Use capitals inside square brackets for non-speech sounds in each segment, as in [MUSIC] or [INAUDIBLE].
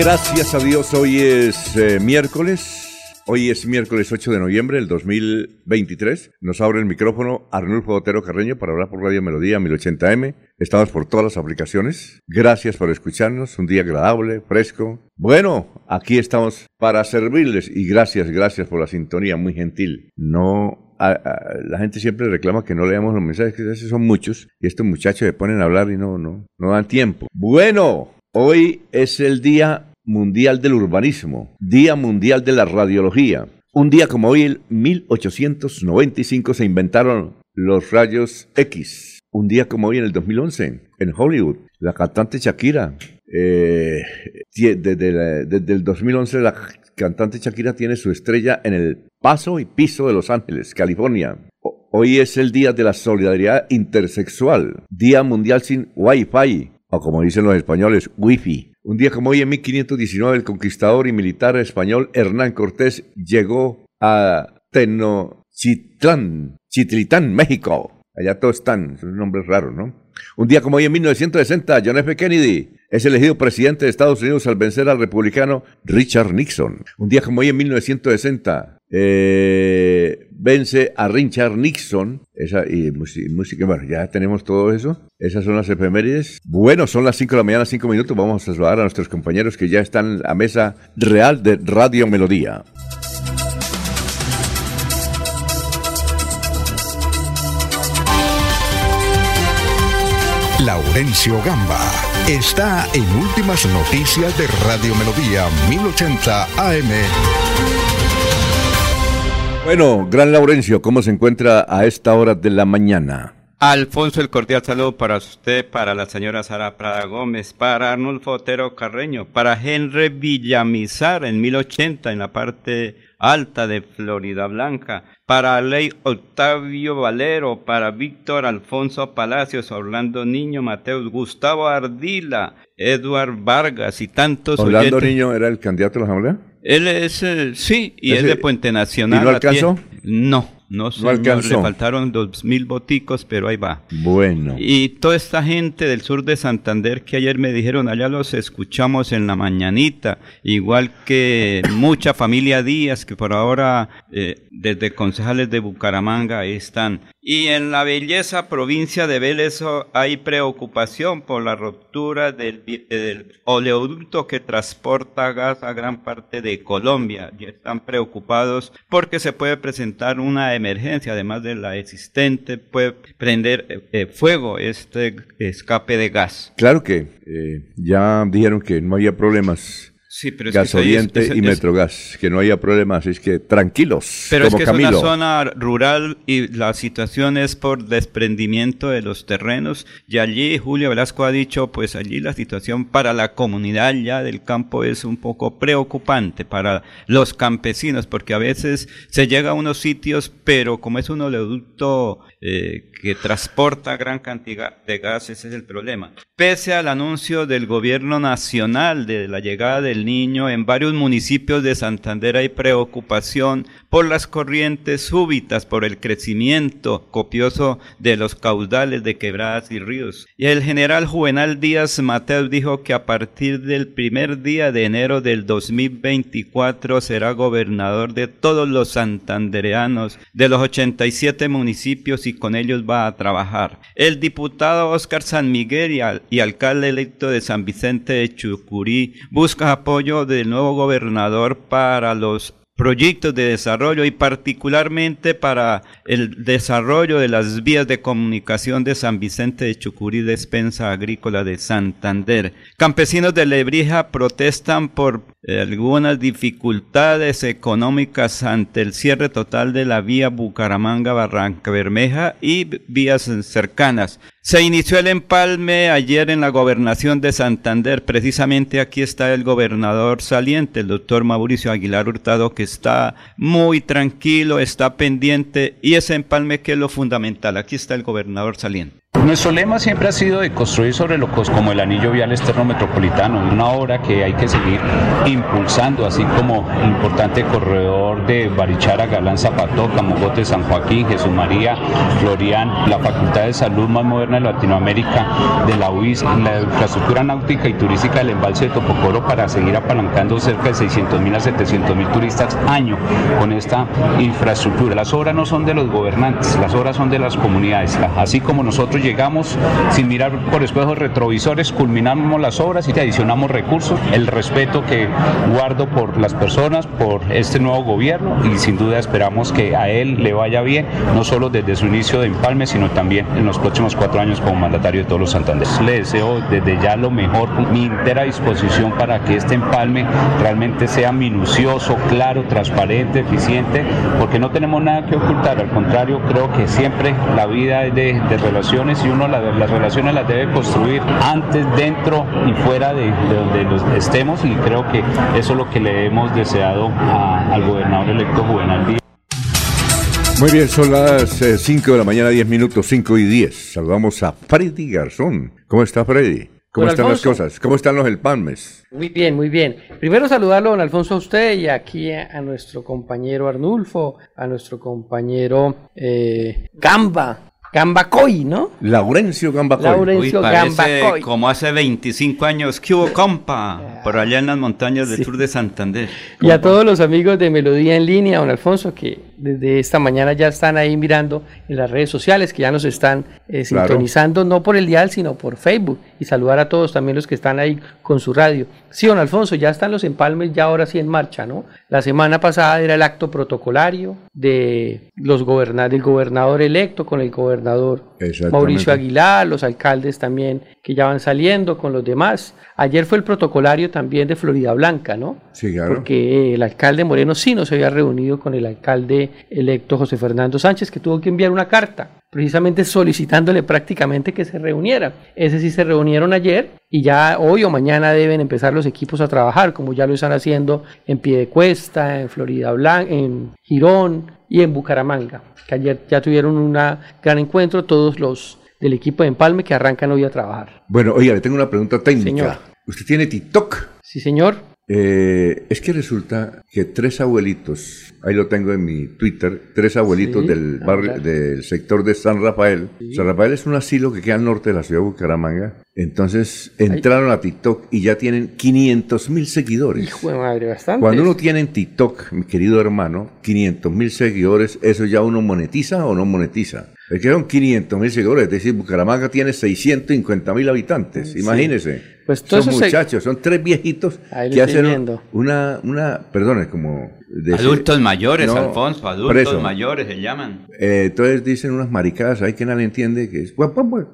Gracias a Dios, hoy es eh, miércoles. Hoy es miércoles 8 de noviembre del 2023. Nos abre el micrófono Arnulfo Otero Carreño para hablar por Radio Melodía 1080M. Estamos por todas las aplicaciones. Gracias por escucharnos. Un día agradable, fresco. Bueno, aquí estamos para servirles y gracias, gracias por la sintonía, muy gentil. No la gente siempre reclama que no leamos los mensajes, que son muchos, y estos muchachos se ponen a hablar y no, no, no dan tiempo. Bueno, hoy es el día Mundial del Urbanismo, Día Mundial de la Radiología. Un día como hoy, en 1895, se inventaron los rayos X. Un día como hoy, en el 2011, en Hollywood, la cantante Shakira. Eh, desde, el 2011, la cantante Shakira tiene su estrella en el Paso y Piso de Los Ángeles, California. Hoy es el Día de la Solidaridad Intersexual, Día Mundial sin Wi-Fi, o como dicen los españoles, Wi-Fi. Un día como hoy, en 1519, el conquistador y militar español Hernán Cortés llegó a Tenochtitlán, Chitlitán, México. Allá todos están, son nombres raros, ¿no? Un día como hoy, en 1960, John F. Kennedy es elegido presidente de Estados Unidos al vencer al republicano Richard Nixon. Un día como hoy, en 1960, eh, vence a Richard Nixon. Esa, y música, bueno, ya tenemos todo eso. Esas son las efemérides. Bueno, son las 5 de la mañana, 5 minutos. Vamos a saludar a nuestros compañeros que ya están a mesa real de Radio Melodía. Laurencio Gamba está en Últimas Noticias de Radio Melodía 1080 AM. Bueno, Gran Laurencio, ¿cómo se encuentra a esta hora de la mañana? Alfonso, el cordial saludo para usted, para la señora Sara Prada Gómez, para Arnulfo Otero Carreño, para Henry Villamizar en 1080 en la parte alta de Florida Blanca, para Ley Octavio Valero, para Víctor Alfonso Palacios, Orlando Niño, Mateus, Gustavo Ardila, Eduard Vargas y tantos ¿Orlando Niño era el candidato a la Asamblea? Él es, eh, sí, y es de Puente Nacional. ¿Y no alcanzó? No, no, no alcanzó. Le faltaron dos mil boticos, pero ahí va. Bueno. Y toda esta gente del sur de Santander que ayer me dijeron, allá los escuchamos en la mañanita, igual que mucha familia Díaz, que por ahora eh, desde concejales de Bucaramanga ahí están. Y en la belleza provincia de Vélez hay preocupación por la ruptura del, oleoducto que transporta gas a gran parte de Colombia. Y están preocupados porque se puede presentar una emergencia, además de la existente, puede prender eh, eh, fuego este escape de gas. Claro que eh, ya dijeron que no había problemas Sí, pero es que y Metrogas, que no haya problemas, es que tranquilos. Pero es que es una zona rural y la situación es por desprendimiento de los terrenos. Y allí Julio Velasco ha dicho, pues allí la situación para la comunidad ya del campo es un poco preocupante para los campesinos, porque a veces se llega a unos sitios, pero como es un oleoducto eh, que transporta gran cantidad de gas, ese es el problema. Pese al anuncio del gobierno nacional de la llegada del Niño, en varios municipios de Santander hay preocupación por las corrientes súbitas, por el crecimiento copioso de los caudales de quebradas y ríos. Y el general Juvenal Díaz Mateos dijo que a partir del primer día de enero del 2024 será gobernador de todos los santandereanos de los 87 municipios y con ellos va a trabajar. El diputado Oscar San Miguel y alcalde electo de San Vicente de Chucurí busca apoyo del nuevo gobernador para los proyectos de desarrollo y particularmente para el desarrollo de las vías de comunicación de San Vicente de Chucurí, despensa agrícola de Santander. Campesinos de Lebrija protestan por eh, algunas dificultades económicas ante el cierre total de la vía Bucaramanga-Barranca Bermeja y vías cercanas. Se inició el empalme ayer en la gobernación de Santander. Precisamente aquí está el gobernador saliente, el doctor Mauricio Aguilar Hurtado, que está muy tranquilo, está pendiente y ese empalme que es lo fundamental. Aquí está el gobernador saliente. Nuestro lema siempre ha sido de construir sobre lo como el anillo vial externo metropolitano, una obra que hay que seguir impulsando, así como el importante corredor de Barichara, Galán, Zapatoca, Mogote, San Joaquín, Jesús María, Florian, la Facultad de Salud más moderna de Latinoamérica, de la UIS, la infraestructura náutica y turística del embalse de Topocoro para seguir apalancando cerca de 600 mil a 700 mil turistas año con esta infraestructura. Las obras no son de los gobernantes, las obras son de las comunidades, así como nosotros llegamos sin mirar por espejos retrovisores, culminamos las obras y adicionamos recursos, el respeto que guardo por las personas, por este nuevo gobierno y sin duda esperamos que a él le vaya bien, no solo desde su inicio de empalme, sino también en los próximos cuatro años como mandatario de todos los Santanderes. Le deseo desde ya lo mejor, mi entera disposición para que este empalme realmente sea minucioso, claro, transparente, eficiente, porque no tenemos nada que ocultar, al contrario, creo que siempre la vida es de, de relaciones y uno las, relaciones las debe construir antes, dentro y fuera de, donde estemos y creo que eso es lo que le hemos deseado al gobernador electo Juvenal Díaz. Muy bien, son las 5 eh, de la mañana, 10 minutos, 5 y 10. Saludamos a Freddy Garzón. ¿Cómo está Freddy? ¿Cómo están las cosas? ¿Cómo están los Elpalmes? Muy bien, muy bien. Primero saludarlo, don Alfonso, a usted y aquí a, nuestro compañero Arnulfo, a nuestro compañero eh, Gamba, Gambacoy, ¿no? Laurencio Gambacoy. Laurencio Gambacoy. Como hace 25 años que hubo compa por allá en las montañas del sur de Santander. Y a todos los amigos de Melodía en línea, don Alfonso, que desde esta mañana ya están ahí mirando en las redes sociales, que ya nos están eh, sintonizando, no por el dial, sino por Facebook. Y saludar a todos también los que están ahí con su radio. Sí, don Alfonso, ya están los empalmes, ya ahora sí en marcha, ¿no? La semana pasada era el acto protocolario de los del gobernador electo con el gobernador Mauricio Aguilar, los alcaldes también que ya van saliendo con los demás. Ayer fue el protocolario también de Florida Blanca, ¿no? Sí, claro. Porque el alcalde Moreno sí no se había reunido con el alcalde electo José Fernando Sánchez, que tuvo que enviar una carta precisamente solicitándole prácticamente que se reuniera. Ese sí se reunieron ayer y ya hoy o mañana deben empezar los equipos a trabajar, como ya lo están haciendo en Piedecuesta, en Florida Blanca, en Girón y en Bucaramanga, que ayer ya tuvieron un gran encuentro todos los del equipo de Empalme que arrancan hoy a trabajar. Bueno, oiga, le tengo una pregunta técnica. ¿Usted tiene TikTok? Sí, señor. Eh, es que resulta que tres abuelitos, ahí lo tengo en mi Twitter, tres abuelitos del, barrio, del sector de San Rafael. San Rafael es un asilo que queda al norte de la ciudad de Bucaramanga. Entonces entraron a TikTok y ya tienen 500 mil seguidores. Hijo de madre, bastante. Cuando uno tiene en TikTok, mi querido hermano, 500 mil seguidores, ¿eso ya uno monetiza o no monetiza? Es que son 500 mil seguidores, es decir, Bucaramanga tiene 650 mil habitantes, imagínense. Pues son muchachos, son tres viejitos que hacen una, una, perdón, como... adultos mayores, Alfonso, adultos mayores se llaman. Eh, entonces dicen unas maricadas, hay que nadie entiende, que es,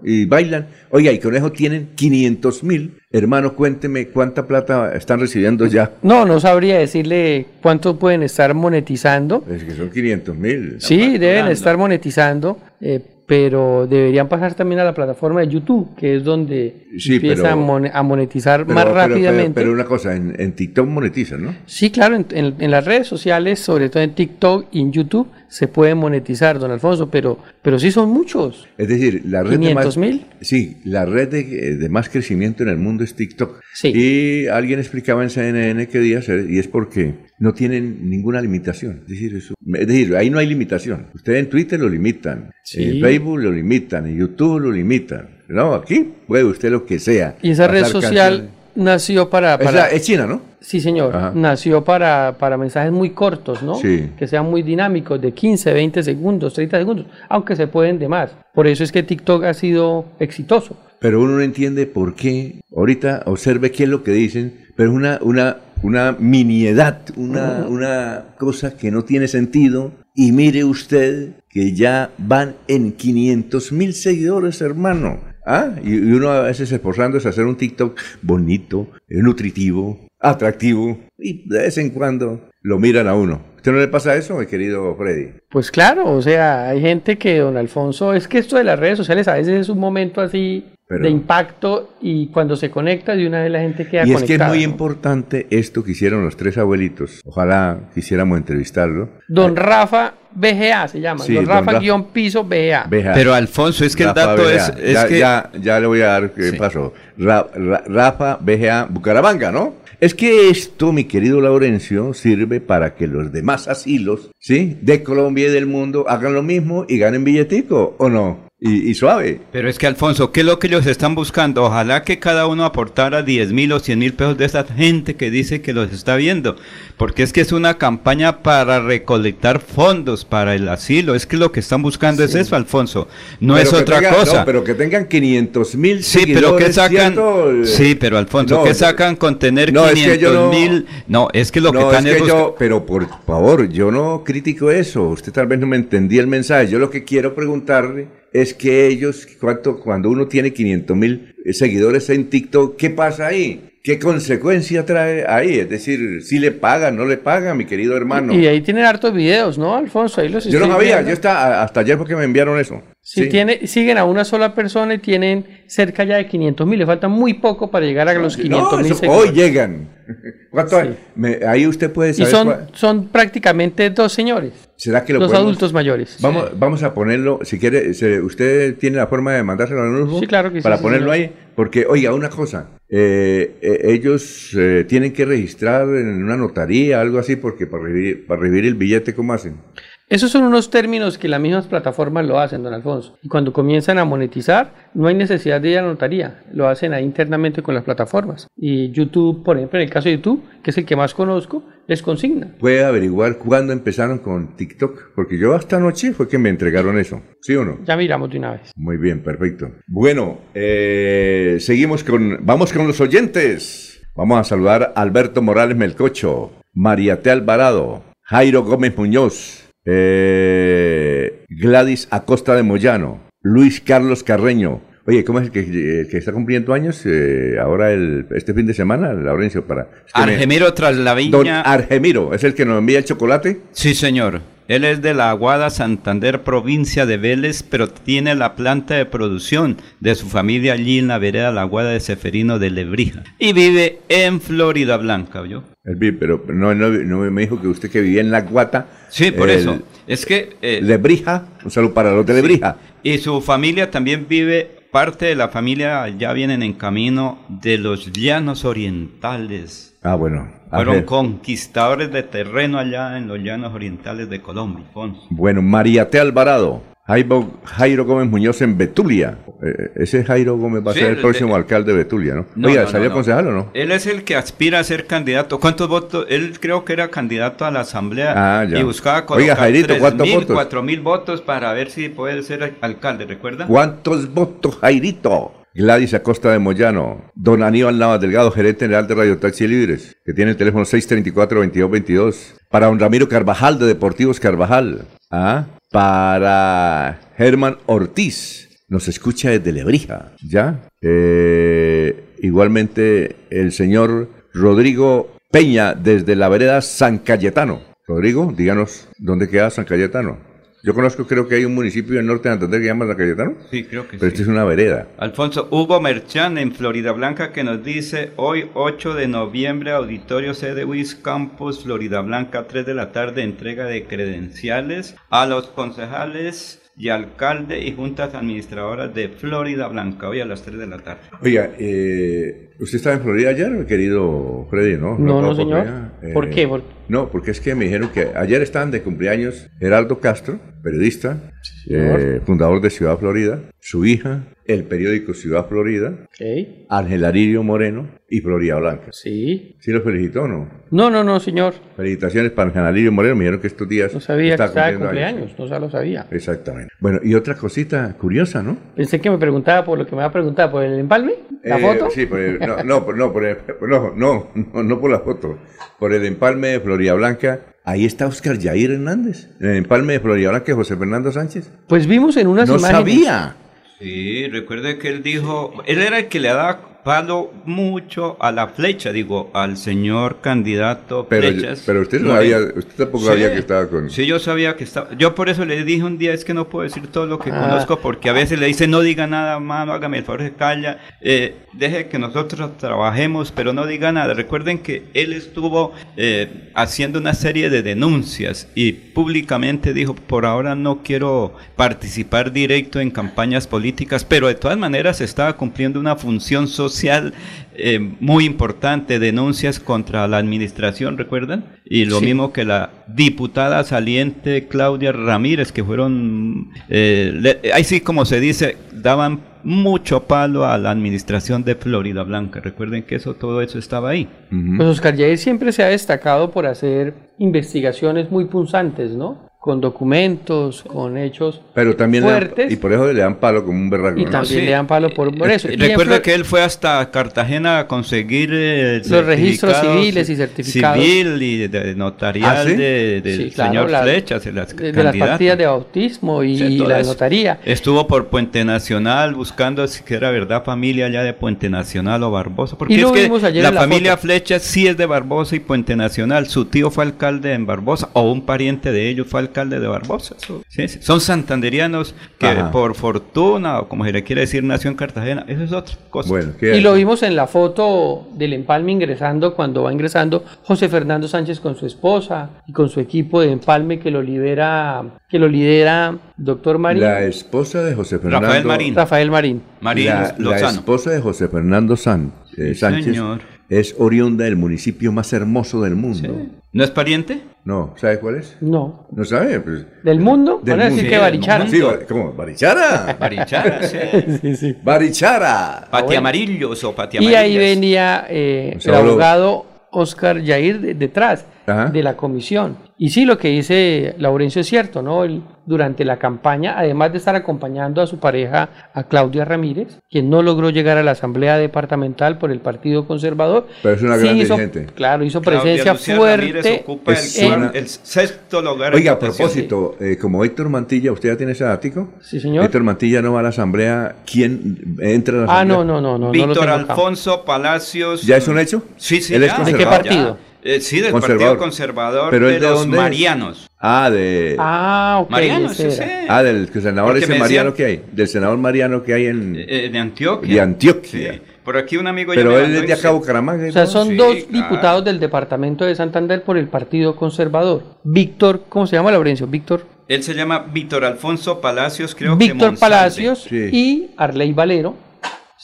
y bailan. Oiga, y con eso tienen 500 mil. Hermano, cuénteme cuánta plata están recibiendo ya. No, no sabría decirle cuánto pueden estar monetizando. Es que son 500 mil. Sí, deben estar monetizando. Eh, pero deberían pasar también a la plataforma de YouTube, que es donde empieza a, monetizar más rápidamente. Pero, una cosa, en, TikTok monetizan, ¿no? Sí, claro, en, las redes sociales, sobre todo en TikTok y en YouTube, se puede monetizar, don Alfonso, pero, pero sí son muchos. Es decir, la red de más, mil. Sí, la red de, más crecimiento en el mundo es TikTok. Sí. Y alguien explicaba en CNN qué día y es porque no tienen ninguna limitación. Es decir, eso, es decir, ahí no hay limitación. Usted en Twitter lo limitan, en Facebook lo limitan, en YouTube lo limitan. No, aquí puede usted lo que sea. Y esa red social nació para... para... Es, China, ¿no? Sí, señor. Nació para, para mensajes muy cortos, ¿no? Sí. Que sean muy dinámicos, de 15, 20 segundos, 30 segundos, aunque se pueden de más. Por eso es que TikTok ha sido exitoso. Pero uno no entiende por qué. Ahorita observe qué es lo que dicen, pero una, una una miniedad, una, una cosa que no tiene sentido. Y mire usted que ya van en 500 mil seguidores, hermano. ¿Ah? Y, uno a veces esforzándose a hacer un TikTok bonito, eh, nutritivo, atractivo, y de vez en cuando lo miran a uno. ¿Usted no le pasa eso, mi querido Freddy? Pues claro, o sea, hay gente que, don Alfonso, es que esto de las redes sociales a veces es un momento así de impacto y cuando se conecta de una vez la gente queda y conectada. Y es que es muy importante esto que hicieron los tres abuelitos. Ojalá quisiéramos entrevistarlo. Don Rafa BGA se llama. don Rafa guion piso BGA. Pero Alfonso, es que el dato es, ya, que... ya, le voy a dar qué pasó. Rafa BGA Bucaramanga, ¿no? Es que esto, mi querido Laurencio, sirve para que los demás asilos, ¿sí? De Colombia y del mundo hagan lo mismo y ganen billetico, ¿o no? Y, suave. Pero es que, Alfonso, ¿qué es lo que ellos están buscando? Ojalá que cada uno aportara 10 mil o 100 mil pesos de esa gente que dice que los está viendo. Porque es que es una campaña para recolectar fondos para el asilo. Es que lo que están buscando es eso, Alfonso. No es otra cosa. No, pero que tengan 500 mil Sí, pero que sacan. Sí, pero Alfonso, ¿qué sacan con tener 500 mil? No, es que lo que están es. yo, pero por favor, yo no critico eso. Usted tal vez no me entendía el mensaje. Yo lo que quiero preguntarle es que ellos, cuando, uno tiene 500 mil seguidores en TikTok, ¿qué pasa ahí? ¿Qué consecuencia trae ahí? Es decir, si le pagan, no le pagan, mi querido hermano. Y ahí tienen hartos videos, ¿no, Alfonso? Ahí los yo no sabía, yo está, hasta ayer porque me enviaron eso. Si Tiene, siguen a una sola persona y tienen cerca ya de 500 mil, le falta muy poco para llegar a los 500 mil. hoy llegan. [LAUGHS] ¿Cuánto hay? ahí usted puede saber. Y son, son prácticamente dos señores. ¿Será que lo Dos adultos mayores. Vamos, vamos a ponerlo, si quiere, ¿usted tiene la forma de mandárselo a nosotros? Sí, claro que sí. Para ponerlo ahí, porque, oiga, una cosa, eh, eh, ellos eh, tienen que registrar en una notaría, algo así, porque para recibir, para recibir el billete, ¿cómo hacen? Esos son unos términos que las mismas plataformas lo hacen, don Alfonso. Y cuando comienzan a monetizar, no hay necesidad de ir a notaría. Lo hacen ahí internamente con las plataformas. Y YouTube, por ejemplo, en el caso de YouTube, que es el que más conozco, les consigna. ¿Puede averiguar cuándo empezaron con TikTok? Porque yo hasta anoche fue que me entregaron eso. ¿Sí o no? Ya miramos de una vez. Muy bien, perfecto. Bueno, eh, seguimos con... Vamos con los oyentes. Vamos a saludar a Alberto Morales Melcocho, Mariate Alvarado, Jairo Gómez Muñoz, eh, Gladys Acosta de Moyano, Luis Carlos Carreño. Oye, ¿cómo es el que, está cumpliendo años eh, ahora el, este fin de semana, Laurencio? Para, Argemiro tras la viña. Don Argemiro, ¿es el que nos envía el chocolate? Sí, señor. Él es de la Aguada Santander, provincia de Vélez, pero tiene la planta de producción de su familia allí en la vereda La Aguada de Seferino de Lebrija. Y vive en Florida Blanca, ¿vio? pero no, no, me dijo que usted que vivía en La Guata. Sí, por eso. Es que... Eh, Lebrija, un saludo para los de Lebrija. Y su familia también vive, parte de la familia ya vienen en camino de los llanos orientales Ah, bueno. Fueron conquistadores de terreno allá en los llanos orientales de Colombia, Bueno, María T. Alvarado. Jairo, Gómez Muñoz en Betulia. Eh, ese Jairo Gómez va a ser el, próximo alcalde de Betulia, ¿no? no Oiga, ¿salió concejal o no? Él es el que aspira a ser candidato. ¿Cuántos votos? Él creo que era candidato a la asamblea ah, y buscaba colocar Oiga, Jairito, ¿cuántos votos? cuatro mil votos para ver si puede ser alcalde, ¿recuerda? ¿Cuántos votos, Jairito? Gladys Acosta de Moyano, don Aníbal Navas Delgado, gerente general de Radio Taxi Libres, que tiene el teléfono 634-2222. Para don Ramiro Carvajal de Deportivos Carvajal. ¿Ah? Para Germán Ortiz, nos escucha desde Lebrija. ¿Ya? Eh, igualmente el señor Rodrigo Peña desde la vereda San Cayetano. Rodrigo, díganos dónde queda San Cayetano. Yo conozco, creo que hay un municipio en norte de Santander que llama La Cayetano. Sí, creo que Pero sí. esta es una vereda. Alfonso Hugo Merchan en Florida Blanca que nos dice hoy 8 de noviembre auditorio CDWIS Campus Florida Blanca 3 de la tarde entrega de credenciales a los concejales y alcalde y juntas administradoras de Florida Blanca hoy a las 3 de la tarde. Oiga, eh, ¿usted estaba en Florida ayer, mi querido Freddy, no? No, no, estaba señor. Florida. ¿Por Eh, qué? ¿Por- No, porque es que me dijeron que ayer estaban de cumpleaños Gerardo Castro, periodista, eh, fundador de Ciudad Florida, su hija, el periódico Ciudad Florida, Ok, Ángel Aririo Moreno y Florida Blanca. sí. ¿Sí lo felicitó o no? No, no, no, señor. Felicitaciones para Ángel Aririo Moreno, me dijeron que estos días No sabía que estaba de cumpliendo años. cumpleaños, no se lo sabía. Exactamente. Bueno, y otra cosita curiosa, ¿no? Pensé que me preguntaba por lo que me va a preguntar, por el empalme, la Eh, foto. Sí, por el- no, no, por- no, por el- no, no, no, no por la foto. Por el empalme de Florida Blanca. Ahí está Oscar Jair Hernández. En el empalme de Florida Blanca de José Fernando Sánchez. Pues vimos en unas No imágenes. sabía. Sí, recuerde que él dijo, él era el que le daba palo mucho a la flecha, digo, al señor candidato Pero, Flechas. pero usted no sabía, usted tampoco Sí. sabía que estaba con. Sí, yo sabía que estaba. Yo por eso le dije un día, es que no puedo decir todo lo que Ah. conozco, porque a veces le dice, no diga nada, mano, hágame el favor, se calla. Eh, deje que nosotros trabajemos, pero no diga nada. Recuerden que él estuvo eh, haciendo una serie de denuncias y públicamente dijo, por ahora no quiero participar directo en campañas políticas, pero de todas maneras estaba cumpliendo una función social eh, muy importante, denuncias contra la administración, ¿recuerdan? Y lo Sí. mismo que la diputada saliente Claudia Ramírez, que fueron, eh, le- ahí sí como se dice, daban mucho palo a la administración de Florida Blanca. Recuerden que eso, todo eso estaba ahí. Pues Oscar Yair siempre se ha destacado por hacer investigaciones muy punzantes, ¿no? Con documentos, con hechos Pero también le dan- fuertes. y por eso le dan palo como un berraco. Y ¿no? también Sí. le dan palo por, por eso. Eh, Recuerda que él fue hasta Cartagena a conseguir eh, Los registros civiles y certificados. Civil y de notarial ¿Ah, sí? de, del Sí, claro, señor la- Flechas, de las de, de las candidatas. partidas de bautismo y, Sí, y todo la eso. notaría. Estuvo por Puente Nacional buscando si que era verdad familia allá de Puente Nacional o Barbosa. Porque Y lo es que ayer la familia foto. Flecha sí es de Barbosa y Puente Nacional. Su tío fue alcalde en Barbosa o un pariente de ellos fue alcalde de Barbosa. Sí. Son santanderianos que Ajá. por fortuna o como se le quiere decir nació en Cartagena. Eso es otra cosa. Bueno, ¿qué Y lo vimos en la foto del empalme ingresando, cuando va ingresando José Fernando Sánchez con su esposa y con su equipo de empalme que lo lidera, que lo lidera doctor Marín, La esposa de José Fernando. Rafael Marín. Rafael Marín. Marín la, esposa de José Fernando San- eh, Sánchez señor. Es oriunda del municipio más hermoso del mundo. Sí. ¿No es pariente? No, ¿sabe cuál es? No. ¿No sabe? Pues, ¿Del mundo? Del a decir mundo. que Barichara. sí, ¿cómo? ¿Barichara? [LAUGHS] Barichara, [LAUGHS] sí. Sí, sí. ¡Barichara! Pati amarillos o pati Y ahí venía eh, el abogado Oscar Yair de- detrás Ajá. de la comisión. Y sí, lo que dice Laurencio es cierto, ¿no? Él, durante la campaña, además de estar acompañando a su pareja, a Claudia Ramírez, quien no logró llegar a la Asamblea Departamental por el Partido Conservador. Pero es una sí gran hizo, dirigente. Claro, hizo Claudia presencia Lucía fuerte. Ramírez ocupa el, Es cuar- una- el sexto lugar. Oiga, a propósito, eh, como Héctor Mantilla, ¿usted ya tiene ese ático? Sí, señor. Héctor Mantilla no va a la asamblea. ¿Quién entra a la Ah, asamblea? no, no, no, no. no lo Víctor. Alfonso Palacios. ¿Ya es un hecho? Sí, sí. ¿Él es ya. ¿De qué partido? Eh, sí, del Conservador. Partido Conservador ¿Pero de de los dónde es? Marianos. Ah, de... Ah, ok. Marianos, ese sí, era. sí. Ah, del senador ese Mariano decían- que hay. Del senador Mariano que hay en... Eh, de Antioquia. De Antioquia. Sí. Por aquí un amigo ya Pero él es de acá, Bucaramanga. O sea, son Sí, dos claro. diputados del departamento de Santander por el Partido Conservador. Víctor, ¿cómo se llama Laurencio? Víctor. Él se llama Víctor Alfonso Palacios, creo que Víctor. Palacios Sí. y Arley Valero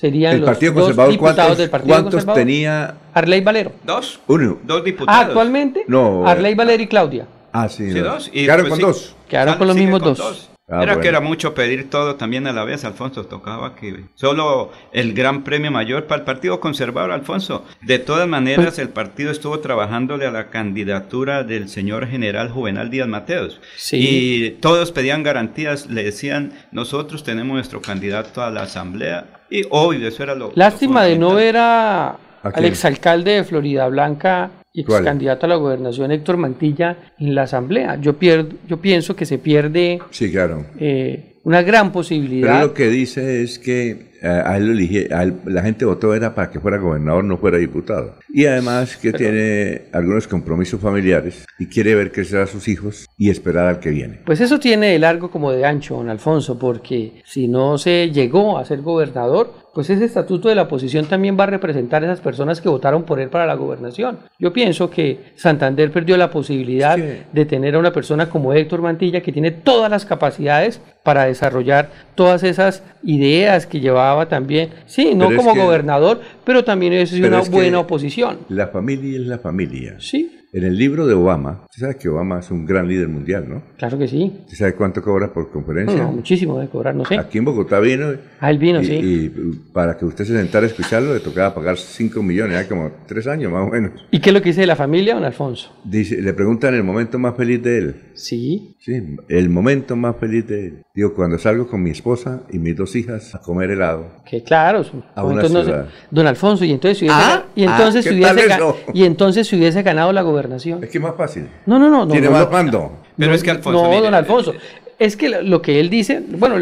serían El los Partido dos Conservador, diputados ¿cuántos, del Partido cuántos Conservador. tenía? Arley Valero. Dos. Uno. Dos diputados. Ah, actualmente No, Arley eh. Valero y Claudia. Ah, sí. Sí, no. dos. Y Quedaron pues con sí, dos. Quedaron con los mismos con dos. Ah, era bueno. que era mucho pedir todo también a la vez, Alfonso. Tocaba que solo el gran premio mayor para el Partido Conservador, Alfonso. De todas maneras, Pues- el partido estuvo trabajándole a la candidatura del señor general Juvenal Díaz Mateos. Sí. Y todos pedían garantías, le decían, nosotros tenemos nuestro candidato a la asamblea. Y obvio, eso era lo. Lástima lo de no ver a, ¿A al exalcalde de Florida Blanca y ex candidato a la gobernación Héctor Mantilla en la asamblea. Yo, pierdo, yo pienso que se pierde Sí, claro. eh, una gran posibilidad. Pero lo que dice es que eh, a él lo elige, la gente votó era para que fuera gobernador, no fuera diputado. Y además que tiene algunos compromisos familiares y quiere ver crecer a sus hijos y esperar al que viene. Pues eso tiene de largo como de ancho, don Alfonso, porque si no se llegó a ser gobernador, pues ese estatuto de la oposición también va a representar a esas personas que votaron por él para la gobernación. Yo pienso que Santander perdió la posibilidad de tener a una persona como Héctor Mantilla que tiene todas las capacidades para desarrollar todas esas ideas que llevaba también, sí, no como gobernador, pero también es una buena oposición. La familia es la familia. Sí. En el libro de Obama, usted sabe que Obama es un gran líder mundial, ¿no? Claro que sí. ¿Usted sabe cuánto cobra por conferencia? No, muchísimo de cobrar, no sé. Aquí en Bogotá vino. Ah, él vino, sí. Y para que usted se sentara a escucharlo le tocaba pagar 5 millones, hay como 3 años más o menos. ¿Y qué es lo que dice de la familia, don Alfonso? Dice, le preguntan el momento más feliz de él. Sí. Sí, el momento más feliz de él. Digo, cuando salgo con mi esposa y mis dos hijas a comer helado. Que claro. A una ciudad. don Alfonso, y entonces si hubiese, ah, y entonces, ah, si hubiese y entonces si hubiese ganado la gobernación. Es que más fácil. No, no, no. Tiene más mando. Pero es que Alfonso. No, don Alfonso. Es que lo que él dice, bueno,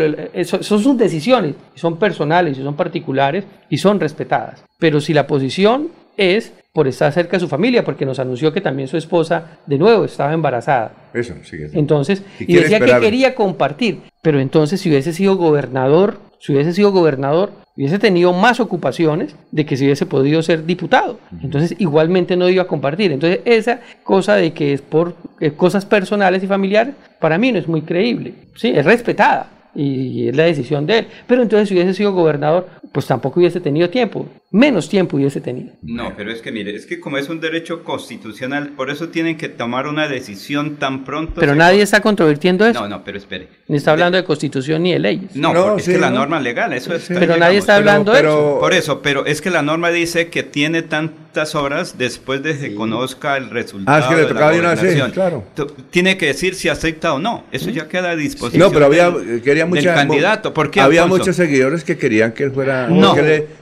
son sus decisiones, son personales y son particulares y son respetadas. Pero si la posición es por estar cerca de su familia, porque nos anunció que también su esposa, de nuevo, estaba embarazada. Eso, sí. Entonces, y decía que quería compartir, pero entonces si hubiese sido gobernador, si hubiese sido gobernador, hubiese tenido más ocupaciones de que si hubiese podido ser diputado. Entonces, igualmente no iba a compartir. Entonces, esa cosa de que es por eh, cosas personales y familiares, para mí no es muy creíble. Sí, es respetada y es la decisión de él. Pero entonces si hubiese sido gobernador, pues tampoco hubiese tenido tiempo, menos tiempo hubiese tenido. No, pero es que mire, es que como es un derecho constitucional, por eso tienen que tomar una decisión tan pronto. Pero nadie está controvirtiendo eso. No, no, pero espere. Ni está hablando de, constitución ni de leyes. No, no es que la norma legal, eso es. Pero nadie está hablando de eso. Por eso, pero es que la norma dice que tiene tantas horas después de que se conozca el resultado. Ah, es que le tocaba de una vez, claro. Tiene que decir si acepta o no. Eso ya queda a disposición. No, pero había, quería mucha, candidato. ¿Por qué, Había muchos seguidores que querían que él fuera. No,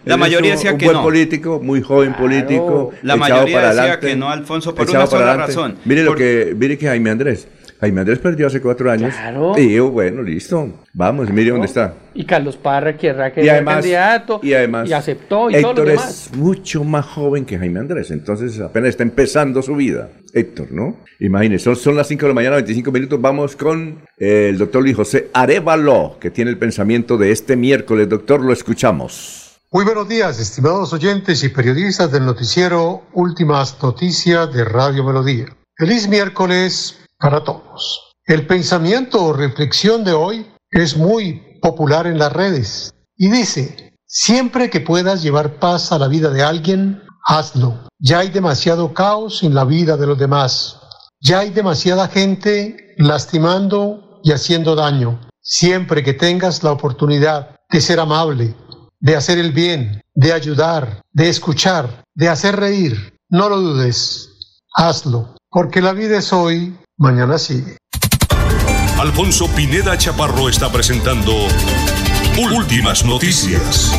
la mayoría decía un que buen político, muy joven político. La mayoría decía que no, Alfonso, por una sola razón. Mire lo que, mire que Jaime Andrés. Jaime Andrés perdió hace cuatro años. Claro. Y yo, bueno, listo. Vamos, mire dónde está. Y Carlos Parra querrá que sea candidato. Y además. Y aceptó y Héctor todo lo demás. es mucho más joven que Jaime Andrés. Entonces apenas está empezando su vida. Héctor, ¿no? Imagínese, son, son las 5 de la mañana, 25 minutos. Vamos con eh, el doctor Luis José Arevalo, que tiene el pensamiento de este miércoles. Doctor, lo escuchamos. Muy buenos días, estimados oyentes y periodistas del noticiero Últimas Noticias de Radio Melodía. Feliz miércoles para todos. El pensamiento o reflexión de hoy es muy popular en las redes y dice, siempre que puedas llevar paz a la vida de alguien, hazlo. Ya hay demasiado caos en la vida de los demás. Ya hay demasiada gente lastimando y haciendo daño. Siempre que tengas la oportunidad de ser amable, de hacer el bien, de ayudar, de escuchar, de hacer reír, no lo dudes. Hazlo, porque la vida es hoy Mañana sigue. Alfonso Pineda Chaparro está presentando Últimas Noticias.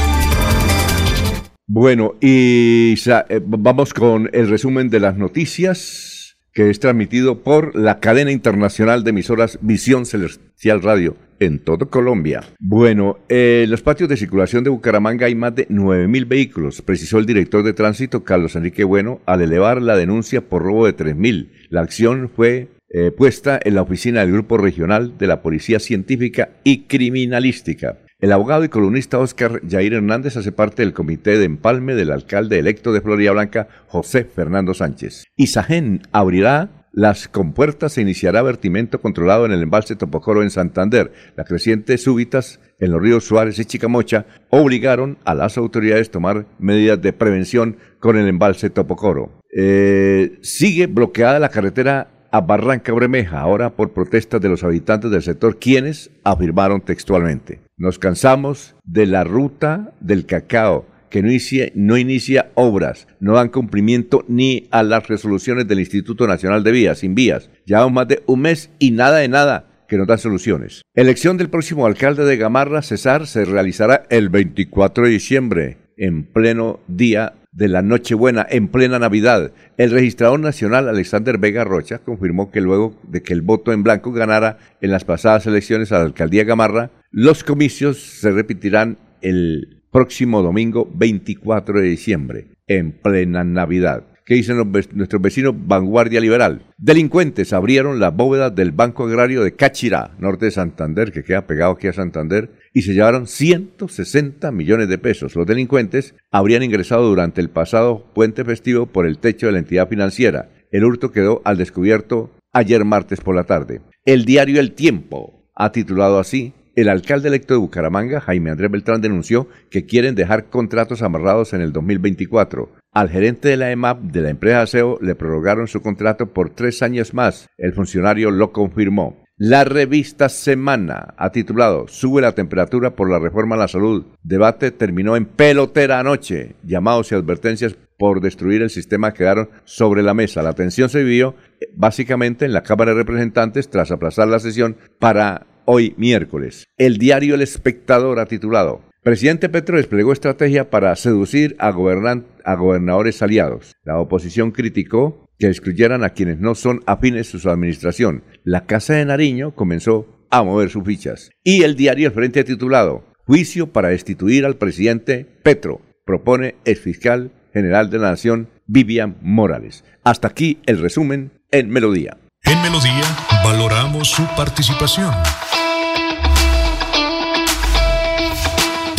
Bueno, y eh, vamos con el resumen de las noticias que es transmitido por la cadena internacional de emisoras Visión Celestial Radio en todo Colombia. Bueno, en los patios de circulación de Bucaramanga hay más de 9.000 vehículos, precisó el director de tránsito Carlos Enrique Bueno al elevar la denuncia por robo de 3.000. La acción fue eh, puesta en la oficina del Grupo Regional de la Policía Científica y Criminalística. El abogado y columnista Oscar Jair Hernández hace parte del comité de empalme del alcalde electo de Florida Blanca, José Fernando Sánchez. Isagen abrirá las compuertas e iniciará vertimento controlado en el embalse Topocoro en Santander. Las crecientes súbitas en los ríos Suárez y Chicamocha obligaron a las autoridades a tomar medidas de prevención con el embalse Topocoro. Eh, sigue bloqueada la carretera a Barranca Bremeja, ahora por protestas de los habitantes del sector, quienes afirmaron textualmente, nos cansamos de la ruta del cacao, que no inicia, no inicia obras, no dan cumplimiento ni a las resoluciones del Instituto Nacional de Vías, sin vías. Llevamos más de un mes y nada de nada que nos dan soluciones. Elección del próximo alcalde de Gamarra, Cesar, se realizará el 24 de diciembre, en pleno día de la Nochebuena en plena Navidad. El registrador nacional Alexander Vega Rocha confirmó que luego de que el voto en blanco ganara en las pasadas elecciones a la alcaldía Gamarra, Los comicios se repetirán el próximo domingo 24 de diciembre, en plena Navidad. ¿Qué dicen nuestros vecinos Vanguardia Liberal? Delincuentes abrieron la bóveda del Banco Agrario de Cáchira, norte de Santander, que queda pegado aquí a Santander, y se llevaron 160 millones de pesos. Los delincuentes habrían ingresado durante el pasado puente festivo por el techo de la entidad financiera. El hurto quedó al descubierto ayer martes por la tarde. El diario El Tiempo ha titulado así el alcalde electo de Bucaramanga, Jaime Andrés Beltrán, denunció que quieren dejar contratos amarrados en el 2024. Al gerente de la EMAP de la empresa ASEO le prorrogaron su contrato por tres años más. El funcionario lo confirmó. La revista Semana ha titulado Sube la temperatura por la reforma a la salud. Debate terminó en pelotera anoche. Llamados y advertencias por destruir el sistema quedaron sobre la mesa. La tensión se vivió eh, básicamente en la Cámara de Representantes tras aplazar la sesión para hoy miércoles. El diario El Espectador ha titulado Presidente Petro desplegó estrategia para seducir a, gobernadores aliados. La oposición criticó que excluyeran a quienes no son afines a su administración. La Casa de Nariño comenzó a mover sus fichas. Y el diario El Frente titulado Juicio para destituir al presidente Petro, propone el fiscal general de la Nación, Vivian Morales. Hasta aquí el resumen en Melodía. En Melodía valoramos su participación.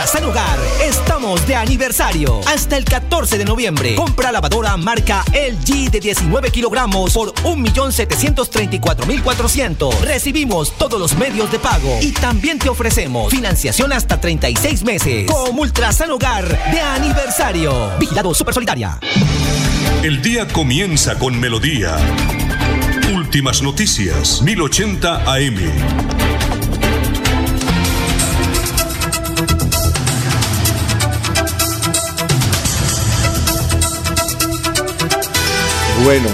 Comultrasan Hogar estamos de aniversario. Hasta el 14 de noviembre. Compra lavadora marca LG de 19 kilogramos por 1.734.400. Recibimos todos los medios de pago y también te ofrecemos financiación hasta 36 meses. Comultrasan Hogar de aniversario. Vigilado Super Solidaria. El día comienza con melodía. Últimas noticias, 1080 AM. Bueno,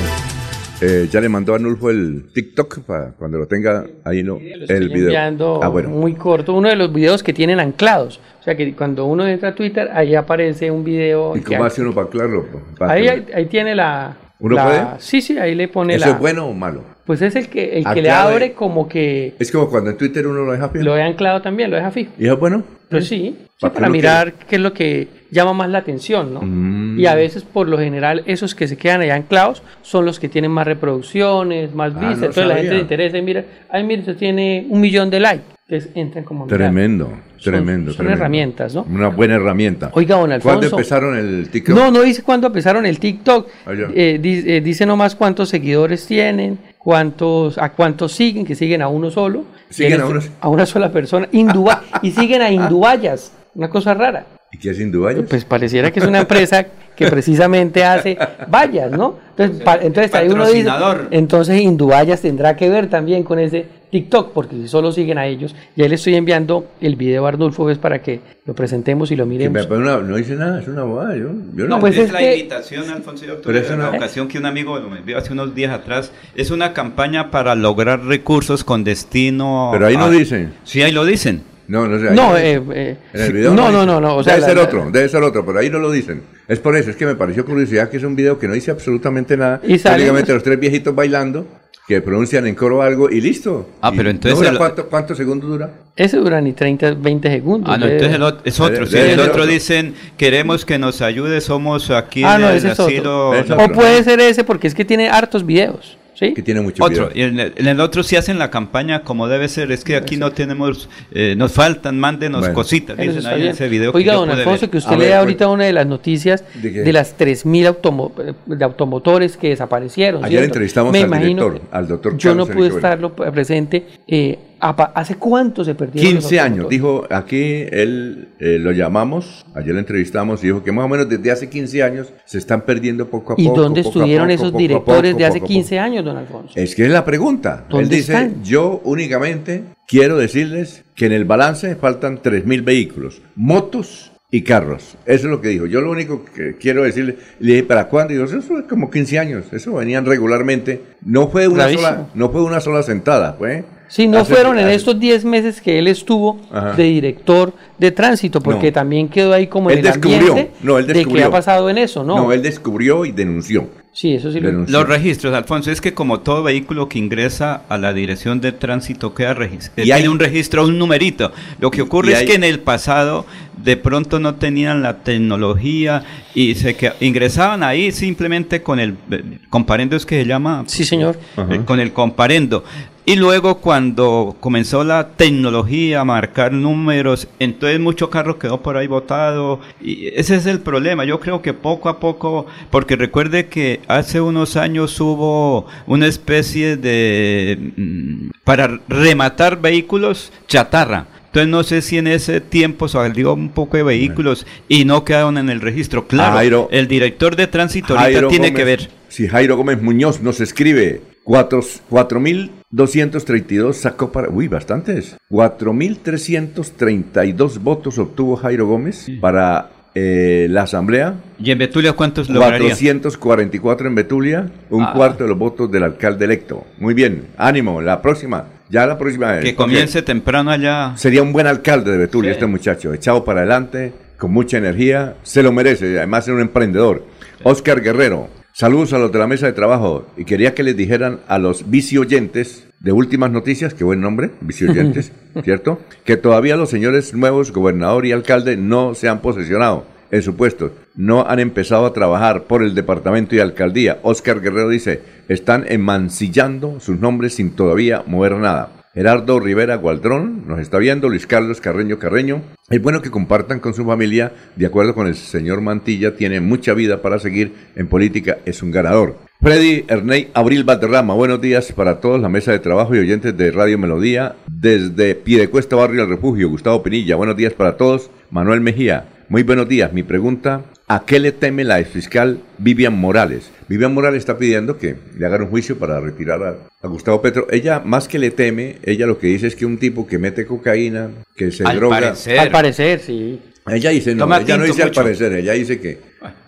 eh, ya le mandó a Nulfo el TikTok para cuando lo tenga ahí no el video. Ah, bueno. Muy corto, uno de los videos que tienen anclados. O sea que cuando uno entra a Twitter, ahí aparece un video. ¿Y cómo hace uno para anclarlo? ahí, ahí, tiene la. ¿Uno puede? Sí, sí, ahí le pone la. ¿Eso es bueno o malo? Pues es el que, el que le abre como que. Es como cuando en Twitter uno lo deja fijo. Lo he anclado también, lo deja fijo. ¿Y es bueno? Pues sí, para mirar qué es lo que llama más la atención, ¿no? Mm. Y a veces, por lo general, esos que se quedan allá anclados son los que tienen más reproducciones, más ah, vistas. Entonces la gente le interesa y mira, ay, mire, usted tiene un millón de likes. Entonces entran como... Tremendo, tremendo. Son, herramientas, ¿no? Una buena herramienta. Oiga, don Alfonso... ¿Cuándo empezaron el TikTok? No, no dice cuándo empezaron el TikTok. Ah, eh, dice, eh, dice nomás cuántos seguidores tienen, cuántos, a cuántos siguen, que siguen a uno solo. Siguen a, uno... a una sola persona. [LAUGHS] y siguen a Indubayas. Una cosa rara. ¿Y qué es Indubayas? Pues pareciera que es una empresa que [LAUGHS] precisamente hace vallas, ¿no? Entonces, entonces ahí uno dice, entonces Indubayas tendrá que ver también con ese TikTok, porque si solo siguen a ellos, ya le estoy enviando el video a Arnulfo pues, para que lo presentemos y lo miremos. no dice nada, es una bobada. Yo, no, pues es, la invitación, Alfonso, pero es una ocasión que un amigo me envió hace unos días atrás. Es una campaña para lograr recursos con destino. Pero ahí no dicen. Sí, ahí lo dicen. No, no sé. No, eh, eh, en el video no, no, no, no, debe ser otro, debe ser otro, pero ahí no lo dicen. Es por eso, es que me pareció curiosidad que es un video que no dice absolutamente nada. Y Únicamente los tres viejitos bailando que pronuncian en coro algo y listo. Ah, pero entonces... ¿cuántos segundos dura? Ese dura ni 30, 20 segundos. Ah, no, entonces el otro, es otro. Si el otro dicen, queremos que nos ayude, somos aquí ah, no, ese es otro. O puede ser ese porque es que tiene hartos videos. ¿Sí? Que tiene mucho Otro, y en el, en el otro sí hacen la campaña como debe ser. Es que aquí no tenemos, eh, nos faltan, mándenos Bueno. cositas. Dicen ese video. que Oiga, yo don Alfonso, que usted A ver, lea ahorita una de las noticias ¿De de, las 3.000 automo de automotores que desaparecieron. Ayer ¿cierto? entrevistamos Me al imagino director, que al doctor Yo no Carlos pude Enrique estarlo presente. Eh, ¿Hace cuánto se perdieron? los 15 años, dijo aquí, él eh, lo llamamos, ayer lo entrevistamos y dijo que más o menos desde hace 15 años se están perdiendo poco a ¿Y poco. dónde poco a estuvieron poco, esos directores poco, de hace poco a poco. 15 años, don Alfonso? Es que es la pregunta. Él ¿Dónde dice, están? yo únicamente quiero decirles que en el balance faltan 3.000 vehículos, motos y carros. Eso es lo que dijo. Yo lo único que quiero decirle, le dije, ¿para cuándo? Y dijo, eso fue como 15 años, eso venían regularmente. No fue una, sola, no fue una sola sentada, fue... Sí, no hace- fueron en hace- estos 10 meses que él estuvo Ajá. de director de tránsito, porque No. también quedó ahí como en Él el descubrió, ambiente no, él de que descubrió. ha pasado en eso, ¿no? No, él descubrió y denunció. Sí, eso sí lo Denunció. Los registros, Alfonso, es que como todo vehículo que ingresa a la dirección de tránsito queda registrado. Y hay- Tiene un registro, un numerito. Lo que ocurre es hay- que en el pasado de pronto no tenían la tecnología y se que ingresaban ahí simplemente con el eh, comparendo es que se llama Sí, señor. eh, con el comparendo. Y luego cuando comenzó la tecnología a marcar números, entonces mucho carro quedó por ahí botado. Y ese es el problema. Yo creo que poco a poco, porque recuerde que hace unos años hubo una especie de... mm, para rematar vehículos chatarra. Entonces no sé si en ese tiempo salió un poco de vehículos y no quedaron en el registro. Claro, Jairo- el director de tránsito ahorita Jairo tiene Gómez- que ver. Si Jairo Gómez Muñoz nos escribe, 4.232 sacó para... Uy, bastantes. 4.332 votos obtuvo Jairo Gómez para eh, la asamblea. ¿Y en Betulia cuántos lograría? 444 en Betulia, un Ah. cuarto de los votos del alcalde electo. Muy bien, ánimo, la próxima, ya la próxima vez. Que comience temprano allá. Sería un buen alcalde de Betulia Sí. este muchacho, echado para adelante, con mucha energía, se lo merece, además es un emprendedor. Oscar Guerrero, saludos a los de la mesa de trabajo y quería que les dijeran a los vicioyentes de últimas noticias, qué buen nombre, vicioyentes, [LAUGHS] ¿cierto? Que todavía los señores nuevos, gobernador y alcalde, no se han posesionado en su puesto, no han empezado a trabajar por el departamento y alcaldía. Oscar Guerrero dice, están emancillando sus nombres sin todavía mover nada. Gerardo Rivera Gualdrón nos está viendo, Luis Carlos Carreño Carreño. Es bueno que compartan con su familia, de acuerdo con el señor Mantilla, tiene mucha vida para seguir en política, es un ganador. Freddy Erney Abril Valderrama, buenos días para todos, la mesa de trabajo y oyentes de Radio Melodía, desde Piedecuesta Barrio al Refugio, Gustavo Pinilla, buenos días para todos, Manuel Mejía, muy buenos días, mi pregunta, ¿a qué le teme la fiscal Vivian Morales? Vivian Morales está pidiendo que le hagan un juicio para retirar a, a Gustavo Petro. Ella, más que le teme, ella lo que dice es que un tipo que mete cocaína, que se Al droga... parecer. Al parecer, sí. Ella dice, no, Toma ella no dice al parecer, ella dice que,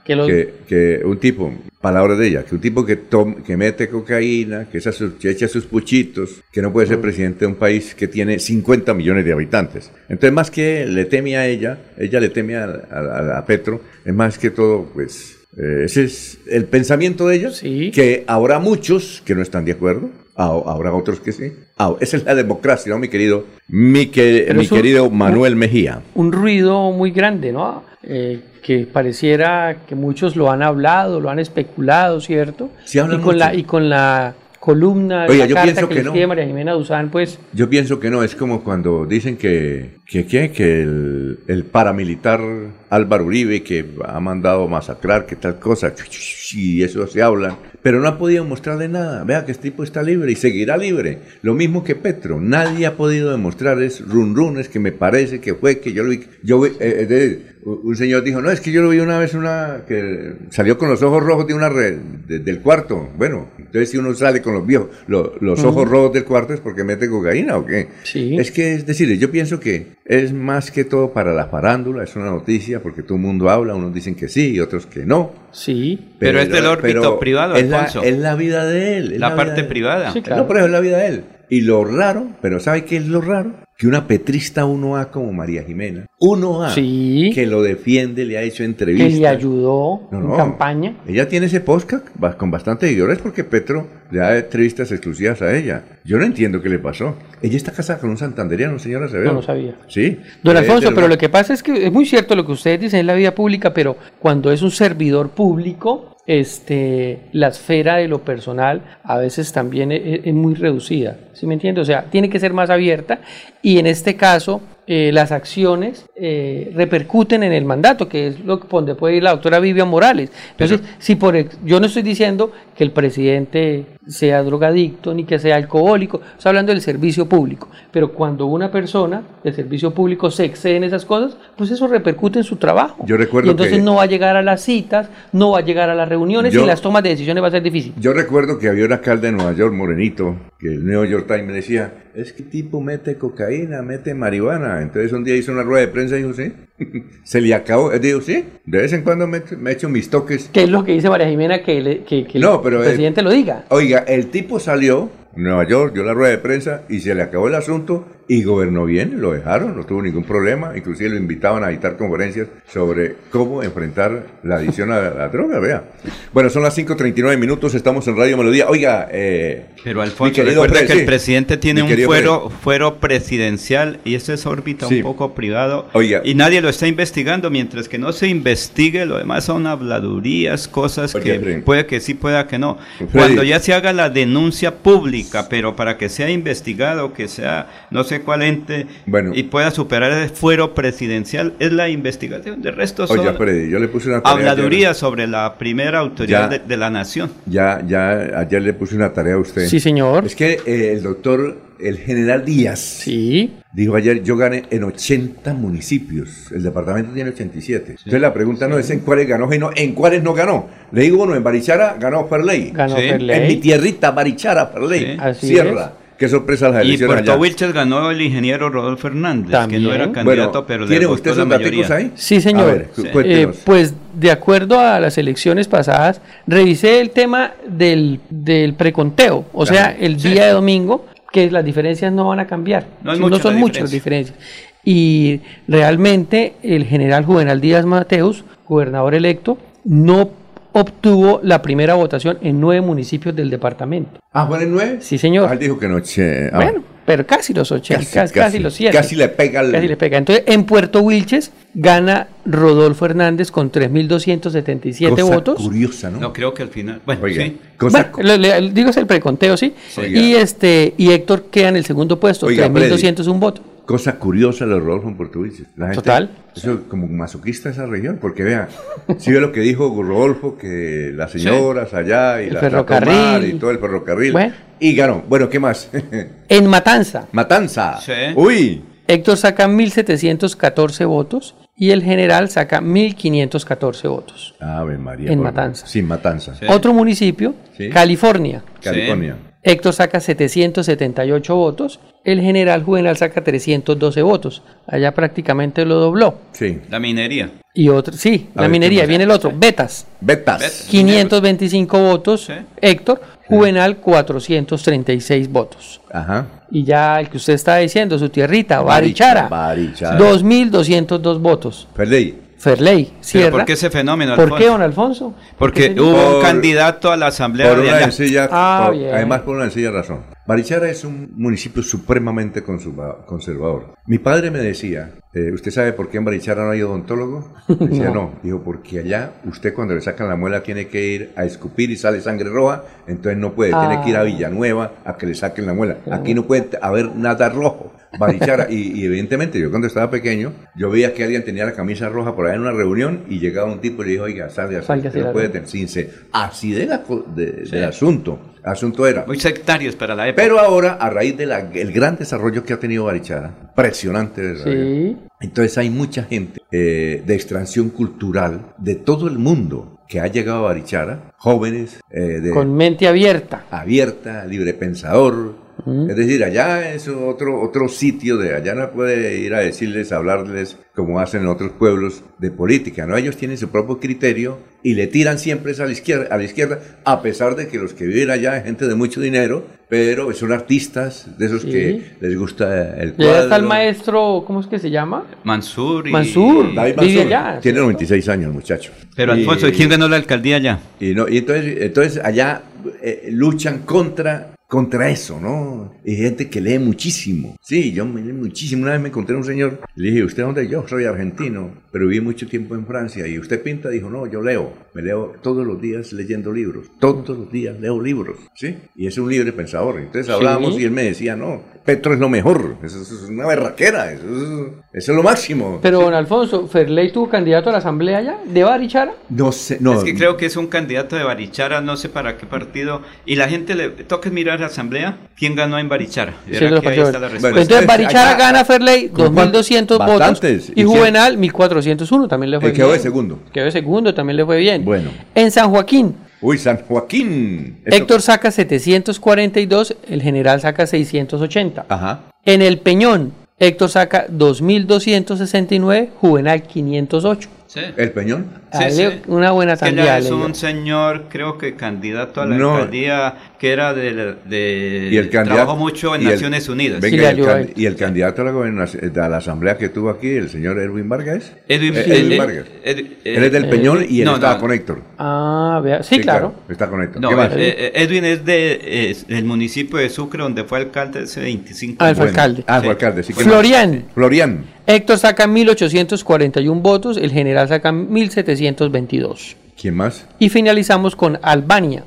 Que los- que, que un tipo, palabra de ella, que un tipo que, tom- que mete cocaína, que, sus, que echa sus puchitos, que no puede ser presidente de un país que tiene 50 millones de habitantes. Entonces, más que le teme a ella, ella le teme a, a- a Petro, es más que todo, pues, eh, ese es el pensamiento de ella, Sí. que habrá muchos que no están de acuerdo, habrá otros que sí. Ah, esa es la democracia, ¿no, mi querido, mi, que- mi es un- querido Manuel Mejía? un ruido muy grande, ¿no? Eh, que pareciera que muchos lo han hablado, lo han especulado, ¿cierto? Sí, y con mucho. la y con la columna de la yo carta pienso que, que no. María Jimena Duzán, pues Yo pienso que no, es como cuando dicen que, que, ¿qué? que el, el paramilitar Álvaro Uribe que ha mandado masacrar, que tal cosa, y eso se habla, pero no ha podido mostrarle nada. Vea que este tipo está libre y seguirá libre. Lo mismo que Petro, nadie ha podido demostrar es run run, es que me parece que fue que yo lo vi. Yo, eh, eh, un señor dijo, no, es que yo lo vi una vez una que salió con los ojos rojos de una red de- del cuarto. Bueno, entonces si uno sale con los viejos, lo- los ojos rojos del cuarto es porque mete cocaína o qué. Sí. Es que, es decir, yo pienso que es más que todo para la farándula, es una noticia porque todo el mundo habla, unos dicen que sí y otros que no. sí. Pero es del órbito privado, es la, es la vida de él. es La vida parte privada. Sí, claro. No, pero es la vida de él. Y lo raro, pero ¿sabe qué es lo raro? Que una petrista 1A como María Jimena, 1A, Sí. que lo defiende, le ha hecho que entrevistas. le ayudó No, en campaña. Ella tiene ese podcast con bastantes seguidores porque Petro le da entrevistas exclusivas a ella. Yo no entiendo qué le pasó. Ella está casada con un santanderiano, señora Acevedo. No lo sabía. Sí. Don Eh, Alfonso, pero lo que pasa es que es muy cierto lo que ustedes dicen en la vida pública, pero cuando es un servidor público, este, la esfera de lo personal a veces también es, es muy reducida. ¿Sí me entiende? O sea, tiene que ser más abierta y en este caso eh, las acciones eh, repercuten en el mandato, que es lo que donde puede ir la doctora Vivian Morales. Entonces, si por yo no estoy diciendo que el presidente sea drogadicto ni que sea alcohólico, estoy hablando del servicio público, pero cuando una persona del servicio público se excede en esas cosas, pues eso repercute en su trabajo. Yo recuerdo y entonces que- no va a llegar a las citas, no va a llegar a las reuniones Yo- y las tomas de decisiones va a ser difícil. Yo recuerdo que había un alcalde de Nueva York, Morenito, que el New York Times me decía, es que tipo mete cocaína, mete marihuana. Entonces un día hizo una rueda de prensa y dijo, sí, [LAUGHS] se le acabó. Él dijo, sí, de vez en cuando me, me echo mis toques. ¿Qué es lo que dice María Jimena que, le- que- que No, pero, el eh, presidente lo diga? Oiga, el tipo salió en Nueva York, dio la rueda de prensa y se le acabó el asunto y gobernó bien, lo dejaron, no tuvo ningún problema, inclusive lo invitaban a dictar conferencias sobre cómo enfrentar la adicción a la droga, vea. Bueno, son las 5.39 minutos, estamos en Radio Melodía. Oiga, eh, Pero Alfonso, recuerda Fred, que sí. el presidente tiene un fuero, fuero presidencial y eso es órbita Sí. un poco privado Oiga. y nadie lo está investigando. Mientras que no se investigue, lo demás son habladurías, cosas que Fred. puede que sí, pueda que no. Cuando ya se haga la denuncia pública, pero para que sea investigado, que sea no sé cuál ente Bueno. y pueda superar ese fuero presidencial, es la investigación. De resto son Oiga, Freddy, yo le puse una tarea. habladurías sobre la primera autoridad Ya. de, de la nación. Ya, ya, ayer le puse una tarea a usted. Sí, señor. Es que eh, el doctor, el general Díaz, Sí. Dijo ayer, yo gané en 80 municipios. El departamento tiene 87. Entonces la pregunta no es en cuáles ganó, sino en cuáles no ganó. Le digo, bueno, en Barichara ganó Ferley. Ganó Sí. Ferley. En mi tierrita, Barichara, Ferley. Sí. Así Sierra. Qué sorpresa las Y elecciones Puerto allá. Wilches ganó el ingeniero Rodolfo Hernández, También. que no era Bueno, candidato, pero le ¿Tiene usted la esos datos mayoría. ahí? Sí, señor. Ver, Sí. Eh, pues de acuerdo a las elecciones pasadas, revisé el tema del, del preconteo, o sea, el día de domingo, que las diferencias no van a cambiar, No mucha son la muchas las diferencias. Y realmente el general Juvenal Díaz Mateus, gobernador electo, no obtuvo la primera votación en nueve municipios del departamento. Ah, ¿fueron en nueve? Sí, señor. Ah, él dijo que no. ah, Bueno, pero casi los 80, casi, casi los 100. Casi le pega. Casi le pega. Entonces, en Puerto Wilches gana Rodolfo Hernández con 3.277 Cosa votos. curiosa, ¿no? No creo que al final. Bueno, Oiga, sí. cosa Bueno, le- le- digo es el preconteo, sí. Oiga. Y este y Héctor queda en el segundo puesto, Oiga, 3.201 votos. Cosa curiosa los Rodolfo en Wilches. La gente- Total. Eso como masoquista esa región, porque vea, si ve lo que dijo Rodolfo, que las señoras allá y El la ferrocarril. Y todo el ferrocarril. Bueno. Y ganó. Bueno, ¿qué más? [LAUGHS] En Matanza, Matanza. Sí. Uy. Héctor saca 1.714 votos y el general saca 1.514 votos. Ave María. En Matanza. Sí, Matanza. Sí. Otro municipio, Sí. California. California. Héctor saca 778 votos, el general Juvenal saca 312 votos. Allá prácticamente lo dobló. Sí. La minería. Y otro, sí, A la ver, ¿qué minería, viene el otro, Betas, Betas. Betas. 525 votos, Sí. Héctor, Juvenal 436 votos. Ajá. Y ya el que usted está diciendo, su tierrita, Barichara. Barichara, Barichara. 2.202 votos. Ferley. Ferley, ¿Pero Sierra. por qué ese fenómeno, ¿Por Alfonso? qué, don Alfonso? Porque ¿Por hubo Por- un candidato a la asamblea Por de una sencilla, Ah, por- bien. además por una sencilla razón. Barichara es un municipio supremamente conserva- conservador. Mi padre me decía, eh, ¿usted sabe por qué en Barichara no hay odontólogo? [LAUGHS] Decía, no. Dijo, porque allá usted cuando le sacan la muela tiene que ir a escupir y sale sangre roja, entonces no puede, tiene que ir a Ah. Villanueva a que le saquen la muela. Aquí no puede haber nada rojo. Barichara, y, y evidentemente yo cuando estaba pequeño, yo veía que alguien tenía la camisa roja por ahí en una reunión y llegaba un tipo y le dijo, oiga, salga, usted no puede roja". tener sin ser así de la de- del asunto. Asunto era. Muy sectarios para la época. Pero ahora, a raíz del gran desarrollo que ha tenido Barichara, impresionante desarrollo, Sí. entonces hay mucha gente eh, de extracción cultural de todo el mundo que ha llegado a Barichara, jóvenes eh, de Con mente abierta. abierta, libre pensador. Es decir, allá es otro, otro sitio de allá no puede ir a decirles, hablarles como hacen en otros pueblos de política, ¿no? Ellos tienen su propio criterio y le tiran siempre a la izquierda, a la izquierda, a pesar de que los que viven allá es gente de mucho dinero, pero son artistas de esos Sí. que les gusta el Y allá está el cuadro. maestro, ¿cómo es que se llama? Mansur y... Mansur. David Vive Mansur, allá, tiene ¿cierto? 96 años, muchacho. Pero Alfonso, Y- ¿quién ganó la alcaldía allá? Y, no, y entonces, entonces allá eh, luchan contra contra eso, ¿no? Hay gente que lee muchísimo. Sí, yo me leí muchísimo. Una vez me encontré un señor, le dije, ¿usted dónde? Yo soy argentino, pero viví mucho tiempo en Francia. ¿Y usted pinta? Dijo, no, yo leo. Me leo todos los días leyendo libros. Todos los días leo libros, ¿sí? Y es un libre pensador. Entonces hablábamos y él me decía, no, Petro es lo mejor. Eso, es una berraquera. Eso es, eso es lo máximo. Pero, don Alfonso, ¿Ferley tuvo candidato a la asamblea ya? ¿De Barichara? No sé, no. Es que creo que es un candidato de Barichara, no sé para qué partido. Y la gente le toca mirar la asamblea. ¿Quién ganó en Barichara? Sí, los. Bueno, Entonces Barichara acá- gana Ferley ¿con cuánto? 2.200 votos y ¿Y? Juvenal 1.401 también le fue Eh, bien. quedó de segundo. Quedó de segundo, también le fue bien. Bueno. En San Joaquín, Uy, San Joaquín. Eso- Héctor saca 742, el general saca 680. Ajá. En el Peñón, Héctor saca 2.269, Juvenal 508. Sí. ¿El Peñón? Sí, Dale sí. Una buena ya es un señor, creo que candidato a la No. alcaldía, que era de, la- de Y el trabajó mucho en y el- Naciones Unidas. Venga, Sí, y, el y el candidato a la, gobernación- a la asamblea que tuvo aquí, el señor Edwin Vargas. Edwin, Eh, Edwin Vargas. Ed- él es del Peñón y él no, estaba no. con Héctor. Ah, vea. Sí, claro. Está con Héctor. No, ¿Qué más? eh, eh, Edwin es de es del municipio de Sucre, donde fue alcalde hace 25 Ah, el años. fue alcalde. Ah, Sí. fue alcalde. sí Florian. Florian. Héctor saca 1.841 votos, el general saca 1.722. ¿Quién más? Y finalizamos con Albania.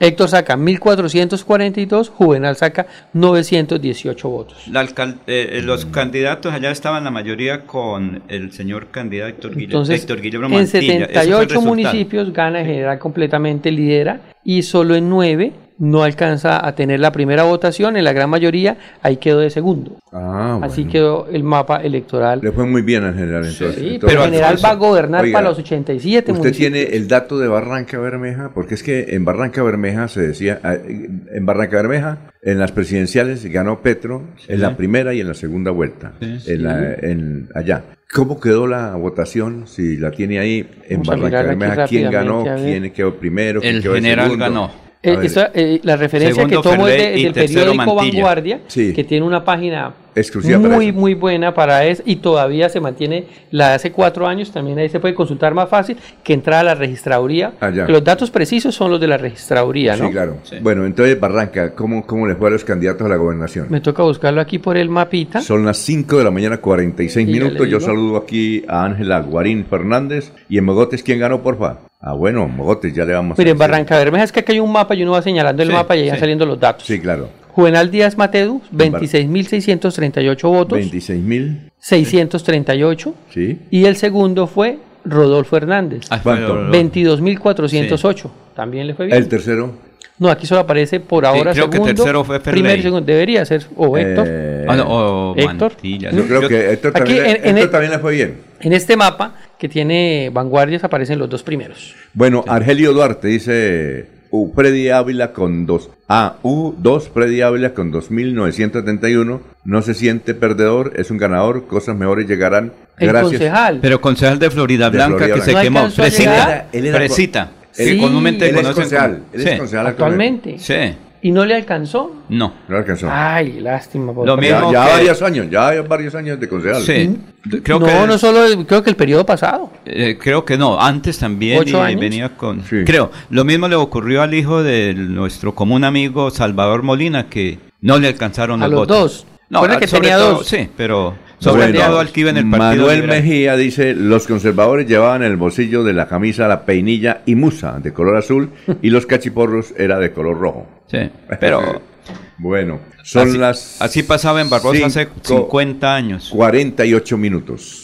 Héctor saca 1.442, Juvenal saca 918 votos. La eh, eh, los candidatos allá estaban la mayoría con el señor candidato Héctor, Guille- Entonces, Héctor Guillermo en Mantilla. Ese fue el 78 resultado. municipios gana el general completamente lidera y solo en 9 no alcanza a tener la primera votación, en la gran mayoría ahí quedó de segundo. Ah, Así quedó el mapa electoral. Le fue muy bien al general entonces. Sí, Entonces, pero el general va a gobernar oiga, para los 87 ¿Usted municipios. tiene el dato de Barranca Bermeja? Porque es que en Barranca Bermeja se decía, ah, en Barranca Bermeja, en las presidenciales ganó Petro en la primera y en la segunda vuelta, en la- en- allá. ¿Cómo quedó la votación? Si la tiene ahí en Vamos Barranca Bermeja, ¿quién ganó? ¿Quién quedó primero? ¿Quién El quedó de general segundo? ganó. Eh, esta- eh, la referencia Segundo que tomo es de- del periódico Mantilla. Vanguardia, Sí. que tiene una página Exclusiva muy, muy buena para eso y todavía se mantiene la de hace cuatro años. También ahí se puede consultar más fácil que entrar a la registraduría. Ah, los datos precisos son los de la registraduría, ¿no? Sí, claro. Sí. Bueno, entonces Barranca, ¿cómo, ¿cómo le fue a los candidatos a la gobernación? Me toca buscarlo aquí por el mapita. Son las 5 de la mañana, 46 Y minutos. Yo saludo aquí a Ángela Guarín Fernández. ¿Y en Mogotes quién ganó, porfa? Ah, bueno, Mogotes, ya le vamos Mire, en decir. Barranca Bermeja es que acá hay un mapa y uno va señalando el Sí, mapa y ahí van sí. saliendo los datos. Sí, claro. Juvenal Díaz Mateus, 26.638 votos, 26 mil, 638. sí. Y el segundo fue Rodolfo Hernández, Ah, ¿Cuánto? lo- lo- 22.408. También le fue bien. El tercero. No, aquí solo aparece por ahora creo que segundo. tercero fue Ferley. Primero segundo. Debería ser. O Héctor. eh, Ah, no, o Héctor. Mantilla. yo creo que Héctor, Aquí también, le- en- en Héctor el- también le fue bien. En este mapa que tiene vanguardias aparecen los dos primeros. Bueno, Argelio Duarte dice U, Freddy Ávila con dos. Ah, U2, Freddy Ávila con 2.971. No se siente perdedor, es un ganador. Cosas mejores llegarán. El Gracias. concejal. Pero concejal de Florida De Blanca Florida que se. ¿No quemó. a Fresita. llegar? Él. Sí, que comúnmente Él es concejal. como- Él es Sí. concejal Actualmente. Sí. Y no le alcanzó. No. No alcanzó. Ay, lástima. por Lo favor. ya mismo ya que- varios años, ya varios años de concejal. Sí. Creo no, que no solo, creo que el periodo pasado. Eh, creo que no, antes también ¿Ocho y años? venía con... Sí. Creo, lo mismo le ocurrió al hijo de nuestro común amigo Salvador Molina, que no le alcanzaron A los los votos. dos. No, que tenía todo- dos. Sí, pero sobre Bueno, al en el partido Manuel liberal. Mejía dice, los conservadores llevaban en el bolsillo de la camisa la peinilla y musa de color azul y los cachiporros era de color rojo. Sí, pero [LAUGHS] Bueno, son así, las así pasaba en Barbosa hace cinco 50 años. 48 minutos.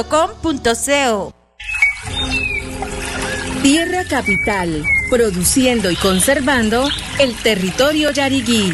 Tierra Capital, produciendo y conservando el territorio yariguí.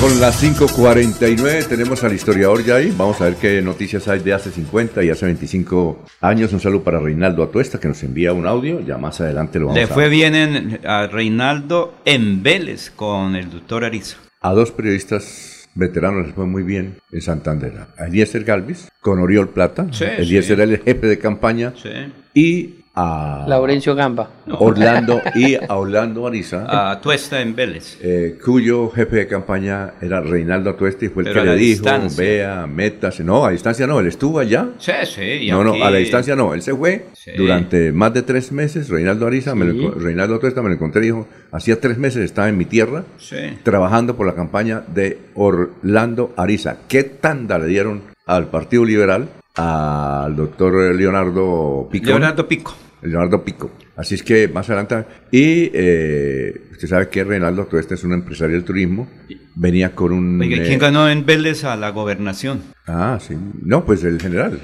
Con las 5.49 tenemos al historiador ya ahí. Vamos a ver qué noticias hay de hace 50 y hace 25 años. Un saludo para Reinaldo Atuesta que nos envía un audio. Ya más adelante lo vamos Le a fue bien en- a Reinaldo en Vélez con el doctor Ariza. A dos periodistas veteranos les fue muy bien en Santander. A Eliezer Galvis con Oriol Plata. Sí, Eliezer sí. era el jefe de campaña. Sí. Y a Laurencio Gamba. Orlando [LAUGHS] y a Orlando Ariza. A Tuesta en Vélez. eh, cuyo jefe de campaña era Reinaldo Atuesta y fue el Pero que a le la dijo, distancia. vea, métase. No, a distancia no, él estuvo allá. Sí, sí. y No, no, a la distancia no. Él se fue Sí. durante más de tres meses. Reinaldo Ariza, me lo enco- Reinaldo Atuesta me lo encontré y dijo, hacía tres meses estaba en mi tierra Sí. trabajando por la campaña de Orlando Ariza. ¿Qué tanda le dieron al Partido Liberal? Al doctor Leonardo Pico. Leonardo Pico. Leonardo Pico. Así es que más adelante. Y eh, usted sabe que Reinaldo Atuesta es un empresario del turismo. Venía con un. Oiga, eh, ¿quién ganó en Vélez a la gobernación? Ah, sí. No, pues el general.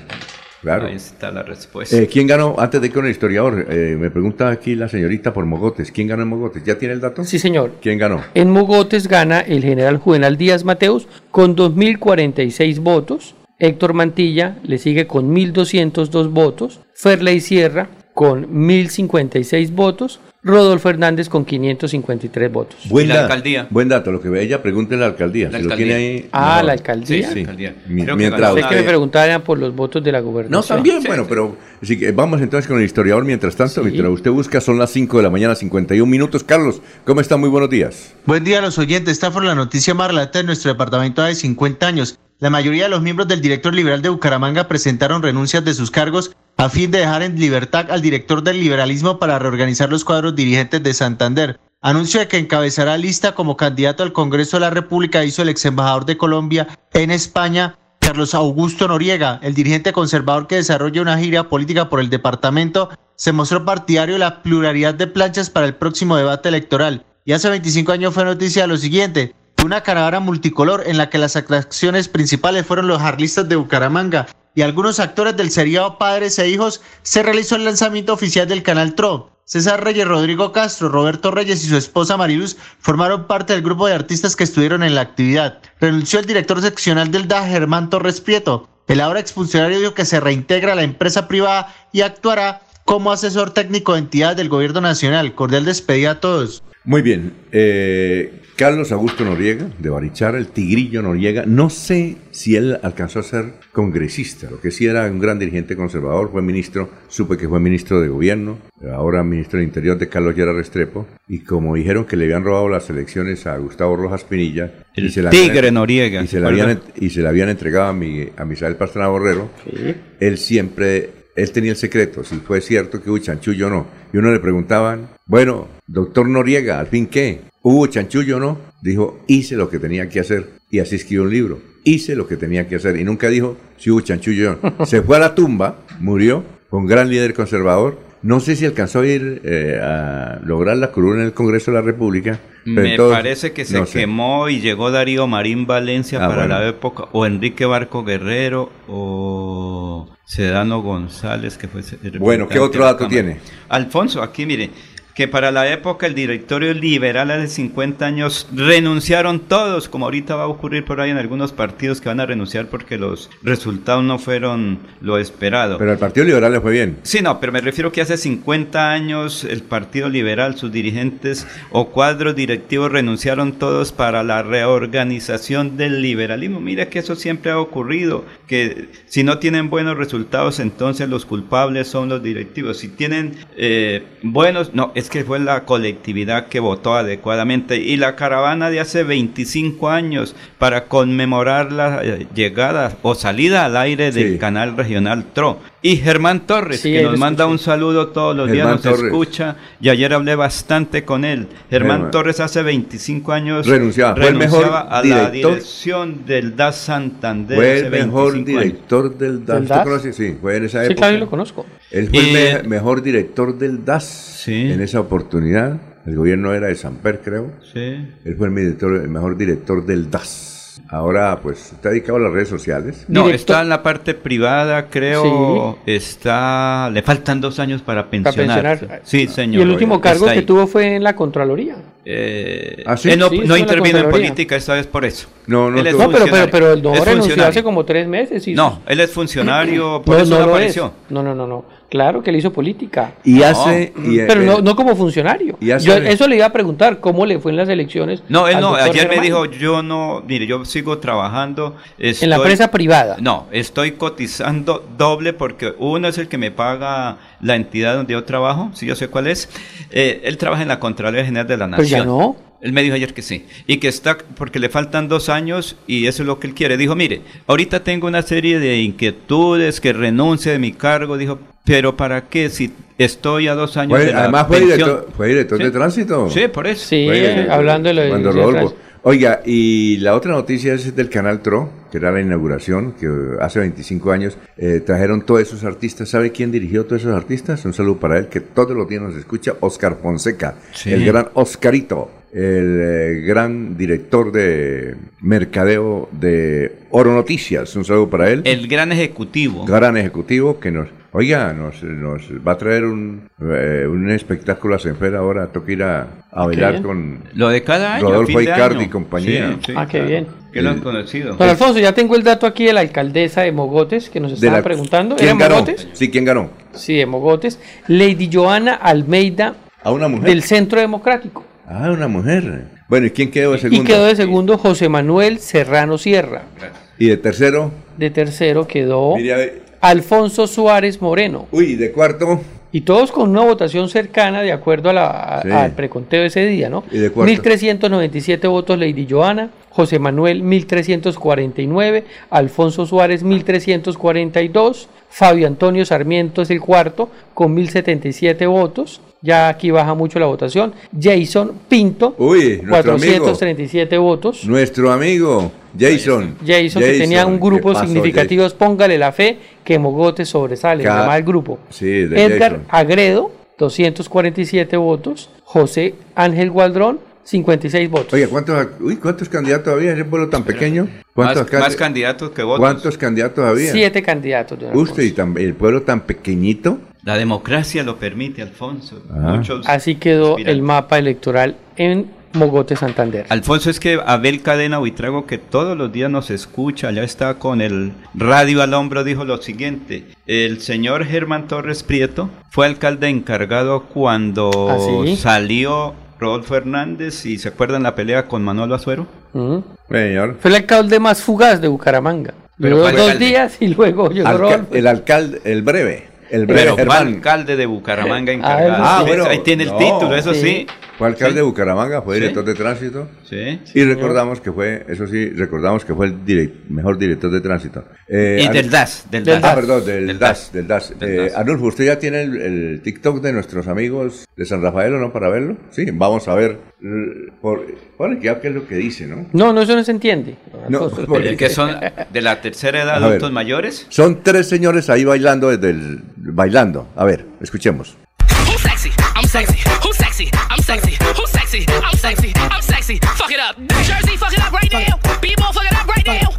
Claro. Ahí está la respuesta. Eh, ¿Quién ganó? Antes de ir con el historiador, eh, me pregunta aquí la señorita por Mogotes. ¿Quién ganó en Mogotes? ¿Ya tiene el dato? Sí, señor. ¿Quién ganó? En Mogotes gana el general Juvenal Díaz Mateus con 2.046 votos. Héctor Mantilla le sigue con 1.202 votos. Ferley Sierra con 1.056 votos. Rodolfo Hernández con 553 votos. Buen ¿Y la alcaldía? Buen dato. Lo que ve ella, pregúntele a la alcaldía. La si lo alcaldía. tiene ahí. Ah, la alcaldía. Sí, Sí. alcaldía. Creo mientras que me nadie. preguntaban por los votos de la gobernación. No, también, Sí, bueno, sí. pero así que vamos entonces con el historiador mientras tanto, Sí. mientras usted busca, son las 5 de la mañana, 51 minutos. Carlos, ¿cómo está? Muy buenos días. Buen día a los oyentes. Esta fue la noticia más relata de nuestro departamento de 50 años. La mayoría de los miembros del director liberal de Bucaramanga presentaron renuncias de sus cargos a fin de dejar en libertad al director del liberalismo para reorganizar los cuadros dirigentes de Santander. Anuncio de que encabezará lista como candidato al Congreso de la República hizo el ex embajador de Colombia en España, Carlos Augusto Noriega, el dirigente conservador que desarrolla una gira política por el departamento, se mostró partidario de la pluralidad de planchas para el próximo debate electoral. Y hace 25 años fue noticia lo siguiente, una caravana multicolor en la que las atracciones principales fueron los jarlistas de Bucaramanga y algunos actores del seriado Padres e Hijos, se realizó el lanzamiento oficial del canal TRO. César Reyes, Rodrigo Castro, Roberto Reyes y su esposa Mariluz formaron parte del grupo de artistas que estuvieron en la actividad. Renunció el director seccional del DA, Germán Torres Prieto. El ahora expulsionario dijo que se reintegra a la empresa privada y actuará como asesor técnico de entidades del gobierno nacional. Cordial despedida a todos. Muy bien. eh, Carlos Augusto Noriega, de Barichara, el Tigrillo Noriega. No sé si él alcanzó a ser congresista, lo que sí era un gran dirigente conservador, fue ministro, supe que fue ministro de gobierno, ahora ministro del Interior de Carlos Llera Restrepo, y como dijeron que le habían robado las elecciones a Gustavo Rojas Pinilla, El y se la tigre habían- Noriega, y se, la habían, y se la habían entregado a, mi, a Misael Pastrana Borrero, él siempre, él tenía el secreto, si fue cierto que hubo chanchullo o no. Y uno le preguntaban, bueno, doctor Noriega, ¿al fin qué? ¿Hubo chanchullo o no? Dijo, hice lo que tenía que hacer. Y así escribió un libro. Hice lo que tenía que hacer. Y nunca dijo si hubo chanchullo o no. [LAUGHS] Se fue a la tumba, murió, con gran líder conservador. No sé si alcanzó a ir eh, a lograr la curul en el Congreso de la República. pero Me entonces- parece que se no sé. quemó y llegó Darío Marín Valencia Ah, para bueno. la época, o Enrique Barco Guerrero, o Sedano González, que fue... Bueno, ¿qué otro dato tiene? Alfonso, aquí mire, que para la época el directorio liberal hace 50 años renunciaron todos, como ahorita va a ocurrir por ahí en algunos partidos que van a renunciar porque los resultados no fueron lo esperado. Pero al Partido Liberal le fue bien. Sí, no, pero me refiero que hace 50 años el Partido Liberal, sus dirigentes o cuadros directivos renunciaron todos para la reorganización del liberalismo. Mira que eso siempre ha ocurrido, que si no tienen buenos resultados, entonces los culpables son los directivos. Si tienen eh, buenos, no, es es que fue la colectividad que votó adecuadamente y la caravana de hace 25 años para conmemorar la eh, llegada o salida al aire del canal regional TRO. Y Germán Torres, que nos manda un saludo todos los días, nos escucha y ayer hablé bastante con él. Germán, Torres hace 25 años renunciaba, renunciaba a la dirección del DAS Santander. Fue el mejor director del DAS. ¿Usted Sí, fue en esa época. Sí, claro, lo conozco. Él fue el mejor director del DAS en esa oportunidad. El gobierno era de Samper, creo. Sí. Él fue el, el mejor director del DAS. Ahora, pues, está dedicado a las redes sociales. No, está en la parte privada, creo. Está. Le faltan dos años para pensionar. Sí, señor. Y el último cargo que tuvo fue en la Contraloría. Eh, ¿Ah, Él no, no intervino en política esta vez por eso. No, no, no pero, pero, pero, el no renunció hace como tres meses. Y no, él es funcionario, [CLEARS THROAT] por eso no, apareció. No, no, no, no. Claro que él hizo política. Y hace. pero no, no como funcionario. yo eso le iba a preguntar, ¿cómo le fue en las elecciones? No, él no. Ayer me dijo, yo no. Mire, yo sigo trabajando. en la empresa privada. No, estoy cotizando doble porque uno es el que me paga la entidad donde yo trabajo, si yo sé cuál es. Eh, él trabaja en la Contraloría General de la Nación. Pues ya no. Él me dijo ayer que sí. Y que está, porque le faltan dos años y eso es lo que él quiere. Dijo, mire, ahorita tengo una serie de inquietudes, que renuncie de mi cargo. Dijo, pero ¿para qué si estoy a dos años de la Además fue director, fue director de tránsito. Sí, por eso. Sí, hablando de lo de... Oiga, y la otra noticia es del canal TRO, que era la inauguración, que hace 25 años eh, trajeron todos esos artistas. ¿Sabe quién dirigió todos esos artistas? Un saludo para él, que todos los días nos escucha, Oscar Fonseca, el gran Oscarito el eh, gran director de mercadeo de Oro Noticias. Un saludo para él. El gran ejecutivo. Gran ejecutivo que nos, oiga, nos, nos va a traer un, eh, un espectáculo a Senfer ahora. Toca ir a, a bailar con Lo de cada año, Rodolfo Icardi y compañía. ah, qué bien. Que lo han conocido. Don Alfonso, ya tengo el dato aquí de la alcaldesa de Mogotes que nos estaba preguntando. ¿Quién ganó? Mogotes? Sí, ¿quién ganó? Sí, de Mogotes. Lady Joana Almeida. ¿A una mujer? Del Centro Democrático. Ah, una mujer. Bueno, ¿y quién quedó de segundo? Y quedó de segundo José Manuel Serrano Sierra. ¿Y de tercero? De tercero quedó Alfonso Suárez Moreno. Uy, ¿de cuarto? Y todos con una votación cercana de acuerdo a la, al preconteo de ese día, ¿no? ¿Y de 1.397 votos Lady Joana, José Manuel 1.349, Alfonso Suárez 1.342, Fabio Antonio Sarmiento es el cuarto con 1.077 votos, ya aquí baja mucho la votación. Jason Pinto, Uy, 437 votos. Nuestro amigo Jason. Jason, que tenía un grupo significativo, póngale la fe, que Mogote sobresale, llama el grupo. Sí, Edgar Agredo, 247 votos. José Ángel Gualdrón, 56 votos. Oye, ¿cuántos, uy, ¿cuántos candidatos había en ese pueblo tan pequeño? ¿Cuántos más, candidatos que votos. ¿Cuántos candidatos había? Siete candidatos. Usted y el pueblo tan pequeñito. La democracia lo permite, Alfonso. Ah. Así quedó el mapa electoral en Mogote, Santander. Alfonso, es que Abel Cadena Buitrago, que todos los días nos escucha, ya está con el radio al hombro, dijo lo siguiente. El señor Germán Torres Prieto fue alcalde encargado cuando ¿Ah, salió Rodolfo Hernández y se acuerdan la pelea con Manuel Azuero. Fue el alcalde más fugaz de Bucaramanga. Pero dos días y luego llegó El alcalde, el breve. El breve, Pero alcalde de Bucaramanga ah, encargado. Ah, bueno, ahí tiene el título, eso sí. Fue alcalde de Bucaramanga, fue director de tránsito. Sí. Y recordamos que fue, eso sí, recordamos que fue el mejor director de tránsito. Eh, y del DAS, del, DAS. Ah, perdón, del, DAS, del DAS. Eh, Arnulfo, ¿usted ya tiene el, TikTok de nuestros amigos de San Rafael o no para verlo? Sí, vamos a ver. Por, por qué es lo que dice, ¿no? No, no, eso no se entiende. No, porque... que son de la tercera edad, adultos mayores. Son tres señores ahí bailando desde el, bailando. A ver, escuchemos. I'm sexy. Who's sexy? I'm sexy. Who's sexy? I'm sexy. I'm sexy. Fuck it up. Jersey, fuck it up right now. People, fuck it up right now.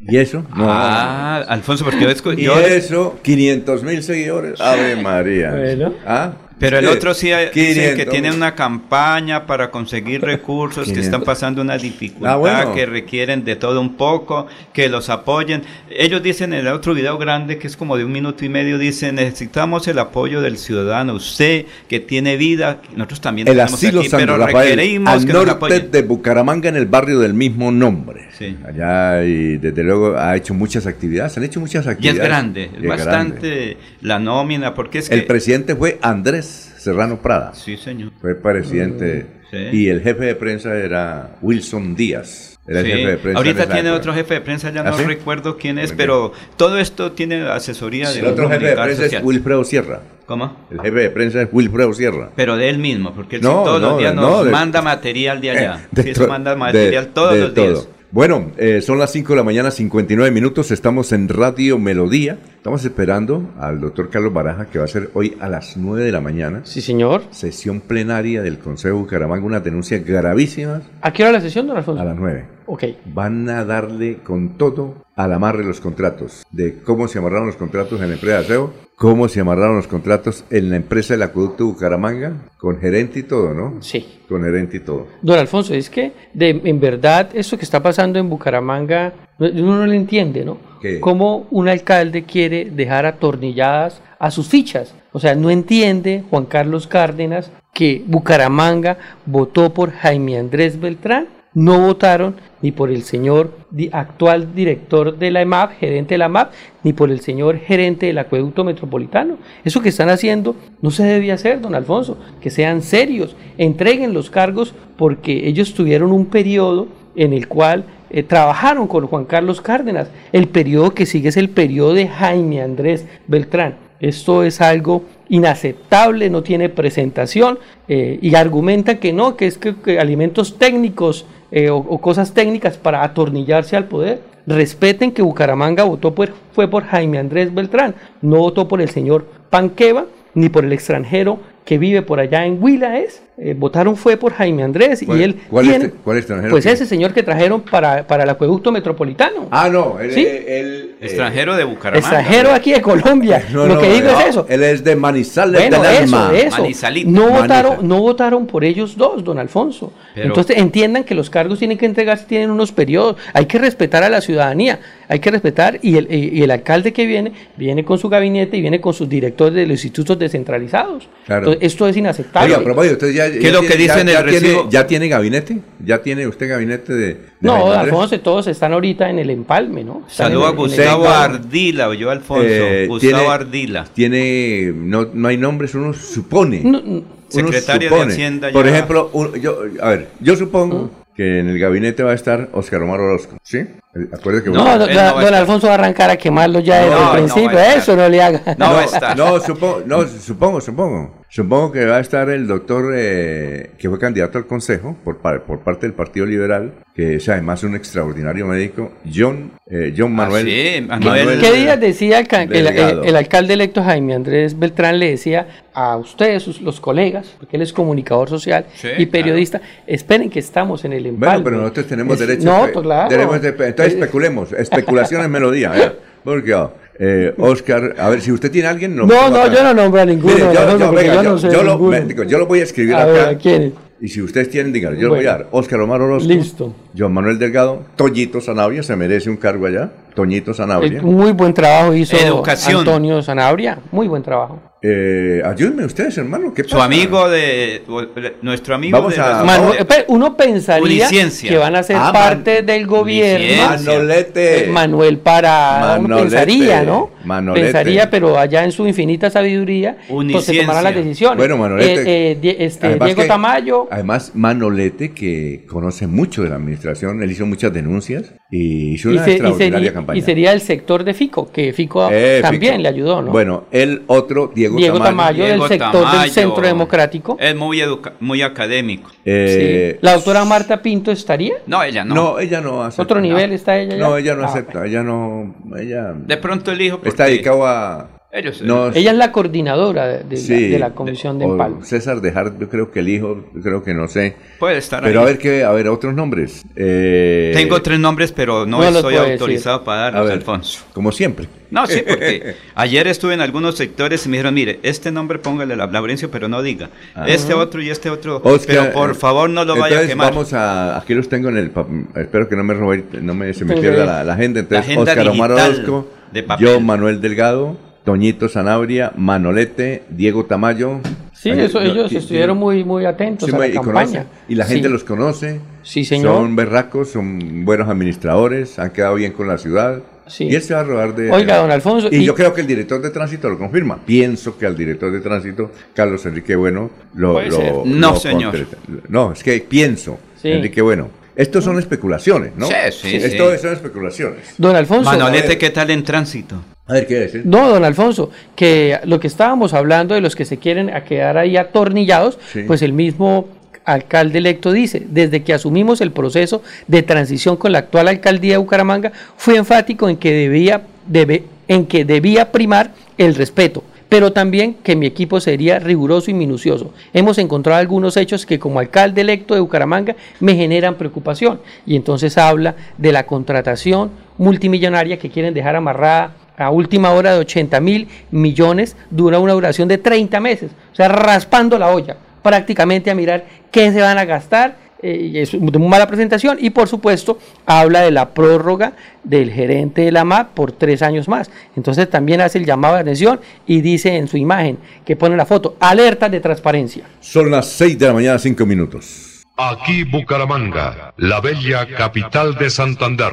¿Y eso? No. Ah, Alfonso, porque yo... Y eso, 500 mil seguidores. Ave María. Bueno. ¿Ah? Pero el otro sí dice que tiene una campaña para conseguir recursos, que están pasando una dificultad, ah, que requieren de todo un poco, que los apoyen. Ellos dicen en el otro video grande, que es como de un minuto y medio, dicen, necesitamos el apoyo del ciudadano, usted que tiene vida, nosotros también el tenemos asilo aquí, pero requerimos al norte de Bucaramanga, en el barrio del mismo nombre. Sí. Allá y desde luego ha hecho muchas actividades, han hecho muchas actividades. Y es grande, es bastante la nómina, porque es El presidente fue Andrés Serrano Prada. Sí, señor. Fue presidente. Sí. Y el jefe de prensa era Wilson Díaz. Era el jefe de prensa. en Ahorita tiene otro jefe de prensa, ya ¿Ah, no sí? recuerdo quién es, pero todo esto tiene asesoría de El otro jefe de prensa social. es Wilfredo Sierra. ¿Cómo? El jefe de prensa es Wilfredo Sierra. Pero de él mismo, porque él No, todos no, los días no, nos de- manda material de allá. De manda material todos los días. todo. Bueno, eh, son las 5 de la mañana, 59 minutos. Estamos en Radio Melodía. Estamos esperando al doctor Carlos Baraja, que va a ser hoy a las 9 de la mañana. Sí, señor. Sesión plenaria del Consejo de Bucaramanga, unas denuncias gravísimas ¿A qué hora la sesión, don Alfonso? a las 9. Ok. Van a darle con todo al amarre los contratos, de cómo se amarraron los contratos en la empresa de aseo, cómo se amarraron los contratos en la empresa del acueducto Bucaramanga, con gerente y todo, ¿no? Sí. Con gerente y todo. Don Alfonso, es que de, en verdad eso que está pasando en Bucaramanga, uno no lo entiende, ¿no? ¿Qué? Cómo un alcalde quiere dejar atornilladas a sus fichas. O sea, no entiende Juan Carlos Cárdenas que Bucaramanga votó por Jaime Andrés Beltrán. No votaron ni por el señor actual director de la EMAP, gerente de la EMAP, ni por el señor gerente del acueducto metropolitano. Eso que están haciendo no se debía hacer, don Alfonso, que sean serios, entreguen los cargos porque ellos tuvieron un periodo en el cual eh, trabajaron con Juan Carlos Cárdenas. El periodo que sigue es el periodo de Jaime Andrés Beltrán. Esto es algo inaceptable, no tiene presentación eh, y argumentan que no, que es que, alimentos técnicos eh, o, o cosas técnicas para atornillarse al poder. Respeten que Bucaramanga votó por, fue por Jaime Andrés Beltrán, no votó por el señor Panqueva ni por el extranjero que vive por allá en Huila es. Eh, votaron fue por Jaime Andrés y ¿Cuál- él cuál tiene, este- cuál extranjero pues ese señor que trajeron para, para el acueducto metropolitano. Ah, no, él, ¿Sí? él- eh, Extranjero de Bucaramanga. extranjero aquí de Colombia. [LAUGHS] no, Lo no, que digo no, es eso. Él es de Manizales Bueno, del eso, Alma. eso. Manizalito. No Manizal. votaron, no votaron por ellos dos, don Alfonso. Pero- Entonces entiendan que los cargos tienen que entregarse, tienen unos periodos. Hay que respetar a la ciudadanía, hay que respetar y el, y el alcalde que viene, viene con su gabinete y viene con sus directores de los institutos descentralizados. Claro. Entonces, esto es inaceptable. Oiga, a propósito, usted ya, ¿Qué ya es lo tiene- que dice ya- en el ya tiene- recibo? ¿Ya tiene gabinete? ¿Ya tiene usted gabinete de, de no, Jaime don Andrés? Alfonso, todos están ahorita en el empalme, ¿no? Están Saludo a Gustavo Ardila, oyó Alfonso. Eh, Gustavo tiene- Ardila. Tiene, no, no hay nombres, uno supone. No, no, Uno Secretario de. Hacienda Por ya- ejemplo, un- yo, a ver, yo supongo que en el gabinete va a estar Oscar Omar Orozco, ¿sí? Acuérdate que No, don, no. Alfonso va a arrancar a quemarlo ya desde No, el principio. Eso no le haga. No [LAUGHS] estar. No, supongo, no, supongo, supongo. Supongo que va a estar el doctor eh, que fue candidato al Consejo por, par- por parte del Partido Liberal, que es además un extraordinario médico, John, eh, John Manuel. sí, Manuel- ¿Qué días decía el, el- el, alcalde electo Jaime Andrés Beltrán le decía a ustedes, sus- los colegas, porque él es comunicador social Sí, y periodista, esperen que estamos en el empalme. Bueno, pero nosotros tenemos Es- derecho. No, claro. tenemos de- entonces Eh, especulemos. Especulación es melodía. ¿eh? Porque, oh, eh, Oscar, a ver, si usted tiene a alguien. No, no, yo no nombro a ninguno, Mire, yo, yo, venga, yo no sé yo lo, ninguno. me- digo, yo lo voy a escribir A acá. ver, ¿a quién? Y si ustedes tienen, díganlo. Yo lo voy a dar. Oscar Omar Orozco. Listo. John Manuel Delgado. Toñito Sanabria. Se merece un cargo allá. Toñito Sanabria. Eh, Muy buen trabajo hizo Educación. Antonio Sanabria. Muy buen trabajo. Eh, ayúdenme ustedes, hermano. ¿Qué Su amigo de. Nuestro amigo Vamos de. a- la- Vamos. Manuel- espera, uno pensaría Uniciencia. que van a ser Ah, parte Man- del gobierno. Uniciencia. Manolete. Eh, Manuel uno Manolete, pensaría, ¿no? Manolete. Pensaría, pero allá en su infinita sabiduría, pues se tomarán las decisiones. Bueno, Manolete. Eh, eh, este, Además Diego que- Tamayo, Además, Manolete, que conoce mucho de la administración, él hizo muchas denuncias y hizo y, una se- y extraordinaria sería, campaña. y sería el sector de Fico, que Fico Eh, también Fico. le ayudó, ¿no? Bueno, el otro, Diego, Diego Tamayo, del Diego sector Tamayo. del Centro Democrático. Es muy, educa- muy académico. Eh, Sí. La doctora Marta Pinto estaría. No, ella no. no. ella no acepta. Otro nivel está ella ya. No, ella no Ah, acepta, ella no, ella De pronto el hijo. está dedicado a... Ellos. no, Ella es la coordinadora de, de sí, la, de la comisión de empalme. César Dejar, yo creo que el hijo, creo que no sé. Puede estar Pero ahí. a ver qué, a ver, otros nombres. Eh, Tengo tres nombres, pero no, estoy autorizado para a darlos, ver, Alfonso. Como siempre. No, sí, [LAUGHS] porque ayer estuve en algunos sectores y me dijeron, mire, este nombre póngale a Laurencio, pero no diga. Este otro y este otro, Oscar, pero por eh, favor no lo vaya a quemar. Vamos a, aquí los tengo en el, espero que no me robe, no me, se me pierda la, la agenda. Entonces, agenda Oscar Omar Orozco, de papel. yo Manuel Delgado, Toñito Sanabria, Manolete, Diego Tamayo. Sí, Ay, eso, no, ellos sí, estuvieron sí. muy, muy atentos Sí, a la y campaña. y la gente Sí. los conoce. Sí, señor. Son berracos, son buenos administradores, han quedado bien con la ciudad. Sí. Y él se va a robar de... Oiga, don Alfonso, Y, y- yo creo que el director de tránsito lo confirma. Pienso que al director de tránsito, Carlos Enrique Bueno, lo... Puede lo- ser. No, lo señor. concreta. No, es que pienso, Sí. Enrique Bueno. Estos son especulaciones, ¿no? Sí, sí, Esto sí. son especulaciones. Don Alfonso. Manolete, ¿qué tal en tránsito? A ver, ¿qué decir? No, don Alfonso, que lo que estábamos hablando de los que se quieren a quedar ahí atornillados, Sí. pues el mismo alcalde electo dice, desde que asumimos el proceso de transición con la actual alcaldía de Bucaramanga, fui enfático en que debía, debe- en que debía primar el respeto, pero también que mi equipo sería riguroso y minucioso. Hemos encontrado algunos hechos que como alcalde electo de Bucaramanga me generan preocupación y entonces habla de la contratación multimillonaria que quieren dejar amarrada a última hora de 80 mil millones, dura una duración de 30 meses, o sea, raspando la olla prácticamente a mirar qué se van a gastar. eh, y es muy mala presentación y por supuesto habla de la prórroga del gerente de la MAP por tres años más. Entonces también hace el llamado de atención y dice en su imagen que pone la foto, alerta de transparencia. Son las 6 de la mañana, 5 minutos. Aquí Bucaramanga, la bella capital de Santander.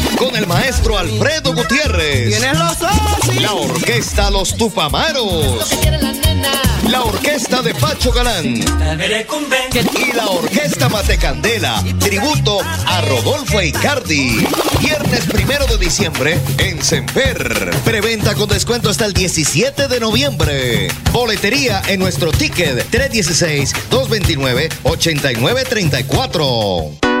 con el maestro Alfredo Gutiérrez. Tienes los ojos, La orquesta Los Tupamaros. La orquesta de Pacho Galán. Y la orquesta Matecandela. Tributo a Rodolfo Icardi. Viernes primero de diciembre en Semper. Preventa con descuento hasta el 17 de noviembre. Boletería en nuestro ticket 316-229-8934.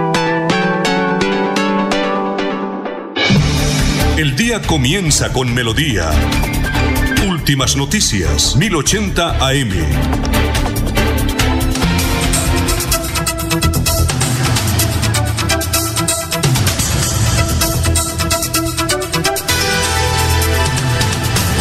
El día comienza con melodía. Últimas noticias, 1080 AM.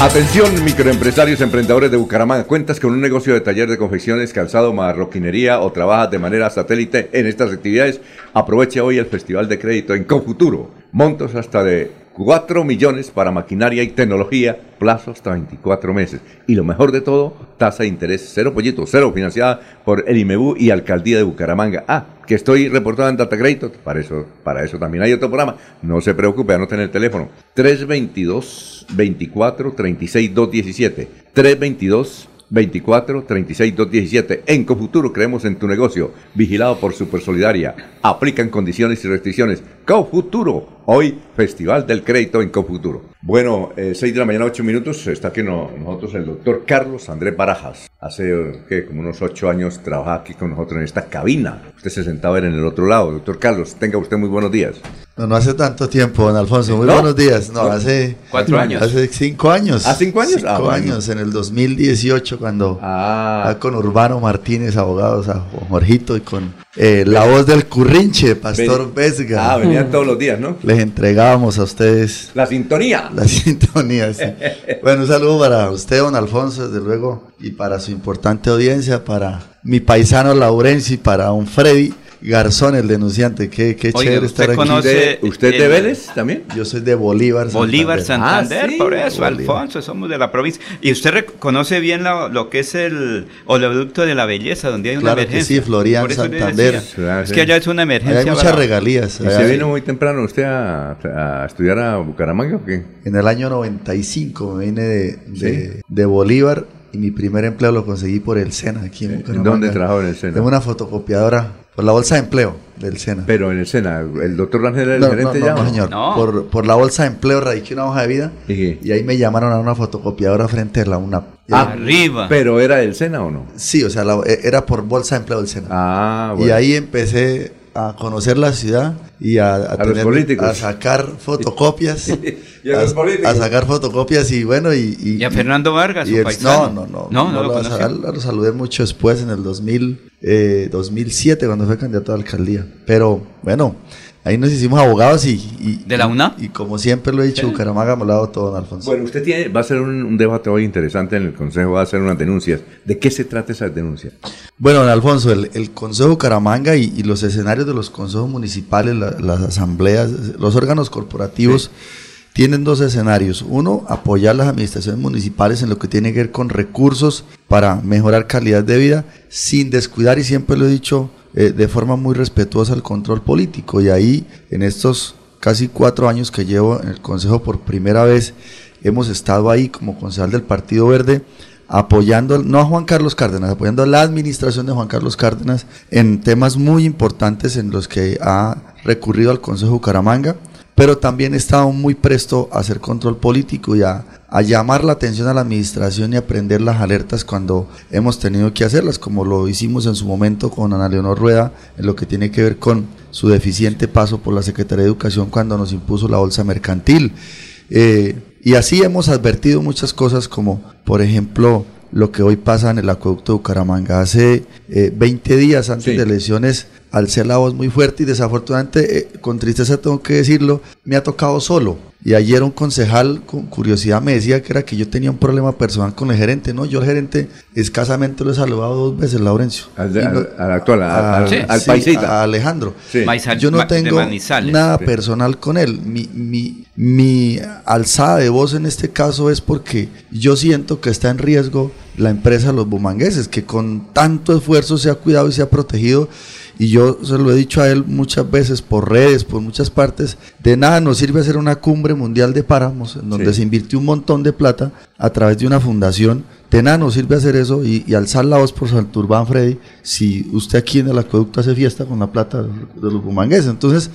Atención, microempresarios, emprendedores de Bucaramanga. ¿Cuentas con un negocio de taller de confecciones, calzado, marroquinería o trabajas de manera satélite en estas actividades? Aproveche hoy el Festival de Crédito en Confuturo. Montos hasta de 4 millones para maquinaria y tecnología, plazo hasta 24 meses. Y lo mejor de todo, tasa de interés cero pollito, cero, financiada por el IMEBU y Alcaldía de Bucaramanga. Ah, que estoy reportado en Data Crédito, para eso, para eso también hay otro programa. No se preocupe, anoten el teléfono. 322 24 36 217. 322 24 36 217. En Cofuturo creemos en tu negocio. Vigilado por Super Solidaria. Aplican condiciones y restricciones. Cofuturo. Hoy, Festival del Crédito en Cofuturo. Bueno, eh, 6 de la mañana, 8 minutos. Está aquí no- nosotros el doctor Carlos Andrés Barajas. Hace eh, ¿qué? como unos 8 años trabajaba aquí con nosotros en esta cabina. Usted se sentaba en el otro lado. Doctor Carlos, tenga usted muy buenos días. No, no hace tanto tiempo, don Alfonso. Muy ¿No? buenos días. No, hace. ¿Cuatro años? Hace cinco años. ¿Ah, cinco años? Cinco Ah, bueno. años, en el 2018, cuando. Ah. con Urbano Martínez, abogados, a Jorgito, y con eh, la voz del Currinche, Pastor Ven- Vesga. Ah, todos los días, ¿no? Les entregábamos a ustedes. La sintonía. La [LAUGHS] sintonía, sí. Bueno, un saludo para usted, don Alfonso, desde luego, y para su importante audiencia, para mi paisano Laurencio y para don Freddy Garzón, el denunciante. Qué, qué Oiga, chévere ¿usted estar aquí. conoce ¿Usted es de Vélez también? Yo soy de Bolívar, Bolívar, Santander. Santander, Ah, sí, por eso, Bolívar. Alfonso, somos de la provincia. Y usted reconoce bien lo, lo que es el oleoducto de la belleza, donde hay una Claro que emergencia. sí, Florian, Santander. Es que allá es una emergencia. Allá hay muchas brava. regalías. ¿Y allá se vino muy temprano usted a, a estudiar a Bucaramanga o qué? En el año 95 me vine de, de, Sí. de Bolívar y mi primer empleo lo conseguí por el SENA aquí en Bucaramanga. ¿Dónde trabajó en el SENA? En una fotocopiadora, por la bolsa de empleo del SENA. Pero en el SENA, ¿el doctor Rangel era el No, gerente no, ya? no, señor. Por, por la bolsa de empleo radiqué una hoja de vida y ahí me llamaron a una fotocopiadora frente a la UNAP. Ah, Arriba. ¿Pero era del SENA o no? Sí, o sea, la- e- era por bolsa de empleo del SENA. Ah, Y bueno. ahí empecé a conocer la ciudad y a, a A los políticos. a sacar fotocopias. [LAUGHS] Y a los políticos. a sacar fotocopias y bueno, y... Y, ¿Y a Fernando Vargas, y su el- no, no, no. No, no lo lo, conoció. sal- lo saludé mucho después, en el 2000, eh, 2007, cuando fue candidato a la alcaldía. Pero bueno, ahí nos hicimos abogados y... y- ¿De la UNA? Y, como siempre lo he dicho, Bucaramanga me lo ha dado todo, don Alfonso. Bueno, usted tiene, va a hacer un, un debate hoy interesante en el Consejo, va a hacer unas denuncias. ¿De qué se trata esas denuncias? Bueno, don Alfonso, el, el Consejo Bucaramanga y, y los escenarios de los consejos municipales, la- las asambleas, los órganos corporativos, tienen dos escenarios. Uno, apoyar las administraciones municipales en lo que tiene que ver con recursos para mejorar calidad de vida, sin descuidar, y siempre lo he dicho, eh, de forma muy respetuosa el control político. Y ahí, en estos casi cuatro años que llevo en el Consejo por primera vez, hemos estado ahí como concejal del Partido Verde apoyando, no a Juan Carlos Cárdenas, apoyando a la administración de Juan Carlos Cárdenas en temas muy importantes en los que ha recurrido al Consejo Bucaramanga, pero también he estado muy presto a hacer control político y a, a llamar la atención a la administración y a prender las alertas cuando hemos tenido que hacerlas, como lo hicimos en su momento con Ana Leonor Rueda, en lo que tiene que ver con su deficiente paso por la Secretaría de Educación cuando nos impuso la bolsa mercantil. Eh, y así hemos advertido muchas cosas como, por ejemplo, lo que hoy pasa en el acueducto de Bucaramanga. Hace eh, 20 días antes de elecciones alcé la voz muy fuerte y desafortunadamente, eh, con tristeza tengo que decirlo, me ha tocado solo. Y ayer un concejal con curiosidad me decía que era que yo tenía un problema personal con el gerente. No, yo al gerente escasamente lo he saludado dos veces, Laurencio. Al, de- no- al- al actual, a- al, Sí. al Sí, paisita. a Alejandro. Sí. Maizal- Yo no tengo nada Sí. personal con él. Mi, mi, mi alzada de voz en este caso es porque yo siento que está en riesgo la empresa Los Bumangueses, que con tanto esfuerzo se ha cuidado y se ha protegido. Y yo se lo he dicho a él muchas veces por redes, por muchas partes. De nada nos sirve hacer una cumbre mundial de páramos, en donde Sí. se invirtió un montón de plata a través de una fundación. De nada nos sirve hacer eso y, y alzar la voz por Santurbán, Freddy, si usted aquí en el acueducto hace fiesta con la plata de, los bumangueses. Entonces,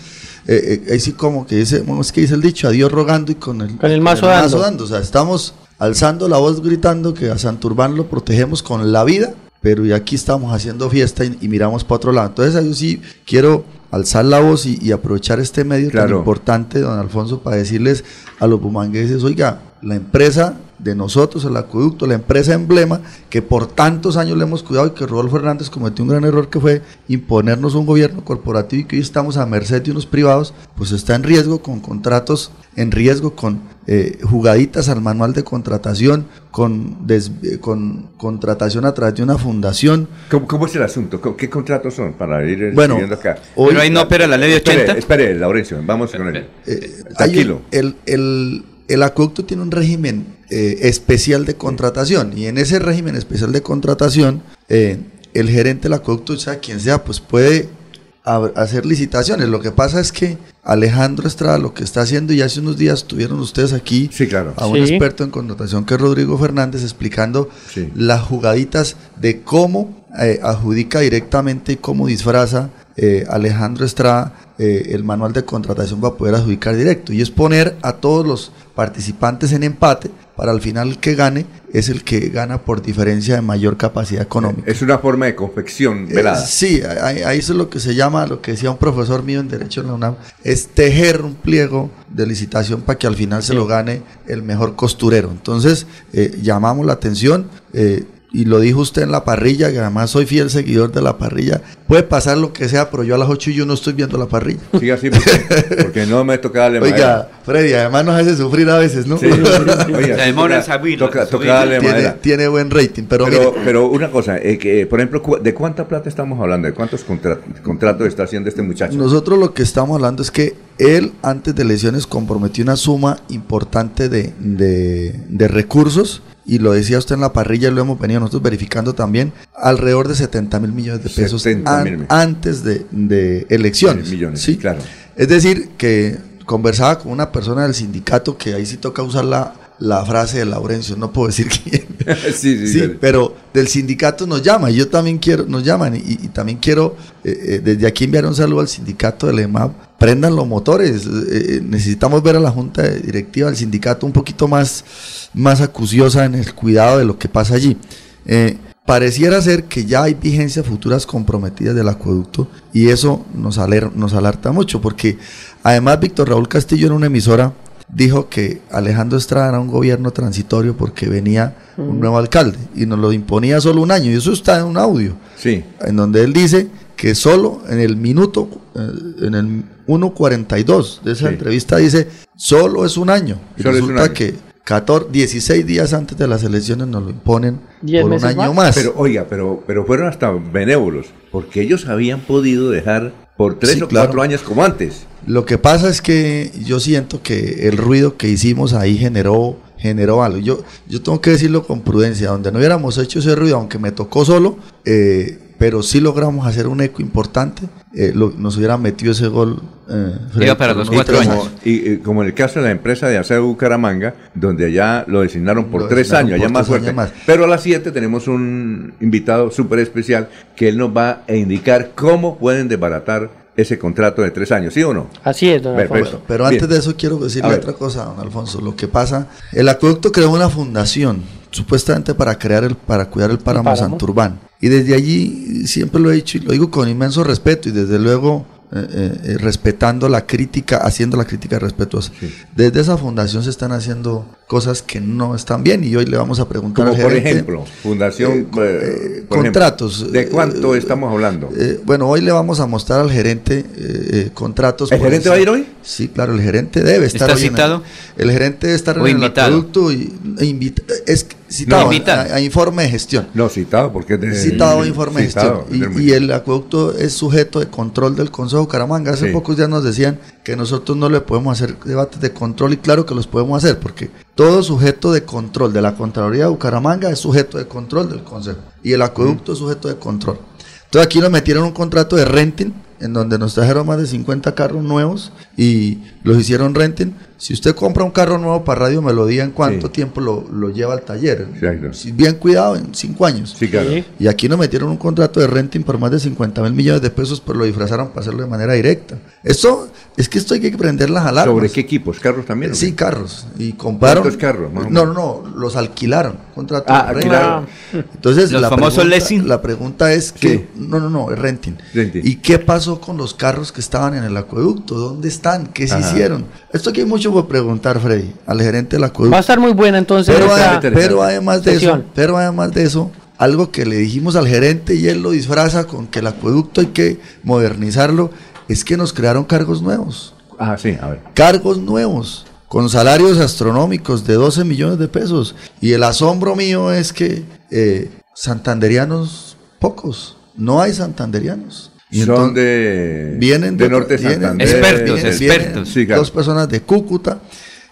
eh, eh, ahí sí como que dice, bueno, es que dice el dicho, a Dios rogando y con el, Con el mazo dando. O sea, estamos alzando la voz gritando que a Santurbán lo protegemos con la vida, pero y aquí estamos haciendo fiesta y, y miramos para otro lado. Entonces, yo sí quiero alzar la voz y, y aprovechar este medio tan importante, don Alfonso, para decirles a los bumangueses, oiga, la empresa de nosotros, el acueducto, la empresa emblema, que por tantos años le hemos cuidado y que Rodolfo Hernández cometió un gran error que fue imponernos un gobierno corporativo y que hoy estamos a merced de unos privados, pues está en riesgo con contratos, en riesgo con eh, jugaditas al manual de contratación, con, des- eh, con contratación a través de una fundación. ¿Cómo, cómo es el asunto? ¿Cómo- ¿Qué contratos son para ir eh, Bueno, acá? hoy- Pero ahí no opera la ley de Espere, 80. Espere, Laurencio, vamos con él. Eh, Tranquilo. un- el, el- el acueducto tiene un régimen eh, especial de contratación y en ese régimen especial de contratación eh, el gerente del acueducto, sea quien sea, pues puede hacer licitaciones. Lo que pasa es que Alejandro Estrada lo que está haciendo y hace unos días tuvieron ustedes aquí a un Sí. experto en contratación que es Rodrigo Fernández explicando Sí. las jugaditas de cómo eh, adjudica directamente y cómo disfraza eh, Alejandro Estrada eh, el manual de contratación para poder adjudicar directo y es poner a todos los participantes en empate para al final el que gane es el que gana por diferencia de mayor capacidad económica. Es una forma de confección Eh, velada. sí, ahí, ahí eso es lo que se llama, lo que decía un profesor mío en Derecho en la UNAM, es tejer un pliego de licitación para que al final se lo gane el mejor costurero. Entonces, eh, llamamos la atención. eh, y lo dijo usted en la parrilla, que además soy fiel seguidor de la parrilla. Puede pasar lo que sea, pero yo a las 8 y yo no estoy viendo la parrilla. Sí, así, porque, [LAUGHS] porque no me toca darle Oiga, madera. Freddy, además nos hace sufrir a veces, ¿no? Sí. Oiga, Se demora toca- Toca, darle tiene, madera. tiene buen rating, pero, Pero, mire, pero una cosa, eh, que, por ejemplo, cu- ¿de cuánta plata estamos hablando? ¿De cuántos contra- contratos está haciendo este muchacho? Nosotros lo que estamos hablando es que él antes de elecciones comprometió una suma importante de, de- de recursos y lo decía usted en la parrilla lo hemos venido nosotros verificando también, alrededor de 70 mil millones de pesos 70 mil an- millones. antes de, de elecciones. Millones, ¿sí? claro. Es decir, que conversaba con una persona del sindicato que ahí sí toca usar la, la frase de Laurencio, no puedo decir [LAUGHS] quién. [LAUGHS] sí, sí, Sí, pero del sindicato nos llama, y yo también quiero, nos llaman, y, y también quiero eh, eh, desde aquí enviar un saludo al sindicato del EMAP. Prendan los motores, eh, eh, necesitamos ver a la junta directiva del sindicato un poquito más, más acuciosa en el cuidado de lo que pasa allí. Eh, pareciera ser que ya hay vigencias futuras comprometidas del acueducto y eso nos, aler- nos alerta mucho porque además Víctor Raúl Castillo en una emisora dijo que Alejandro Estrada era un gobierno transitorio porque venía un nuevo alcalde y nos lo imponía solo un año y eso está en un audio Sí. en donde él dice que solo en el minuto, eh, en el 1.42 de esa Sí. entrevista dice, solo es un año. Y Solo resulta año. que 14, 16 días antes de las elecciones nos lo imponen por un año más. más. Pero oiga, pero, pero fueron hasta benévolos, porque ellos habían podido dejar por tres Sí, o claro. cuatro años como antes. Lo que pasa es que yo siento que el ruido que hicimos ahí generó generó algo. Yo, yo tengo que decirlo con prudencia, donde no hubiéramos hecho ese ruido, aunque me tocó solo, eh, pero sí logramos hacer un eco importante, eh, lo- nos hubieran metido ese gol. eh, para los cuatro como, y, y como en el caso de la empresa de Aseo Bucaramanga, donde allá lo designaron por Lo tres designaron años, allá más fuerte. años más. Pero a las siete tenemos un invitado súper especial que él nos va a indicar cómo pueden desbaratar ese contrato de tres años, ¿sí o no? Así es, don. Alfonso. Pero antes de eso quiero decirle otra cosa, don Alfonso. Lo que pasa, el acueducto creó una fundación, supuestamente para crear el, para cuidar el páramo, páramo. Santurbán. Y desde allí siempre lo he dicho y lo digo con inmenso respeto y desde luego eh, eh, eh, respetando la crítica, haciendo la crítica respetuosa. Desde esa fundación se están haciendo cosas que no están bien y hoy le vamos a preguntar Como al por ejemplo, Fundación... eh, eh, eh, ejemplo, contratos. ¿De cuánto Eh, estamos hablando? eh, bueno, hoy le vamos a mostrar al gerente eh, eh, contratos. ¿El gerente va a ir hoy? Sí, claro, el gerente debe estar ¿Está hoy en el- citado? El, gerente debe estar ¿O en invitado? el acueducto y e invita- es citado No, invitado. a, a informe de gestión. No, citado, porque es de... Citado a informe de citado, gestión. Y, y el acueducto es sujeto de control del Consejo Bucaramanga. Hace Sí. pocos días nos decían que nosotros no le podemos hacer debates de control y claro que los podemos hacer porque todo sujeto de control de la Contraloría de Bucaramanga es sujeto de control del Consejo y el acueducto es sujeto de control. Entonces aquí nos metieron un contrato de renting en donde nos trajeron más de 50 carros nuevos y los hicieron renting. Si usted compra un carro nuevo para Radio Melodía, ¿en cuánto Sí. tiempo lo, lo lleva al taller? Exacto. Bien cuidado, en 5 años. Sí, claro. Sí. Y aquí nos metieron un contrato de renting por más de 50 mil millones de pesos, pero lo disfrazaron para hacerlo de manera directa. Esto, es que esto hay que prender las alarmas. ¿Sobre qué equipos? ¿Carros también? Sí, carros. Y compraron. ¿Cuántos carros, No, no, no, los alquilaron. Contrato Ah, de renting. alquilaron. Entonces, Los la famosos pregunta, leasing. la pregunta es que. Sí. No, no, no, es renting. Renting. ¿Y qué pasó con los carros que estaban en el acueducto? ¿Dónde están? ¿Qué se Ajá. hicieron? Esto aquí hay mucho por preguntar, Freddy, al gerente del Va a acueducto. estar muy buena entonces Pero, además de eso, pero además de eso, algo que le dijimos al gerente y él lo disfraza con que el acueducto hay que modernizarlo, es que nos crearon cargos nuevos. Ah, sí, a ver. Cargos nuevos, con salarios astronómicos de 12 millones de pesos. Y el asombro mío es que eh, santanderianos, pocos, no hay santanderianos. Y Son de... vienen de Norte vienen- Santander. Expertos, vienen- expertos. vienen Sí, claro. Dos personas de Cúcuta.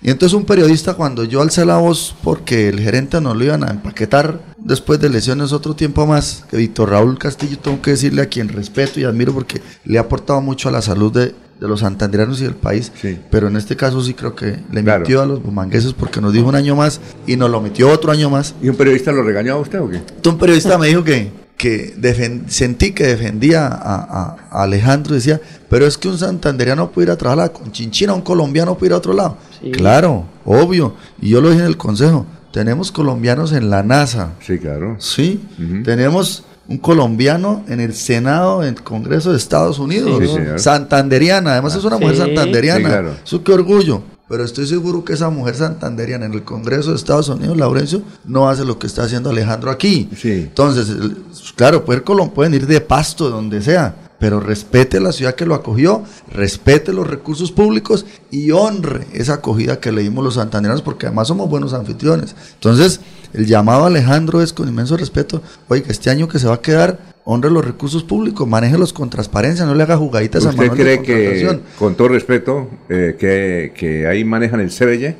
Y entonces un periodista, cuando yo alcé la voz porque el gerente nos lo iban a empaquetar después de lesiones otro tiempo más, que Víctor Raúl Castillo, tengo que decirle a quien respeto y admiro porque le ha aportado mucho a la salud de, de los santanderianos y del país. Sí. Pero en este caso sí creo que le Claro. mintió a los bumangueses porque nos dijo un año más y nos lo metió otro año más. ¿Y un periodista lo regañó a usted o qué? Entonces, un periodista me dijo que, que sentí que defendía a, a- a Alejandro, decía, pero es que un santanderiano puede ir a trabajar con Chinchina, un colombiano puede ir a otro lado. Sí. Claro, obvio. Y yo lo dije en el consejo, tenemos colombianos en la NASA, Sí, claro. ¿sí? Tenemos un colombiano en el Senado, en el Congreso de Estados Unidos, Sí, señor. santanderiana, además es una mujer Sí. santanderiana, Sí, claro. eso qué orgullo. Pero estoy seguro que esa mujer santanderiana en el Congreso de Estados Unidos, Laurencio, no hace lo que está haciendo Alejandro aquí. Sí. Entonces, claro, pueden, ir de pasto, de donde sea, pero respete la ciudad que lo acogió, respete los recursos públicos y honre esa acogida que le dimos los santanderianos, porque además somos buenos anfitriones. Entonces, el llamado a Alejandro es con inmenso respeto, oiga, este año que se va a quedar, honre los recursos públicos, manéjelos con transparencia, no le haga jugaditas a ¿Usted Manuel de cree que, con todo respeto, eh, que, que ahí manejan el CBY?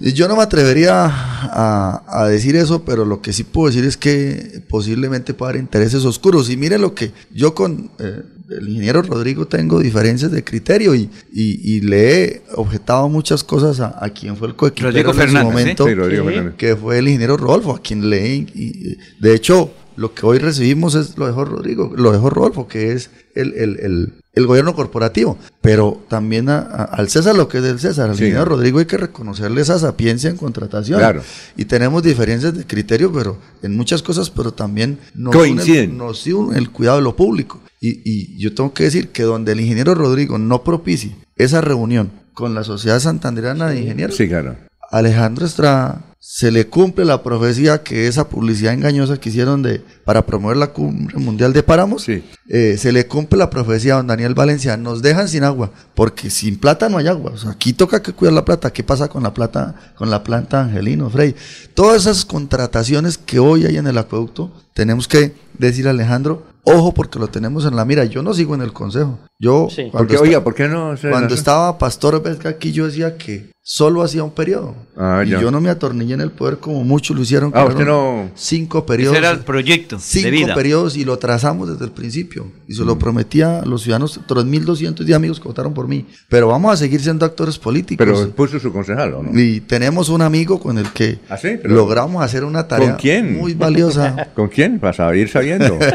Yo no me atrevería a, a, decir eso, pero lo que sí puedo decir es que posiblemente pueda haber intereses oscuros. Y mire lo que yo con eh, el ingeniero Rodrigo tengo diferencias de criterio y, y, y le he objetado muchas cosas a, a quien fue el coequipero en ese momento, Sí, Rodrigo Fernández. que fue el ingeniero Rodolfo, a quien le he... y- de hecho, lo que hoy recibimos es lo dejó Rodrigo, lo dejó Rodolfo, que es el, el, el, el gobierno corporativo, pero también a- a- al César lo que es del César, al Sí. ingeniero Rodrigo hay que reconocerle esa sapiencia en contratación. Claro. Y tenemos diferencias de criterio, pero en muchas cosas, pero también nos Coinciden. nos une el cuidado de lo público. Y, y yo tengo que decir que donde el ingeniero Rodrigo no propicie esa reunión con la Sociedad Santanderana de Ingenieros, Sí, claro. Alejandro Estrada se le cumple la profecía que esa publicidad engañosa que hicieron de, para promover la cumbre mundial de páramos, eh, se le cumple la profecía a don Daniel Valencia, nos dejan sin agua, porque sin plata no hay agua, o sea, aquí toca que cuidar la plata, ¿qué pasa con la plata, con la planta Angelino, Frey? Todas esas contrataciones que hoy hay en el acueducto, tenemos que decir a Alejandro, ojo porque lo tenemos en la mira, yo no sigo en el consejo, yo cuando Porque, oiga, ¿por qué no? se- cuando no- estaba Pastor Vesga aquí, yo decía que solo hacía un periodo. Ah, y ya. yo no me atornillé en el poder como muchos lo hicieron. Ah, usted no- Cinco periodos. Ese era el proyecto de Cinco vida. periodos y lo trazamos desde el principio. Y Mm. se lo prometía a los ciudadanos, 3.210 amigos que votaron por mí. Pero vamos a seguir siendo actores políticos. Pero puso su concejal, ¿o no? Y tenemos un amigo con el que ¿Ah, sí? Pero- logramos hacer una tarea ¿Con quién? muy valiosa. [LAUGHS] ¿Con quién? Para ir sabiendo. [LAUGHS]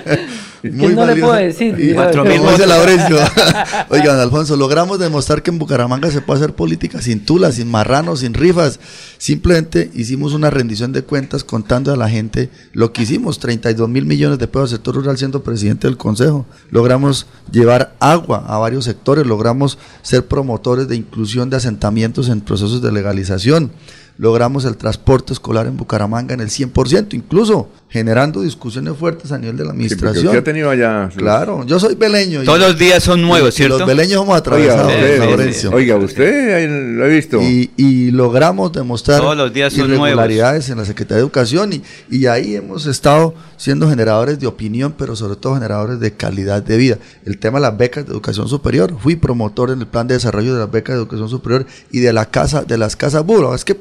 Muy no le puedo decir? Y- Cuatro como mil dice. Laurencio. [LAUGHS] Oigan, Alfonso, logramos demostrar que en Bucaramanga se puede hacer política sin tulas, sin marranos, sin rifas. Simplemente hicimos una rendición de cuentas contando a la gente lo que hicimos, 32 mil millones de pesos al sector rural siendo presidente del Consejo. Logramos llevar agua a varios sectores, logramos ser promotores de inclusión de asentamientos en procesos de legalización. Logramos el transporte escolar en Bucaramanga en el 100%, incluso generando discusiones fuertes a nivel de la Sí, administración. usted ha tenido allá. Claro, yo soy beleño. y- Todos los días son nuevos, ¿cierto? Los beleños somos atravesados, Oiga, usted, oiga, usted ahí lo he visto. Y, y logramos demostrar Todos los días son irregularidades en la Secretaría de Educación y, y ahí hemos estado siendo generadores de opinión, pero sobre todo generadores de calidad de vida. El tema de las becas de educación superior, fui promotor en el plan de desarrollo de las becas de educación superior y de la casa de las casas burro. Es que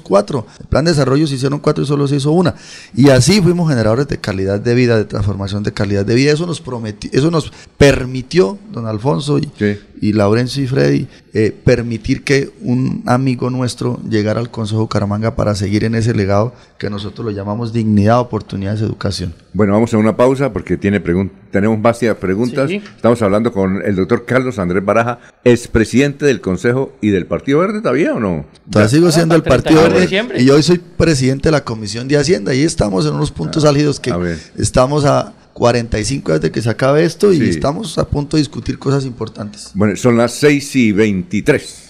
cuatro, el plan de desarrollo se hicieron cuatro y solo se hizo una. Y así fuimos generadores de calidad de vida, de transformación de calidad de vida. Eso nos prometió, eso nos permitió, don Alfonso y, y Laurencio y Freddy, eh, permitir que un amigo nuestro llegara al Consejo de Bucaramanga para seguir en ese legado que nosotros lo llamamos dignidad, oportunidades, educación. Bueno, vamos a una pausa porque tiene pregun- tenemos varias preguntas. Sí. Estamos hablando con el doctor Carlos Andrés Baraja, expresidente del Consejo y del Partido Verde, ¿todavía o no? Todavía sigo siendo el Partido 31 de Verde y hoy soy presidente de la Comisión de Hacienda y estamos en unos puntos álgidos que estamos a 45 días de que se acabe esto y Sí. estamos a punto de discutir cosas importantes. Bueno, son las 6 y 23.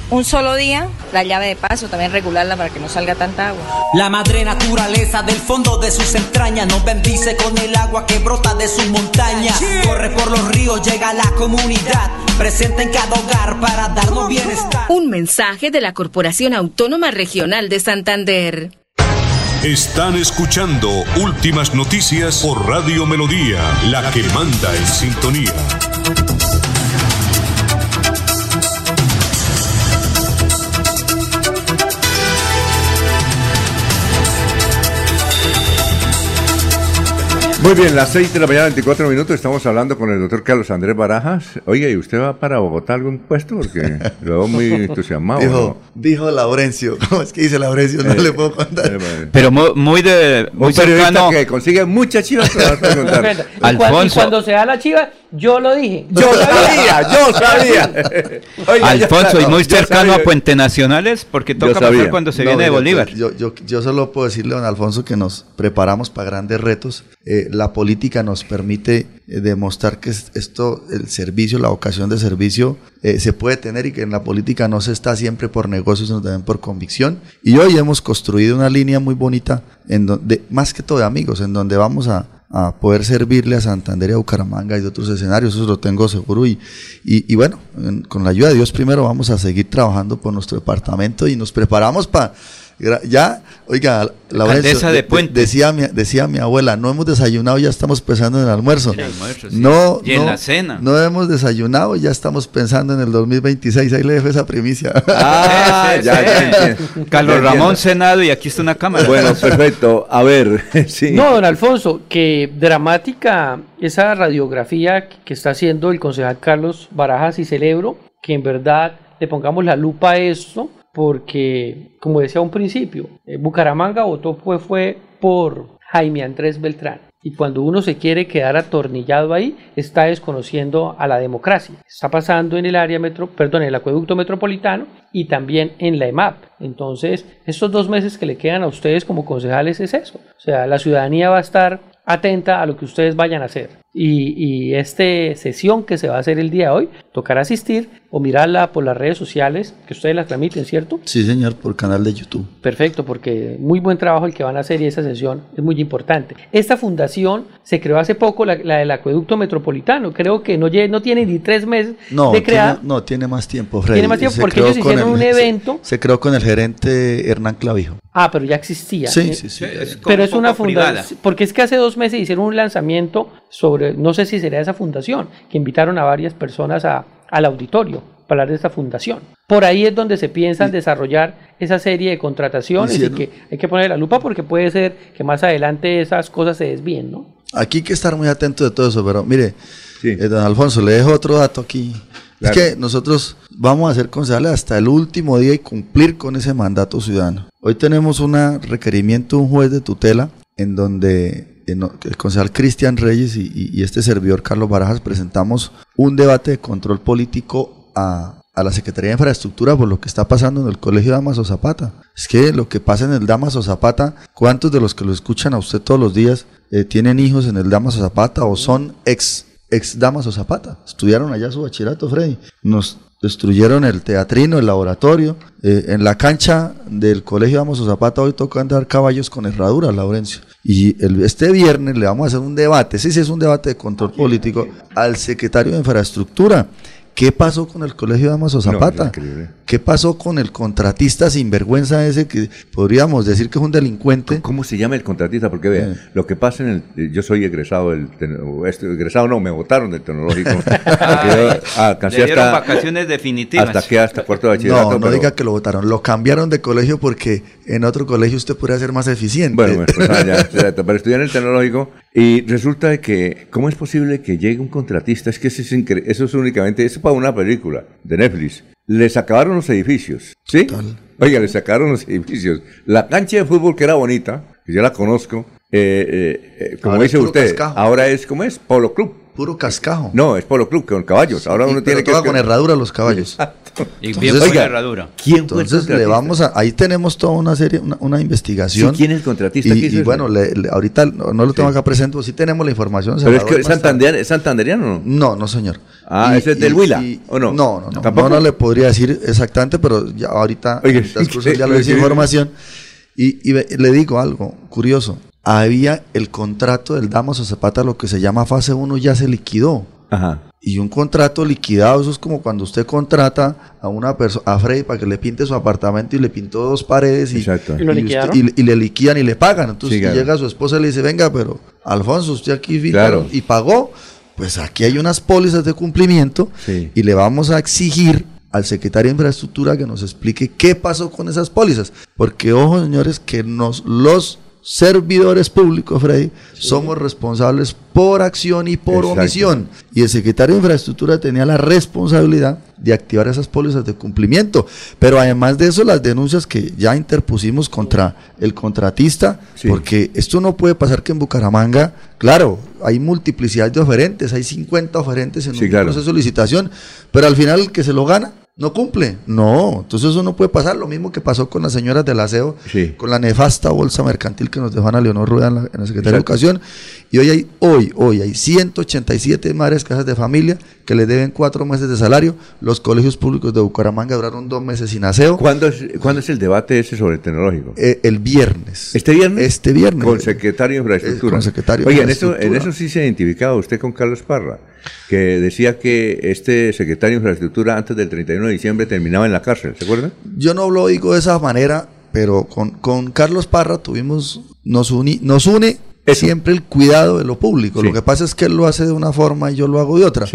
un solo día, la llave de paso, también regularla para que no salga tanta agua. La madre naturaleza del fondo de sus entrañas nos bendice con el agua que brota de sus montañas. Corre por los ríos, llega a la comunidad, presente en cada hogar para darnos bienestar. Un mensaje de la Corporación Autónoma Regional de Santander. Están escuchando Últimas Noticias por Radio Melodía, la que manda en sintonía. Muy bien, las 6 de la mañana, 24 minutos, estamos hablando con el doctor Carlos Andrés Barajas. Oye, ¿y usted va para Bogotá a algún puesto? Porque [LAUGHS] lo veo muy entusiasmado. Dijo, dijo Laurencio, [LAUGHS] ¿cómo es que dice Laurencio? No Eh, le puedo contar. Pero muy, muy de muy Un periodista cercano. que consigue muchas chivas, te vas a contar. Y cuando, y cuando se da la chiva, Yo lo dije. Yo sabía, yo sabía. [LAUGHS] Alfonso, y muy cercano a Puente Nacionales, porque toca pasar cuando se viene de Bolívar. Yo, yo, yo, solo puedo decirle, don Alfonso, que nos preparamos para grandes retos. Eh, la política nos permite eh, demostrar que esto, el servicio, la vocación de servicio, eh, se puede tener y que en la política no se está siempre por negocios, sino también por convicción. Y hoy hemos construido una línea muy bonita, en donde, más que todo de amigos, en donde vamos a, a poder servirle a Santander y a Bucaramanga y de otros escenarios, eso lo tengo seguro. Y, y, bueno, con la ayuda de Dios primero vamos a seguir trabajando por nuestro departamento y nos preparamos para ya, oiga, la de Puente. decía, mi, decía mi abuela, no hemos desayunado, ya estamos pensando en el almuerzo. No, y en la cena. No hemos desayunado, ya estamos pensando en el 2026. Ahí le dejo esa primicia. Ah, [LAUGHS] ya, Carlos Ramón Senado y aquí está una cámara. Bueno, perfecto. A ver, [LAUGHS] sí. No, don Alfonso, que dramática esa radiografía que está haciendo el concejal Carlos Barajas y celebro que en verdad le pongamos la lupa a esto porque, como decía un principio, eh, Bucaramanga votó fue, fue por Jaime Andrés Beltrán. Y cuando uno se quiere quedar atornillado ahí, está desconociendo a la democracia. Está pasando en el área metro, perdón, en el acueducto metropolitano y también en la EMAP. Entonces, estos dos meses que le quedan a ustedes como concejales es eso. O sea, la ciudadanía va a estar atenta a lo que ustedes vayan a hacer. Y, esta sesión que se va a hacer el día de hoy, tocará asistir o mirarla por las redes sociales, que ustedes la transmiten, ¿cierto? Sí, señor, por canal de YouTube. Perfecto, porque muy buen trabajo el que van a hacer y esa sesión es muy importante. Esta fundación se creó hace poco, la, del acueducto metropolitano, creo que no, no tiene ni tres meses de crear. no, tiene más tiempo, Freddy. Tiene más tiempo porque ellos hicieron un evento. Se, creó con el gerente Hernán Clavijo. Ah, pero ya existía. Sí, sí, sí. pero es una fundación, porque es que hace dos meses hicieron un lanzamiento sobre, no sé si sería esa fundación, que invitaron a varias personas a, al auditorio para hablar de esta fundación. Por ahí es donde se piensa en desarrollar esa serie de contrataciones y, que hay que poner la lupa porque puede ser que más adelante esas cosas se desvíen, ¿no? Aquí hay que estar muy atento de todo eso, pero mire, eh, don Alfonso, le dejo otro dato aquí. Es que nosotros vamos a ser concejales hasta el último día y cumplir con ese mandato ciudadano. Hoy tenemos un requerimiento de un juez de tutela en donde el concejal Cristian Reyes y, este servidor Carlos Barajas presentamos un debate de control político a, la Secretaría de Infraestructura por lo que está pasando en el Colegio Damaso Zapata. Es que lo que pasa en el Damaso Zapata, ¿cuántos de los que lo escuchan a usted todos los días eh, tienen hijos en el Damaso Zapata o son ex, ex Damaso Zapata? Estudiaron allá su bachillerato, Freddy. Nos destruyeron el teatrino, el laboratorio. Eh, en la cancha del Colegio Damaso Zapata hoy toca andar caballos con herraduras, Laurencio. Y este viernes le vamos a hacer un debate, sí, sí es un debate de control político, al secretario de Infraestructura ¿Qué pasó con el Colegio de Damaso Zapata? ¿Qué pasó con el contratista sinvergüenza ese que podríamos decir que es un delincuente? ¿Cómo se llama el contratista? Porque vean, lo que pasa en el... Yo soy egresado del... Este, egresado no, me votaron del tecnológico. [LAUGHS] ah, le dieron vacaciones definitivas. Hasta que hasta cuarto de bachillerato. No, no diga que lo votaron. Lo cambiaron de colegio porque en otro colegio usted podría ser más eficiente. Bueno, pues, ah, ya, [LAUGHS] pero estudiar en el tecnológico y resulta de que, ¿cómo es posible que llegue un contratista? Es que eso es, eso es únicamente, eso es para una película de Netflix. Les acabaron los edificios, ¿sí? Oiga, les sacaron los edificios. La cancha de fútbol que era bonita, que yo la conozco, eh, eh, eh como dice usted, ahora es, ¿cómo es? Polo Club. Puro cascajo. No, es Polo Club, con caballos. Ahora uno tiene que... con herradura los caballos. y bien oiga, herradura. ¿Quién Entonces le vamos a... Ahí tenemos toda una serie, una, investigación. ¿Quién es el contratista? Y, bueno, ahorita no, lo tengo acá presente, sí tenemos la información. Pero es que es, ¿es santanderiano no? No, no señor. Ah, ¿ese es del Huila o no? No, no, no. ¿Tampoco? No, le podría decir exactamente, pero ya ahorita Oye, [LAUGHS] ya lo dice información. Y, y le digo algo curioso había el contrato del Damaso Zapata, lo que se llama fase 1, ya se liquidó. Y un contrato liquidado, eso es como cuando usted contrata a una persona, a Freddy, para que le pinte su apartamento y le pintó dos paredes y, ¿Y, le liquidan y le pagan. Entonces llega su esposa y le dice, venga, pero Alfonso, usted aquí claro. y pagó. Pues aquí hay unas pólizas de cumplimiento y le vamos a exigir al secretario de Infraestructura que nos explique qué pasó con esas pólizas. Porque, ojo, señores, que nos los servidores públicos, Freddy, somos responsables por acción y por omisión. Y el secretario de Infraestructura tenía la responsabilidad de activar esas pólizas de cumplimiento. Pero además de eso, las denuncias que ya interpusimos contra el contratista, porque esto no puede pasar que en Bucaramanga, claro, hay multiplicidad de oferentes, hay 50 oferentes en un proceso de licitación, pero al final el que se lo gana no cumple. No, entonces eso no puede pasar. Lo mismo que pasó con las señoras del aseo, con la nefasta bolsa mercantil que nos dejó Ana Leonor Rueda en la, Secretaría de Educación. Y hoy hay, hoy, hoy hay 187 madres casas de familia que le deben cuatro meses de salario. Los colegios públicos de Bucaramanga duraron dos meses sin aseo. ¿Cuándo es, es el debate ese sobre el tecnológico? Eh, el viernes. ¿Este viernes? Este viernes. Con secretario de Infraestructura. con secretario Oye, en eso, en eso sí se ha identificado usted con Carlos Parra que decía que este secretario de Infraestructura antes del 31 de diciembre terminaba en la cárcel, ¿se acuerda? Yo no lo digo de esa manera, pero con, con Carlos Parra tuvimos, nos, nos une siempre el cuidado de lo público. Lo que pasa es que él lo hace de una forma y yo lo hago de otra.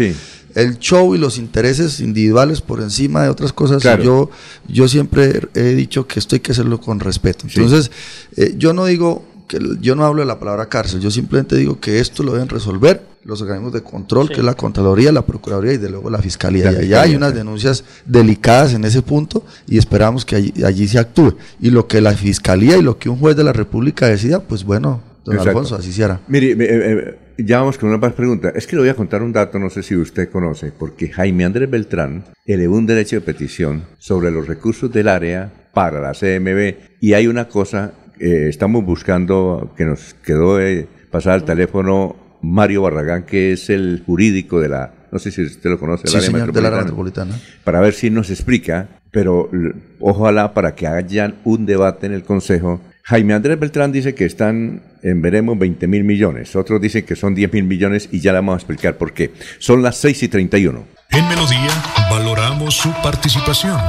El show y los intereses individuales por encima de otras cosas, yo, yo siempre he dicho que esto hay que hacerlo con respeto. Entonces, eh, yo no digo que yo no hablo de la palabra cárcel, yo simplemente digo que esto lo deben resolver los organismos de control, que es la Contraloría, la Procuraduría y de luego la Fiscalía. y allá hay unas denuncias delicadas en ese punto y esperamos que allí, se actúe. Y lo que la Fiscalía y lo que un juez de la República decida, pues bueno, don Alfonso, así se hará. Mire, eh, eh, ya vamos con una más pregunta. Es que le voy a contar un dato, no sé si usted conoce, porque Jaime Andrés Beltrán elevó un derecho de petición sobre los recursos del área para la CMB y hay una cosa, eh, estamos buscando que nos quedó pasar al teléfono Mario Barragán, que es el jurídico de la, no sé si usted lo conoce, sí, área de la metropolitana, para ver si nos explica, pero ojalá para que hayan un debate en el Consejo. Jaime Andrés Beltrán dice que están en veremos 20 mil millones, otros dicen que son 10 mil millones y ya le vamos a explicar por qué. Son las 6 y 31. En Melodía valoramos su participación.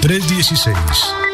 316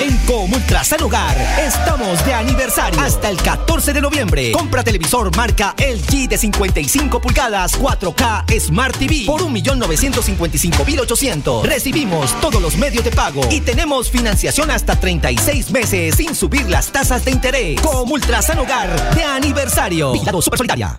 En Comultrasan Hogar estamos de aniversario hasta el 14 de noviembre. Compra televisor marca LG de 55 pulgadas 4K Smart TV por 1.955.800. Recibimos todos los medios de pago y tenemos financiación hasta 36 meses sin subir las tasas de interés. Comultrasan Hogar de aniversario. Vigilado Super Solidaria.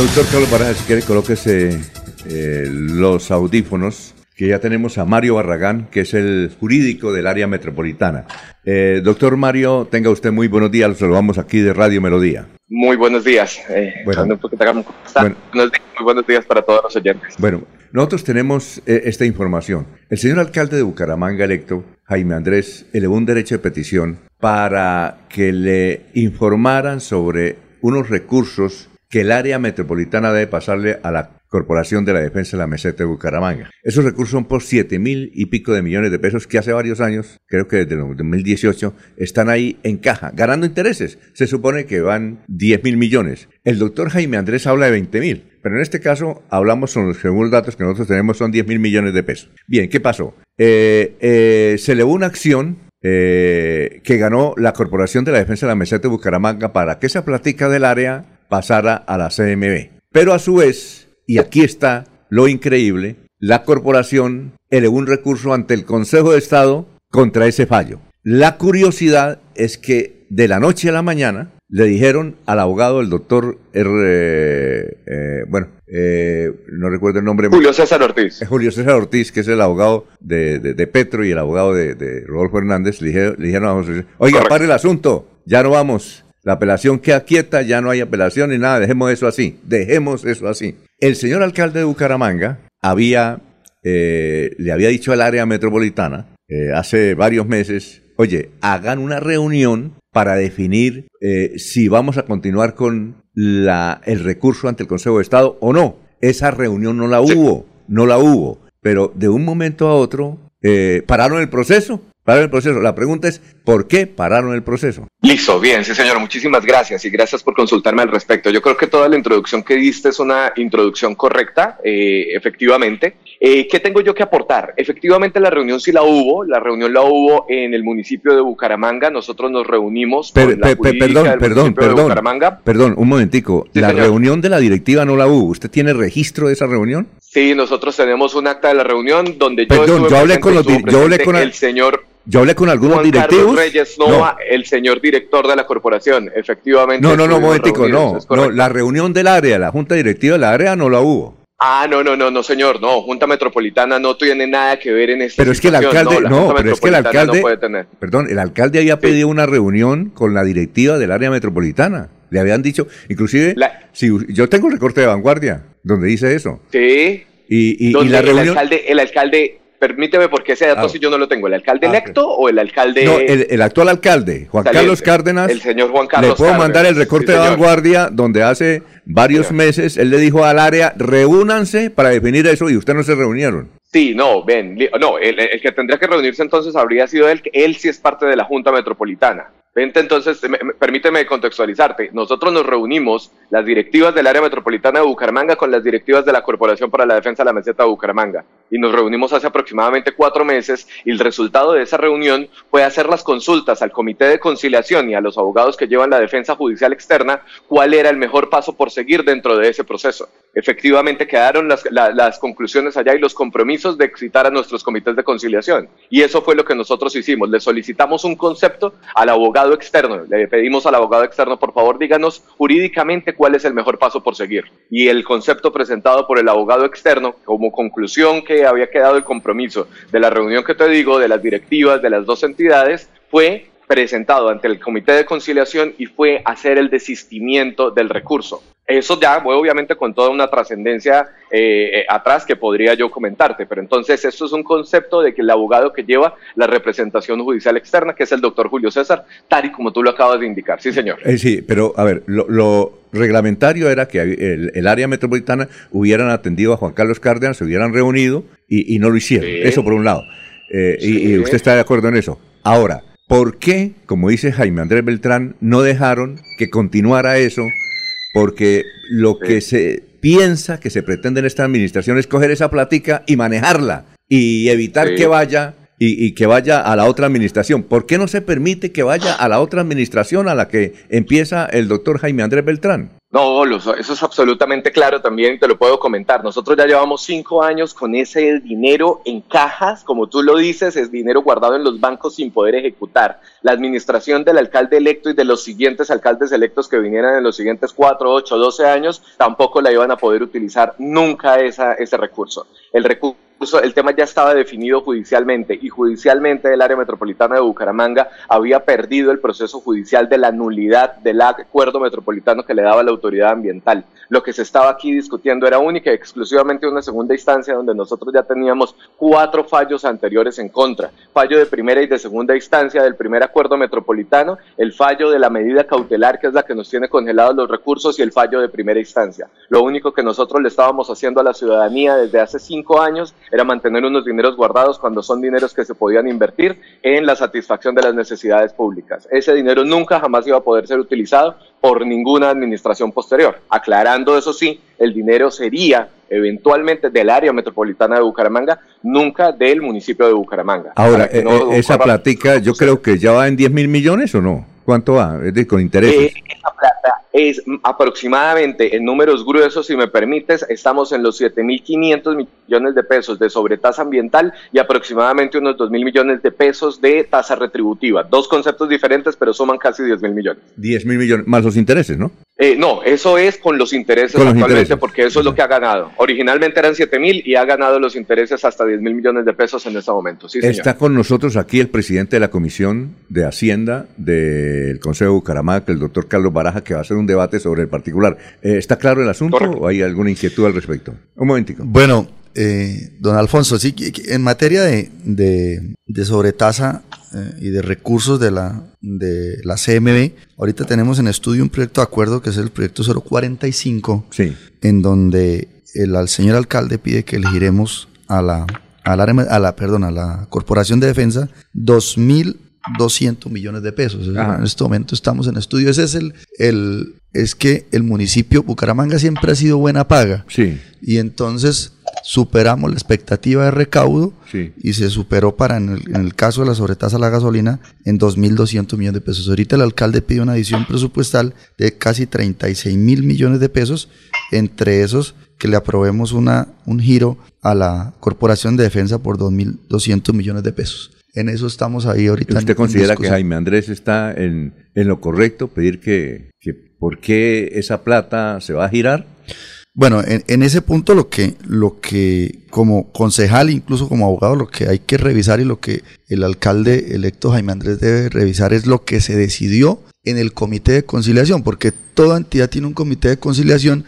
Doctor Carlos Barajas, si quiere, colóquese eh, los audífonos, que ya tenemos a Mario Barragán, que es el jurídico del área metropolitana. Eh, doctor Mario, tenga usted muy buenos días, lo saludamos aquí de Radio Melodía. Muy buenos días. Eh, bueno, muy buenos días para todos los oyentes. Bueno, nosotros tenemos esta información. El señor alcalde de Bucaramanga electo, Jaime Andrés, elevó un derecho de petición para que le informaran sobre unos recursos que el área metropolitana debe pasarle a la Corporación de la Defensa de la Meseta de Bucaramanga. Esos recursos son por 7 mil y pico de millones de pesos que hace varios años, creo que desde el 2018, están ahí en caja, ganando intereses. Se supone que van 10 mil millones. El doctor Jaime Andrés habla de 20 mil. Pero en este caso hablamos, son los, según datos que nosotros tenemos, son 10 mil millones de pesos. Bien, ¿qué pasó? Eh, eh, se elevó una acción eh, que ganó la Corporación de la Defensa de la Meseta de Bucaramanga para que esa plática del área pasara a la CMB. Pero a su vez, y aquí está lo increíble, la corporación elevó un recurso ante el Consejo de Estado contra ese fallo. La curiosidad es que de la noche a la mañana le dijeron al abogado, el doctor R, eh, bueno, eh, no recuerdo el nombre. Julio César Ortiz. Julio César Ortiz, que es el abogado de, de, Petro y el abogado de, Rodolfo Hernández, le dijeron, le dijeron a José, oiga, pare el asunto, ya no vamos, la apelación queda quieta, ya no hay apelación ni nada, dejemos eso así, dejemos eso así. El señor alcalde de Bucaramanga había, eh, le había dicho al área metropolitana hace varios meses, oye, hagan una reunión para definir eh, si vamos a continuar con la, el recurso ante el Consejo de Estado o no. Esa reunión no la hubo, no la hubo, pero de un momento a otro eh, pararon el proceso Pararon el proceso. La pregunta es, ¿por qué pararon el proceso? Listo, bien, sí señor, muchísimas gracias y gracias por consultarme al respecto. Yo creo que toda la introducción que diste es una introducción correcta, eh, efectivamente. Eh, ¿Qué tengo yo que aportar? Efectivamente la reunión sí la hubo, la reunión la hubo en el municipio de Bucaramanga, nosotros nos reunimos con la perdón, perdón, perdón, perdón, un momentico, la reunión de la directiva no la hubo, ¿usted tiene registro de esa reunión? Sí, nosotros tenemos un acta de la reunión donde yo yo hablé con los, yo hablé con el señor yo hablé con algunos Juan directivos. Carlos Reyes Nova, el señor director de la corporación, efectivamente. No, no, no, momentico, no, no. La reunión del área, la junta directiva del área no la hubo. Ah, no, no, no, no, señor, no, Junta Metropolitana no tiene nada que ver en esta Pero es que el alcalde, no, pero es que el alcalde, perdón, el alcalde había pedido una reunión con la directiva del área metropolitana. Le habían dicho, inclusive, si yo tengo el recorte de vanguardia donde dice eso. Sí. Y, y, la reunión. El alcalde, el alcalde permíteme porque ese dato ah, si yo no lo tengo. ¿El alcalde ah, electo o el alcalde...? No, el, actual alcalde, Juan Carlos Cárdenas. El señor Juan Carlos Le puedo mandar el recorte de vanguardia donde hace varios meses él le dijo al área, reúnanse para definir eso y ustedes no se reunieron. Sí, no, ven, no, el, que tendría que reunirse entonces habría sido él, él sí es parte de la Junta Metropolitana. Entonces, permíteme contextualizarte. Nosotros nos reunimos, las directivas del área metropolitana de Bucaramanga, con las directivas de la Corporación para la Defensa de la Meseta de Bucaramanga. Y nos reunimos hace aproximadamente cuatro meses y el resultado de esa reunión fue hacer las consultas al Comité de Conciliación y a los abogados que llevan la defensa judicial externa cuál era el mejor paso por seguir dentro de ese proceso. Efectivamente quedaron las, conclusiones allá y los compromisos de excitar a nuestros comités de conciliación. Y eso fue lo que nosotros hicimos. Le solicitamos un concepto al abogado externo. Le pedimos al abogado externo, por favor, díganos jurídicamente cuál es el mejor paso por seguir. Y el concepto presentado por el abogado externo, como conclusión que había quedado el compromiso de la reunión que te digo, de las directivas de las dos entidades, fue presentado ante el Comité de Conciliación y fue hacer el desistimiento del recurso. Eso ya, obviamente, con toda una trascendencia eh, eh, atrás que podría yo comentarte, pero entonces esto es un concepto de que el abogado que lleva la representación judicial externa, que es el doctor Julio César, tal y como tú lo acabas de indicar. Sí, señor. Eh, sí, pero a ver, lo, reglamentario era que el, área metropolitana hubieran atendido a Juan Carlos Cárdenas, se hubieran reunido y, no lo hicieron. Eso por un lado. y, usted está de acuerdo en eso. Ahora, ¿por qué, como dice Jaime Andrés Beltrán, no dejaron que continuara eso? Porque lo que se piensa que se pretende en esta administración es coger esa plática y manejarla y evitar que vaya y, que vaya a la otra administración. ¿Por qué no se permite que vaya a la otra administración a la que empieza el doctor Jaime Andrés Beltrán? No, eso es absolutamente claro también, te lo puedo comentar. Nosotros ya llevamos cinco años con ese dinero en cajas, como tú lo dices, es dinero guardado en los bancos sin poder ejecutar. La administración del alcalde electo y de los siguientes alcaldes electos que vinieran en los siguientes cuatro, ocho, doce años tampoco la iban a poder utilizar nunca esa, ese recurso. El recurso el tema ya estaba definido judicialmente y judicialmente el área metropolitana de Bucaramanga había perdido el proceso judicial de la nulidad del acuerdo metropolitano que le daba la autoridad ambiental. Lo que se estaba aquí discutiendo era única y exclusivamente una segunda instancia donde nosotros ya teníamos cuatro fallos anteriores en contra. Fallo de primera y de segunda instancia del primer acuerdo metropolitano, el fallo de la medida cautelar que es la que nos tiene congelados los recursos y el fallo de primera instancia. Lo único que nosotros le estábamos haciendo a la ciudadanía desde hace cinco años era mantener unos dineros guardados cuando son dineros que se podían invertir en la satisfacción de las necesidades públicas. Ese dinero nunca jamás iba a poder ser utilizado por ninguna administración posterior. Aclarando eso sí, el dinero sería eventualmente del área metropolitana de Bucaramanga, nunca del municipio de Bucaramanga. Ahora, eh, eh, esa platica yo creo que ya va en 10 mil millones o no? ¿Cuánto va? Es de, con intereses. Eh, esa plata es aproximadamente, en números gruesos, si me permites, estamos en los 7.500 millones de pesos de sobretasa ambiental y aproximadamente unos 2.000 millones de pesos de tasa retributiva. Dos conceptos diferentes, pero suman casi 10.000 millones. 10.000 millones, más los intereses, ¿no? Eh, no, eso es con los intereses actualmente, porque eso es lo que ha ganado. Originalmente eran 7 mil y ha ganado los intereses hasta 10 mil millones de pesos en este momento. Está con nosotros aquí el presidente de la Comisión de Hacienda del Consejo de Bucaramanga, el doctor Carlos Baraja, que va a hacer un debate sobre el particular. Eh, ¿Está claro el asunto o hay alguna inquietud al respecto? Un momentico. Bueno, eh, don Alfonso, sí, en materia de, de, sobretasa eh, y de recursos de la, de la CMB, ahorita tenemos en estudio un proyecto de acuerdo que es el proyecto 045, sí. en donde el, señor alcalde pide que elegiremos a la, a la, a la, perdón, a la Corporación de Defensa 2.200 millones de pesos. En este momento estamos en estudio. Ese es el, el, es que el municipio Bucaramanga siempre ha sido buena paga. Sí. Y entonces superamos la expectativa de recaudo y se superó para, en el, caso de la sobretasa a la gasolina, en 2.200 millones de pesos. Ahorita el alcalde pide una adición presupuestal de casi 36 mil millones de pesos, entre esos que le aprobemos una, un giro a la Corporación de Defensa por 2.200 millones de pesos. En eso estamos ahí ahorita. ¿Usted considera que Jaime Andrés está en, en lo correcto, pedir que, que por qué esa plata se va a girar? Bueno, en, ese punto lo que, lo que como concejal, incluso como abogado, lo que hay que revisar y lo que el alcalde electo Jaime Andrés debe revisar es lo que se decidió en el comité de conciliación, porque toda entidad tiene un comité de conciliación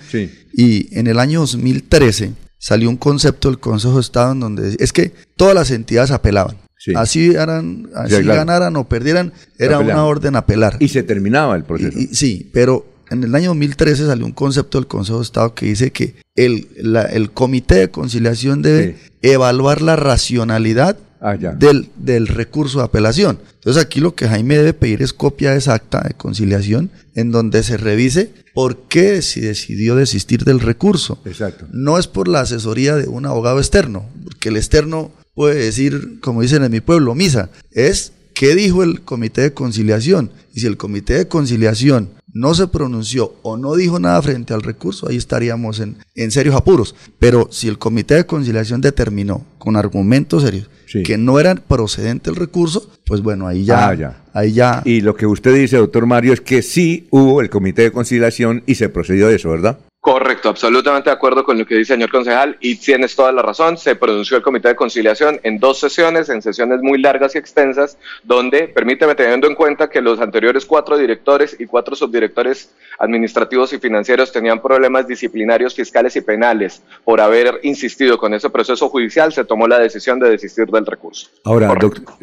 y en el año 2013 salió un concepto del Consejo de Estado en donde es que todas las entidades apelaban. Así, eran, así ganaran o perdieran, era una orden apelar. Y se terminaba el proceso. sí, pero en el año 2013 salió un concepto del Consejo de Estado que dice que el, el Comité de Conciliación debe evaluar la racionalidad ah, del, del, recurso de apelación. Entonces aquí lo que Jaime debe pedir es copia exacta de conciliación en donde se revise por qué si decidió desistir del recurso. Exacto. No es por la asesoría de un abogado externo, porque el externo puede decir, como dicen en mi pueblo, misa, es qué dijo el comité de conciliación. Y si el comité de conciliación no se pronunció o no dijo nada frente al recurso, ahí estaríamos en, en serios apuros. Pero si el comité de conciliación determinó con argumentos serios que no era procedente el recurso, pues bueno, ahí ya, ah, ya, ahí ya. Y lo que usted dice, doctor Mario, es que sí hubo el comité de conciliación y se procedió de eso, ¿verdad? Correcto, absolutamente de acuerdo con lo que dice el señor concejal y tienes toda la razón. Se pronunció el Comité de Conciliación en dos sesiones, en sesiones muy largas y extensas, donde, permíteme teniendo en cuenta que los anteriores cuatro directores y cuatro subdirectores administrativos y financieros tenían problemas disciplinarios, fiscales y penales por haber insistido con ese proceso judicial, se tomó la decisión de desistir del recurso. Ahora,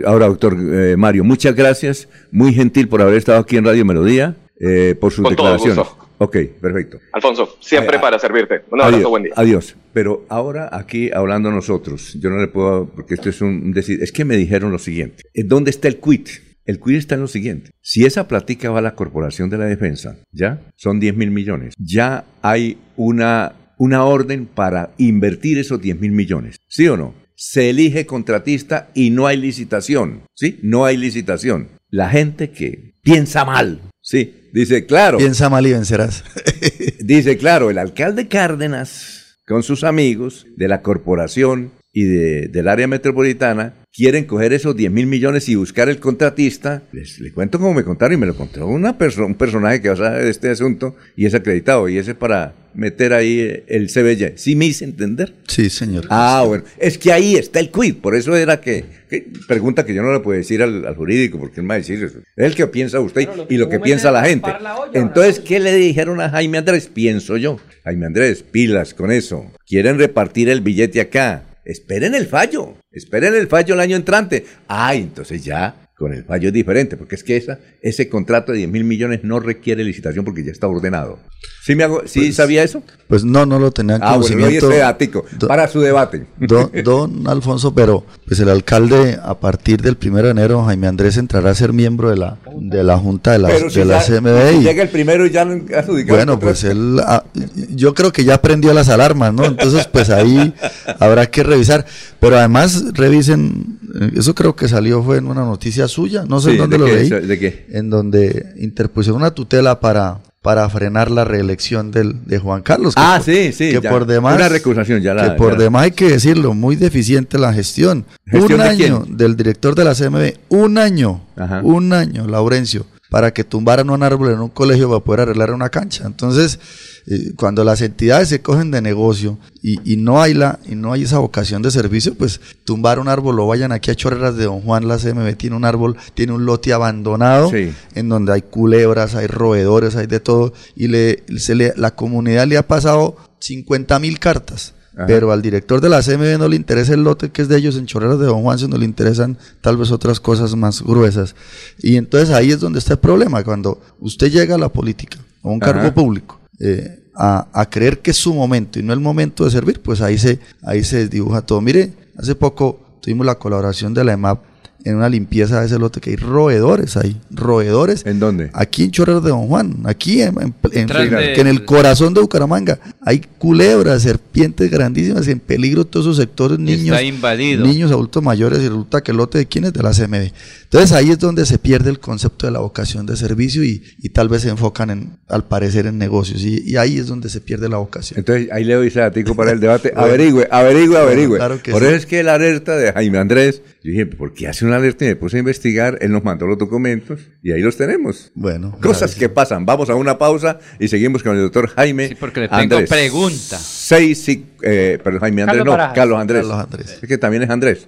ahora doctor eh, Mario, muchas gracias, muy gentil por haber estado aquí en Radio Melodía, eh, por sus declaraciones. Ok, perfecto. Alfonso, siempre eh, para servirte. Un abrazo, adiós, buen día. Adiós. Pero ahora aquí hablando nosotros, yo no le puedo, porque esto es un decir, es que me dijeron lo siguiente. Eh, ¿Dónde está el quit? El quit está en lo siguiente. Si esa plática va a la Corporación de la Defensa, ¿ya? Son 10 mil millones. Ya hay una, una orden para invertir esos 10 mil millones. ¿Sí o no? Se elige contratista y no hay licitación. ¿Sí? No hay licitación. La gente que piensa mal, Sí, dice, claro. Piensa mal y vencerás. [LAUGHS] dice, claro, el alcalde Cárdenas, con sus amigos de la corporación y de, del área metropolitana, quieren coger esos 10 mil millones y buscar el contratista. Les, le cuento como me contaron y me lo contó una persona, un personaje que va a saber de este asunto y es acreditado y ese para meter ahí el CBY. ¿Sí me hice entender? Sí, señor. Ah, bueno. Es que ahí está el quid. Por eso era que, que pregunta que yo no le puedo decir al, al jurídico, porque él me va a decir eso. Es el que piensa usted y lo que piensa la gente. Entonces, ¿qué le dijeron a Jaime Andrés? Pienso yo. Jaime Andrés, pilas con eso. Quieren repartir el billete acá. Esperen el fallo. Esperen el fallo el año entrante. Ay, entonces ya con el fallo es diferente, porque es que esa, ese contrato de 10 mil millones no requiere licitación porque ya está ordenado. ¿Sí, me hago, sí Pues- sabía eso? Pues no, no lo tenía en Ah, bueno, conocimiento. ese ático, para su debate. Don, don Alfonso, pero pues el alcalde a partir del primero de enero, Jaime Andrés entrará a ser miembro de la, de la Junta de la, Pero si de la ya- CMB. y- llega el primero y ya no adjudicado Bueno, pues él, ah, yo creo que ya prendió las alarmas, ¿no? Entonces, pues ahí habrá que revisar. Pero además, revisen, eso creo que salió fue en una noticia suya, no sé Sí, en dónde ¿de lo qué? leí. ¿De qué? En donde interpusieron una tutela para, para frenar la reelección del, de Juan Carlos. que Ah, por- sí, sí, Que ya. por demás. Una recusación, ya la- Que por ya demás hay que decirlo, muy deficiente la gestión. ¿Gestión un de quién? año del director de la CMB, un año, Ajá. un año, Laurencio, para que tumbaran un árbol en un colegio para poder arreglar una cancha. Entonces, eh, cuando las entidades se cogen de negocio y, y no hay la y no hay esa vocación de servicio, pues tumbar un árbol o vayan aquí a Chorreras de Don Juan, la CMB tiene un árbol, tiene un lote abandonado Sí. en donde hay culebras, hay roedores, hay de todo y le, se le, la comunidad le ha pasado 50 mil cartas. Ajá. Pero al director de la CMB no le interesa el lote que es de ellos en Chorreras de Don Juan, sino le interesan tal vez otras cosas más gruesas. Y entonces ahí es donde está el problema, cuando usted llega a la política, a un Ajá. cargo público, eh, a, a creer que es su momento y no el momento de servir, pues ahí se, ahí se desdibuja todo. Mire, hace poco tuvimos la colaboración de la EMAP en una limpieza de ese lote que hay roedores ahí, roedores. ¿En dónde? Aquí en Chorreras de Don Juan, aquí en, en- en- Detrás de- que en el corazón de Bucaramanga hay culebras, serpientes grandísimas en peligro todos esos sectores, niños, Está invadido. niños adultos mayores y resulta que el lote de quién es de la CMB. Entonces ahí es donde se pierde el concepto de la vocación de servicio y, y tal vez se enfocan en, al parecer en negocios y, y ahí es donde se pierde la vocación. Entonces ahí le doy ese datico para el [LAUGHS] debate. Bueno. averigüe, averigüe, Bueno, averigüe. claro que Por sí. eso es que la alerta de Jaime Andrés, yo dije, ¿por qué hace una alerta? Y me puse a investigar, él nos mandó los documentos y ahí los tenemos. Bueno, Cosas que pasan. Vamos a una pausa y seguimos con el doctor Jaime. porque le tengo Andrés. pregunta. Seis y, eh, pero Jaime Andrés, Carlos no, Barajas. Carlos Andrés. Carlos Andrés. Es que también es Andrés.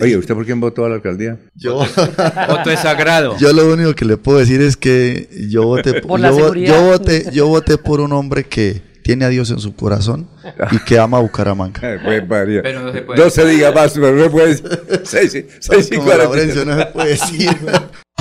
Oye, ¿usted por quién votó a la alcaldía? Yo, [LAUGHS] Voto es sagrado. yo lo único que le puedo decir es que yo voté, Por la yo, vo- seguridad. yo voté, yo voté por un hombre que tiene a Dios en su corazón y que ama a Bucaramanga. Ay, pues, María. Pero no se puede. No se diga más, pero no puede. [LAUGHS] Como cuarenta. Laurencio, no se puede decir. [LAUGHS]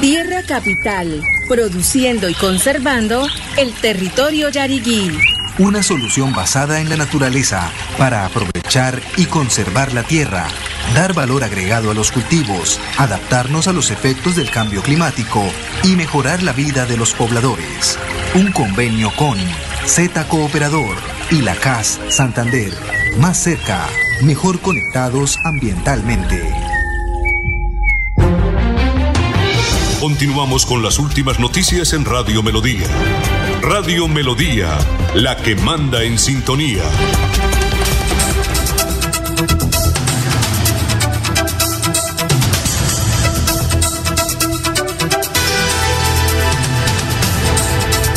Tierra Capital, produciendo y conservando el territorio yariguí. Una solución basada en la naturaleza para aprovechar y conservar la tierra, dar valor agregado a los cultivos, adaptarnos a los efectos del cambio climático y mejorar la vida de los pobladores. Un convenio con Z Cooperador y la CAS Santander. Más cerca, mejor conectados ambientalmente. Continuamos con las últimas noticias en Radio Melodía. Radio Melodía, la que manda en sintonía.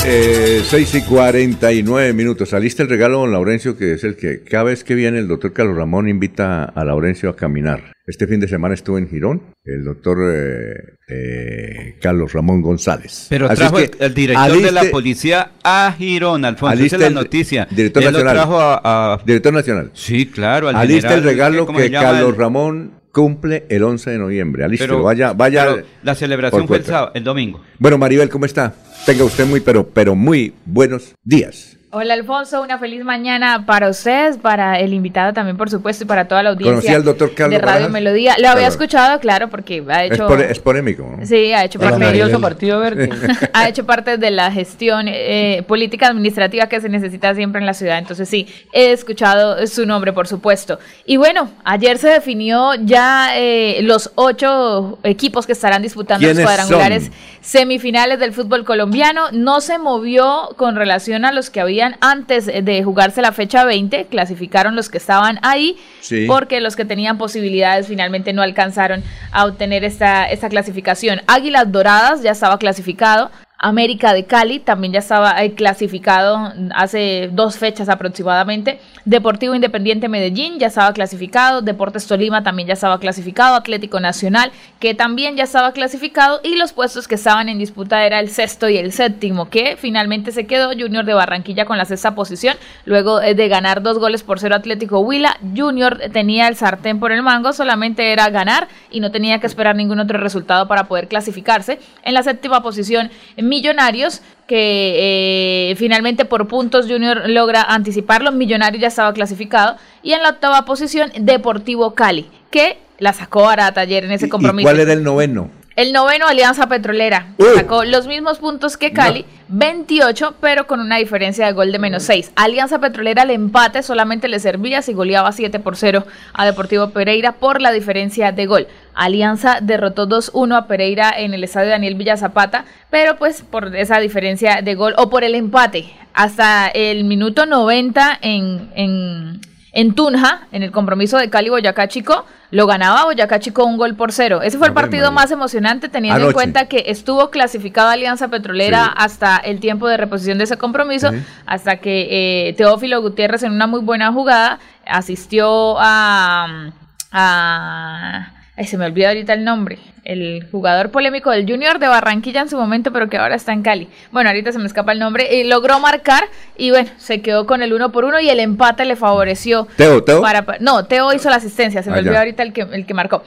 Eh, 6 y 49 minutos. Saliste el regalo, don Laurencio, que es el que cada vez que viene el doctor Carlos Ramón invita a Laurencio a caminar. Este fin de semana estuvo en Girón, el doctor eh, eh, Carlos Ramón González. Pero Así trajo es que el, director de la aliste- policía a Girón, Alfonso. Esa aliste es la noticia. Director Él lo nacional. trajo a, a- Director nacional. Sí, claro. Al Alista el regalo ¿cómo que? Carlos Ramón cumple el 11 de noviembre. Pero- vaya, vaya. pero la celebración fue el, sábado, el domingo. Bueno, Maribel, ¿cómo está? Tenga usted muy, pero, pero muy buenos días. Hola Alfonso, una feliz mañana para ustedes, para el invitado también por supuesto y para toda la audiencia ¿Conocía al doctor Carlos de Radio Barajas? Melodía. Lo había Claro. escuchado, claro, porque ha Es, hecho... es polémico. ¿no? Sí, ha hecho parte glorioso Partido Verde. [LAUGHS] ha hecho parte de la gestión eh, política administrativa que se necesita siempre en la ciudad. Entonces sí, he escuchado su nombre, por supuesto. Y bueno, ayer se definió ya eh, los ocho equipos que estarán disputando los ¿Quiénes cuadrangulares son? semifinales del fútbol colombiano. No se movió con relación a los que habían antes de jugarse la fecha 20. Clasificaron los que estaban ahí Sí. porque los que tenían posibilidades finalmente no alcanzaron a obtener esta, esta clasificación. Águilas Doradas ya estaba clasificado. América de Cali también ya estaba eh, clasificado hace dos fechas aproximadamente. Deportivo Independiente Medellín ya estaba clasificado. Deportes Tolima también ya estaba clasificado. Atlético Nacional que también ya estaba clasificado. Y los puestos que estaban en disputa era el sexto y el séptimo que finalmente se quedó Junior de Barranquilla con la sexta posición. Luego eh, de ganar dos goles por cero Atlético Huila, Junior tenía el sartén por el mango. Solamente era ganar y no tenía que esperar ningún otro resultado para poder clasificarse. En la séptima posición Millonarios, que eh, finalmente por puntos Junior logra anticiparlo. Millonarios ya estaba clasificado. Y en la octava posición Deportivo Cali, que la sacó barata ayer en ese ¿Y compromiso. cuál era el noveno? El noveno, Alianza Petrolera, sacó los mismos puntos que Cali, 28, pero con una diferencia de gol de menos 6. Alianza Petrolera, el empate solamente le servía si goleaba 7 por 0 a Deportivo Pereira por la diferencia de gol. Alianza derrotó 2-1 a Pereira en el estadio Daniel Villa Zapata, pero pues por esa diferencia de gol o por el empate. Hasta el minuto 90 en, en, en Tunja, en el compromiso de Cali Boyacá Chico, lo ganaba Boyacá Chico un gol por cero. Ese fue el partido María. más emocionante teniendo en cuenta que estuvo clasificado Alianza Petrolera Sí. hasta el tiempo de reposición de ese compromiso, Sí. hasta que eh, Teófilo Gutiérrez en una muy buena jugada asistió a... a ay, se me olvida ahorita el nombre. El jugador polémico del Junior de Barranquilla en su momento, pero que ahora está en Cali. Bueno, ahorita se me escapa el nombre. Y logró marcar y bueno, se quedó con el uno por uno y el empate le favoreció. Teo, Teo. Para, pa- no, Teo hizo la asistencia, se me Ah, olvidó ahorita el que, el que marcó.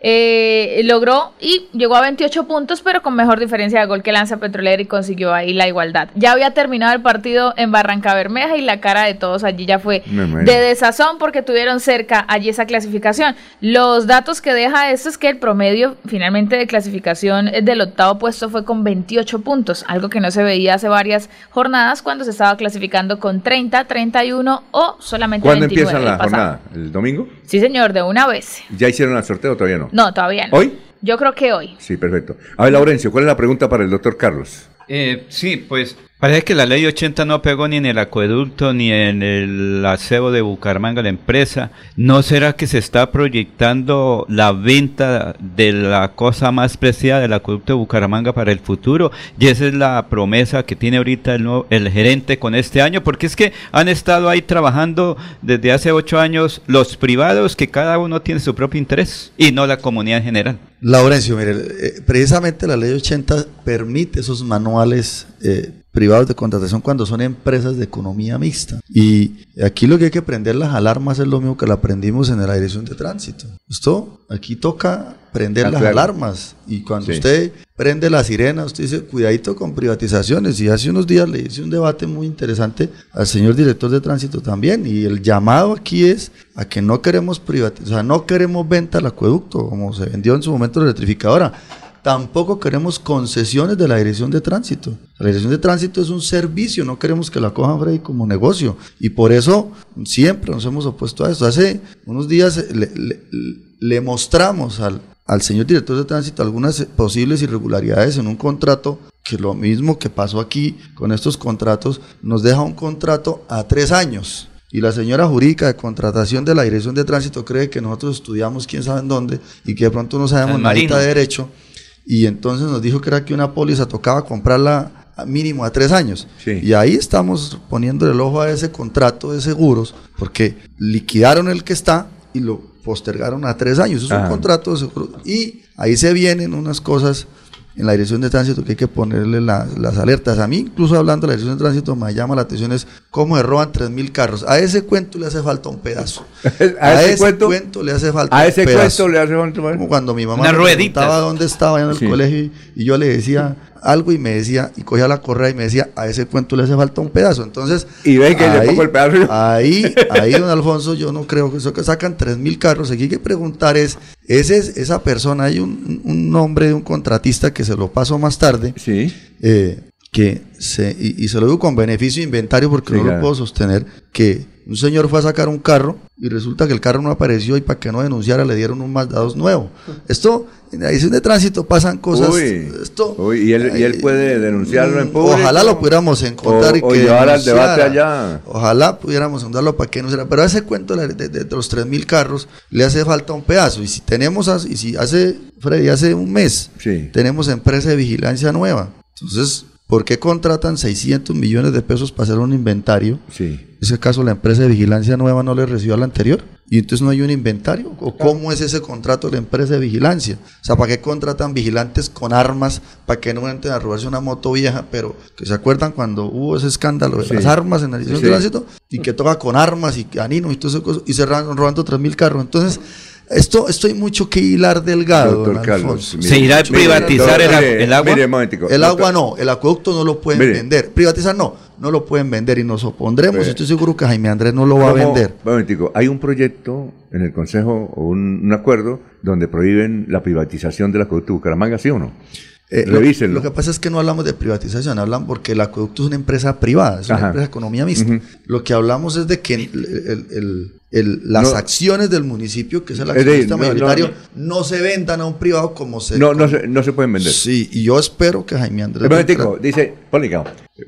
Eh, logró y llegó a 28 puntos, pero con mejor diferencia de gol que Lanza Petrolera y consiguió ahí la igualdad. Ya había terminado el partido en Barranca Bermeja y la cara de todos allí ya fue de desazón porque tuvieron cerca allí esa clasificación. Los datos que deja esto es que el promedio finalmente de clasificación del octavo puesto fue con 28 puntos, algo que no se veía hace varias jornadas cuando se estaba clasificando con 30, 31 o solamente ¿Cuándo 29 empieza el la jornada? ¿El domingo? Sí, señor, de una vez. ¿Ya hicieron el sorteo o todavía no? No, todavía no. ¿Hoy? Yo creo que hoy. Sí, perfecto. A ver, Laurencio, ¿cuál es la pregunta para el doctor Carlos? Eh, sí, pues parece que la ley 80 no pegó ni en el acueducto ni en el aseo de Bucaramanga, la empresa. ¿No será que se está proyectando la venta de la cosa más preciada del acueducto de Bucaramanga para el futuro? Y esa es la promesa que tiene ahorita el, nuevo- el gerente con este año, porque es que han estado ahí trabajando desde hace ocho años los privados, que cada uno tiene su propio interés y no la comunidad en general. Laurencio, mire, eh, precisamente la ley 80 permite esos manuales eh, privados de contratación cuando son empresas de economía mixta. Y aquí lo que hay que prender las alarmas es lo mismo que lo aprendimos en la dirección de tránsito. Esto, aquí toca prender Ah, las claro. alarmas. Y cuando Sí. usted prende la sirena, usted dice, cuidadito con privatizaciones. Y hace unos días le hice un debate muy interesante al señor director de tránsito también. Y el llamado aquí es a que no queremos privatizar, o sea, no queremos venta al acueducto, como se vendió en su momento la electrificadora. Tampoco queremos concesiones de la dirección de tránsito. La dirección de tránsito es un servicio, no queremos que la cojan Freddy como negocio. Y por eso siempre nos hemos opuesto a eso. Hace unos días eh, le, le- le mostramos al, al señor director de tránsito algunas posibles irregularidades en un contrato que lo mismo que pasó aquí con estos contratos, nos deja un contrato a tres años. Y la señora jurídica de contratación de la Dirección de Tránsito cree que nosotros estudiamos quién sabe en dónde y que de pronto no sabemos nada de derecho. Y entonces nos dijo que era que una póliza tocaba comprarla a mínimo a tres años. Y ahí estamos poniéndole el ojo a ese contrato de seguros porque liquidaron el que está y lo postergaron a tres años. Es un contrato de seguros. Y ahí se vienen unas cosas en la dirección de tránsito que hay que ponerle la- las alertas. A mí, incluso hablando de la dirección de tránsito, me llama la atención es cómo se roban 3.000 carros. A ese cuento le hace falta un pedazo. [LAUGHS] ¿A ese cuento? le hace falta ¿A un ese pedazo. cuento le hace falta Como cuando mi mamá me preguntaba dónde estaba en el Sí. colegio y- y yo le decía, algo y me decía, y cogía la correa y me decía, a ese cuento le hace falta un pedazo. Entonces, y ve que ahí, pongo el pedazo. Ahí, [LAUGHS] ahí, don Alfonso, yo no creo que eso que sacan tres mil carros. Aquí hay que preguntar es, ese es esa persona, hay un, un nombre de un contratista que se lo paso más tarde. Sí. Eh, que se, y, se lo digo con beneficio de inventario porque no lo puedo sostener, que un señor fue a sacar un carro y resulta que el carro no apareció y para que no denunciara le dieron un Mazda 2 nuevo. Esto, en la edición de tránsito pasan cosas. esto, y, él, y, él, puede denunciarlo en público. Ojalá lo pudiéramos encontrar y que llevar al debate allá. Ojalá pudiéramos andarlo para que no sea. Pero a ese cuento de, de, de los 3.000 carros le hace falta un pedazo. Y si tenemos, y si hace, Freddy, hace un mes, tenemos empresa de vigilancia nueva. Entonces, ¿Por qué contratan 600 millones de pesos para hacer un inventario? Sí. En ese caso, la empresa de vigilancia nueva no le recibió al anterior. Y entonces no hay un inventario. ¿O cómo es ese contrato de la empresa de vigilancia? O sea, ¿para qué contratan vigilantes con armas para que no entren a robarse una moto vieja? Pero que se acuerdan cuando hubo ese escándalo de las armas en la edición de tránsito y que toca con armas y canino y todo eso y se robando 3 mil carros. Entonces esto, esto hay mucho que hilar delgado. Doctor Carlos, ¿Se irá a privatizar el, agua? el agua no, el acueducto no lo pueden vender. Privatizar no, no lo pueden vender y nos opondremos. Estoy seguro que Jaime Andrés no lo va a vender. Momentico, hay un proyecto en el Consejo, o un, acuerdo, donde prohíben la privatización del acueducto de Bucaramanga, ¿sí o no? Eh, lo, que pasa es que no hablamos de privatización, hablamos porque el acueducto es una empresa privada, es una empresa de economía mixta. Lo que hablamos es de que el, las acciones del municipio, que es el accionista mayoritario, no, se vendan a un privado como se... No, no, se, no se pueden vender. Sí, y yo espero que Jaime Andrés... Un dice, ponle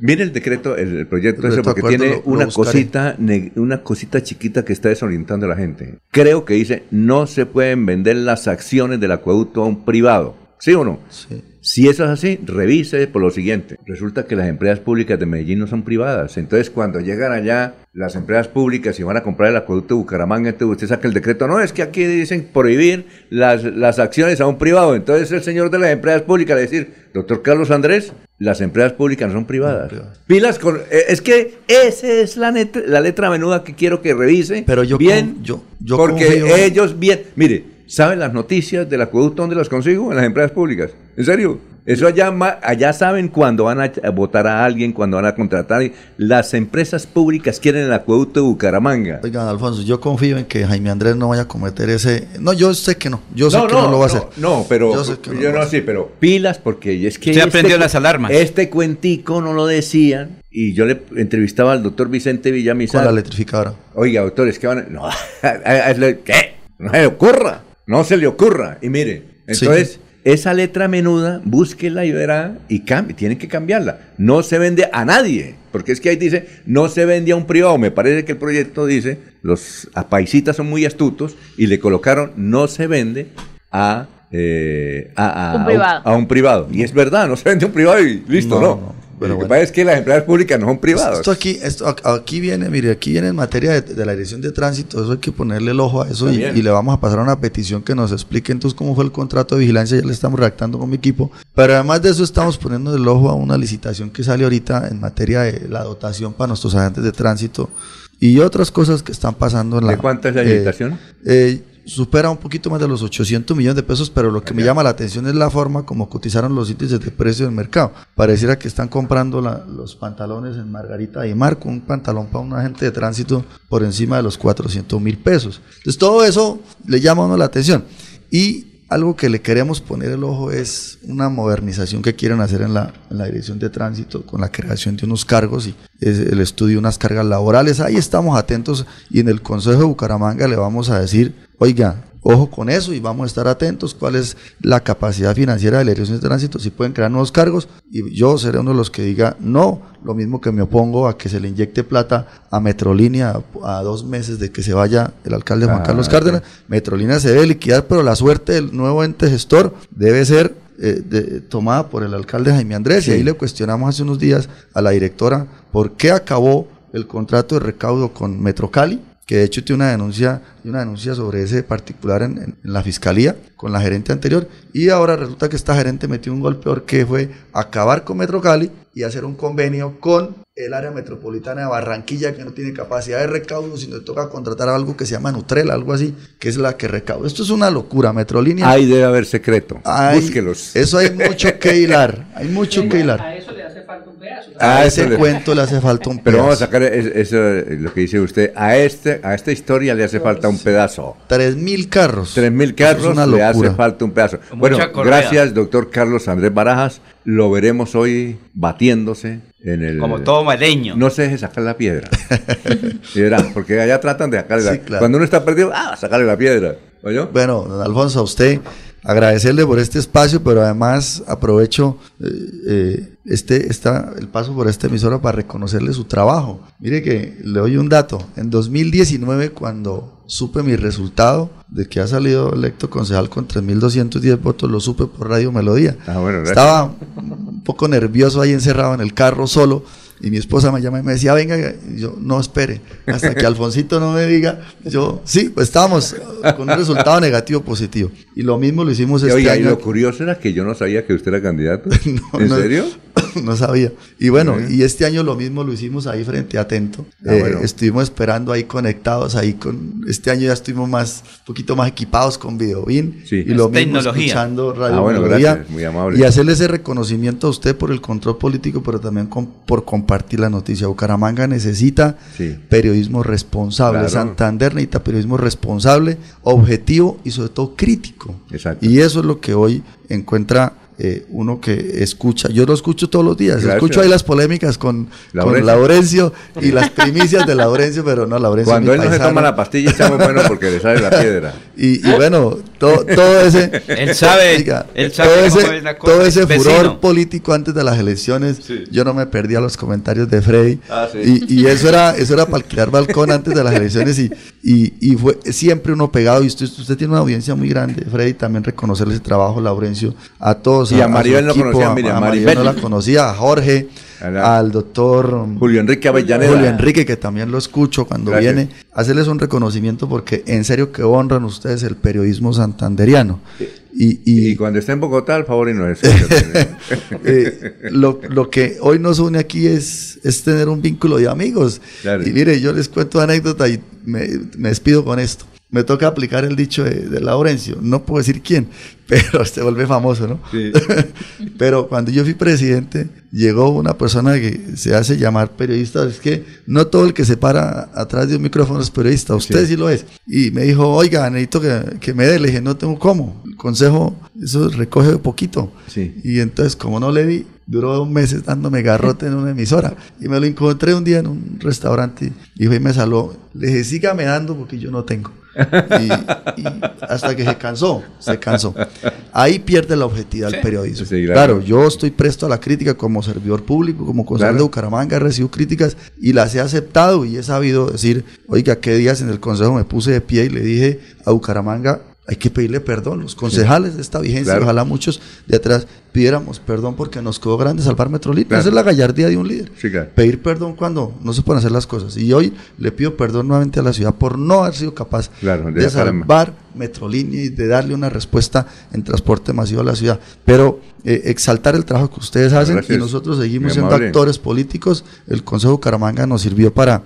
Viene el decreto, el, proyecto ese, porque tiene una cosita, una cosita chiquita que está desorientando a la gente. Creo que dice, no se pueden vender las acciones del acueducto a un privado. ¿Sí o no? Sí. Si eso es así, revise por lo siguiente. Resulta que las empresas públicas de Medellín no son privadas. Entonces, cuando llegan allá las empresas públicas y van a comprar el acueducto de Bucaramanga, entonces usted saca el decreto. No, es que aquí dicen prohibir las, las acciones a un privado. Entonces, el señor de las empresas públicas le decir, doctor Carlos Andrés, las empresas públicas no son privadas. Pilas con... Eh, es que esa es la, la letra menuda que quiero que revise. Pero yo... Bien, yo, yo porque ellos bien... Mire, ¿Saben las noticias del acueducto dónde las consigo? En las empresas públicas. ¿En serio? Eso allá, allá saben cuando van a votar a alguien, cuando van a contratar. Las empresas públicas quieren el acueducto de Bucaramanga. Oigan, Alfonso, yo confío en que Jaime Andrés no vaya a cometer ese... No, yo sé que no. Yo sé que no, lo va a hacer. No, pero... Yo, sé que no, yo no sé, pero pilas porque es que... Se este, aprendió las alarmas. Este cuentico no lo decían y yo le entrevistaba al doctor Vicente Villamizar. Con la electrificadora. Oiga, doctor, es que van a... No, [LAUGHS] ¿qué? No se le ocurra. No se le ocurra. Y mire, entonces, esa letra menuda, búsquela y verá y cambie. Tiene que cambiarla. No se vende a nadie. Porque es que ahí dice, no se vende a un privado. Me parece que el proyecto dice, los apaisitas son muy astutos y le colocaron, no se vende a eh, a, un privado. Y es verdad, no se vende a un privado y listo, ¿no? Lo que pasa es que las empresas públicas no son privadas. Esto aquí, esto aquí viene, mire, aquí viene en materia de, la dirección de tránsito, eso hay que ponerle el ojo a eso y, le vamos a pasar una petición que nos explique entonces cómo fue el contrato de vigilancia, ya le estamos redactando con mi equipo, pero además de eso estamos poniendo el ojo a una licitación que sale ahorita en materia de la dotación para nuestros agentes de tránsito y otras cosas que están pasando en la... ¿De cuánta es la licitación? Eh, supera un poquito más de los 800 millones de pesos, pero lo que me llama la atención es la forma como cotizaron los índices de precio del mercado. Pareciera que están comprando los pantalones en Margarita y Marco, un pantalón para un agente de tránsito por encima de los 400 mil pesos. Entonces todo eso le llama a uno la atención. Y algo que le queremos poner el ojo es una modernización que quieren hacer en la, dirección de tránsito con la creación de unos cargos y el estudio de unas cargas laborales. Ahí estamos atentos y en el Consejo de Bucaramanga le vamos a decir Oiga, ojo con eso y vamos a estar atentos cuál es la capacidad financiera de la dirección de tránsito, si pueden crear nuevos cargos y yo seré uno de los que diga no, lo mismo que me opongo a que se le inyecte plata a Metrolínea a, dos meses de que se vaya el alcalde Juan ah, Carlos Cárdenas, Metrolínea se debe liquidar, pero la suerte del nuevo ente gestor debe ser eh, tomada por el alcalde Jaime Andrés y ahí le cuestionamos hace unos días a la directora por qué acabó el contrato de recaudo con Metrocali que de hecho tiene una denuncia, una denuncia sobre ese particular en, en, la fiscalía con la gerente anterior y ahora resulta que esta gerente metió un golpe que fue acabar con Metro Cali y hacer un convenio con el área metropolitana de Barranquilla que no tiene capacidad de recaudo, sino toca contratar algo que se llama Nutrela, algo así, que es la que recauda. Esto es una locura, Metrolínea. Ahí debe haber secreto. Búsquelos. Eso hay mucho que hilar, hay mucho que hilar. A eso le hace falta un pedazo. A ese cuento le hace falta un pedazo. Pero vamos a sacar eso, lo que dice usted. A este, a esta historia le hace falta un pedazo. Tres mil carros. Tres mil carros le hace falta un pedazo. Bueno, gracias, doctor Carlos Andrés Barajas. Lo veremos hoy batiéndose en el, Como todo maleño. No se deje sacar la piedra. [LAUGHS] y verán, porque allá tratan de sacarle la Cuando uno está perdido, ah, sacarle la piedra. ¿Oye? Bueno, don Alfonso, a usted agradecerle por este espacio, pero además aprovecho eh, eh, este, esta, el paso por esta emisora para reconocerle su trabajo. Mire que le doy un dato. En 2019, cuando supe mi resultado de que ha salido electo concejal con 3.210 votos, lo supe por Radio Melodía. Ah, Estaba un poco nervioso ahí encerrado en el carro solo y mi esposa me llama y me decía, venga, y yo no espere, hasta que [LAUGHS] Alfonsito no me diga, yo, sí, pues estábamos con un resultado negativo positivo. Y lo mismo lo hicimos este Oiga, año. Y lo curioso era que yo no sabía que usted era candidato. [LAUGHS] ¿En serio? [LAUGHS] no sabía. Y bueno, y este año lo mismo lo hicimos ahí frente a Atento. Ah, eh, Estuvimos esperando ahí conectados, ahí con, este año ya estuvimos más, un poquito más equipados con Videobin. Sí. Y lo mismo Tecnología. escuchando Radio Ah, bueno, gracias, muy amable. Y hacerle ese reconocimiento a usted por el control político, pero también con- por compartir la noticia. Bucaramanga necesita Sí. periodismo responsable. Claro. Santander necesita periodismo responsable, objetivo y sobre todo crítico. Exacto. Y eso es lo que hoy encuentra eh, uno que escucha. Yo lo escucho todos los días. Gracias. Escucho ahí las polémicas con Laurencio. con Laurencio y las primicias de Laurencio, pero no, Laurencio. Cuando es él no se toma la pastilla, está muy bueno porque le sale la [LAUGHS] piedra. Y, y bueno, to- todo ese. Él sabe, oiga, él sabe todo cómo ese, es la cosa, todo ese es furor vecino. político antes de las elecciones. Sí. Yo no me perdía los comentarios de Freddy. Ah, sí. y, y eso era eso era para alquilar balcón antes de las elecciones. Y, y, y fue siempre uno pegado. Y usted, usted tiene una audiencia muy grande, Freddy. También reconocerle ese trabajo, Laurencio, a todos. Y a su Maribel no equipo, conocía a a- a Maribel. No la conocía, a Jorge, al doctor Julio Enrique Avellaneda. Julio Enrique, que también lo escucho cuando Gracias. viene, hacerles un reconocimiento porque en serio que honran ustedes el periodismo santanderiano. Y, y, Y cuando esté en Bogotá, al favor y no es. [LAUGHS] eh, lo, lo que hoy nos une aquí es, es tener un vínculo de amigos. Claro. Y mire, yo les cuento anécdota y me, me despido con esto. Me toca aplicar el dicho de, de Laurencio, no puedo decir quién, [LAUGHS] pero se vuelve famoso, ¿no? Sí. [LAUGHS] pero cuando yo fui presidente, llegó una persona que se hace llamar periodista, es que no todo el que se para atrás de un micrófono es periodista, usted sí, lo es. Y me dijo, oiga, necesito que, que me dé, le dije, no tengo cómo, el consejo, eso recoge poquito. Sí. Y entonces, como no le di, duró dos meses dándome garrote en una emisora. Y me lo encontré un día en un restaurante y fue y me saludó. Le dije, sígame dando porque yo no tengo. Y, y hasta que se cansó, se cansó. Ahí pierde la objetividad el periodismo. Sí, claro. claro. yo estoy presto a la crítica como servidor público, como concejal Claro. de Bucaramanga, recibo críticas y las he aceptado y he sabido decir, oiga, qué días en el consejo me puse de pie y le dije a Bucaramanga, hay que pedirle perdón. Los concejales de esta vigencia, Claro. ojalá muchos de atrás pidiéramos perdón porque nos quedó grande salvar Metrolínea. Claro. Esa es la gallardía de un líder. Sí, claro. Pedir perdón cuando no se pueden hacer las cosas. Y hoy le pido perdón nuevamente a la ciudad por no haber sido capaz de salvar Metrolínea y de darle una respuesta en transporte masivo a la ciudad. Pero eh, exaltar el trabajo que ustedes hacen Gracias. y nosotros seguimos siendo actores políticos. El Consejo Bucaramanga nos sirvió para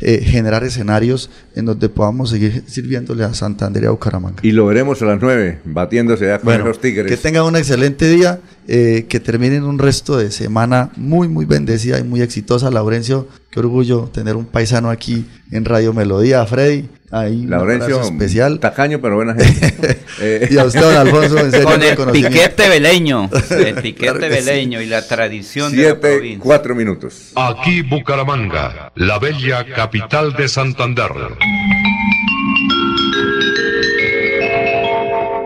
eh, generar escenarios en donde podamos seguir sirviéndole a Santander y a Bucaramanga. Y lo veremos a las 9, batiéndose ya con Bueno, esos tigres. que tengan un excelente día, eh, que terminen un resto de semana muy, muy bendecida y muy exitosa. Laurencio, qué orgullo tener un paisano aquí en Radio Melodía. Freddy, ahí un Laurencio, especial. tacaño, pero buena gente. Eh, [LAUGHS] Y a usted, don Alfonso, en serio, Con el piquete veleño, [LAUGHS] el piquete Claro sí. veleño y la tradición de la Siete, provincia. cuatro minutos. Aquí Bucaramanga, la bella capital de Santander.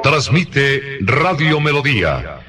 Transmite Radio Melodía,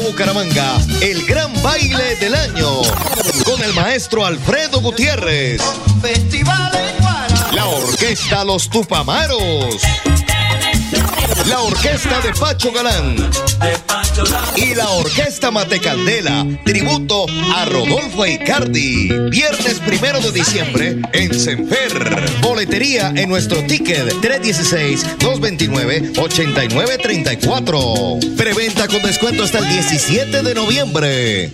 Bucaramanga, el gran baile del año, con el maestro Alfredo Gutiérrez. La orquesta Los Tupamaros. La orquesta de Pacho Galán. Y la orquesta Matecandela, tributo a Rodolfo Icardi. Viernes primero de diciembre en Senfer. Boletería en nuestro ticket 316-229-8934. Preventa con descuento hasta el 17 de noviembre.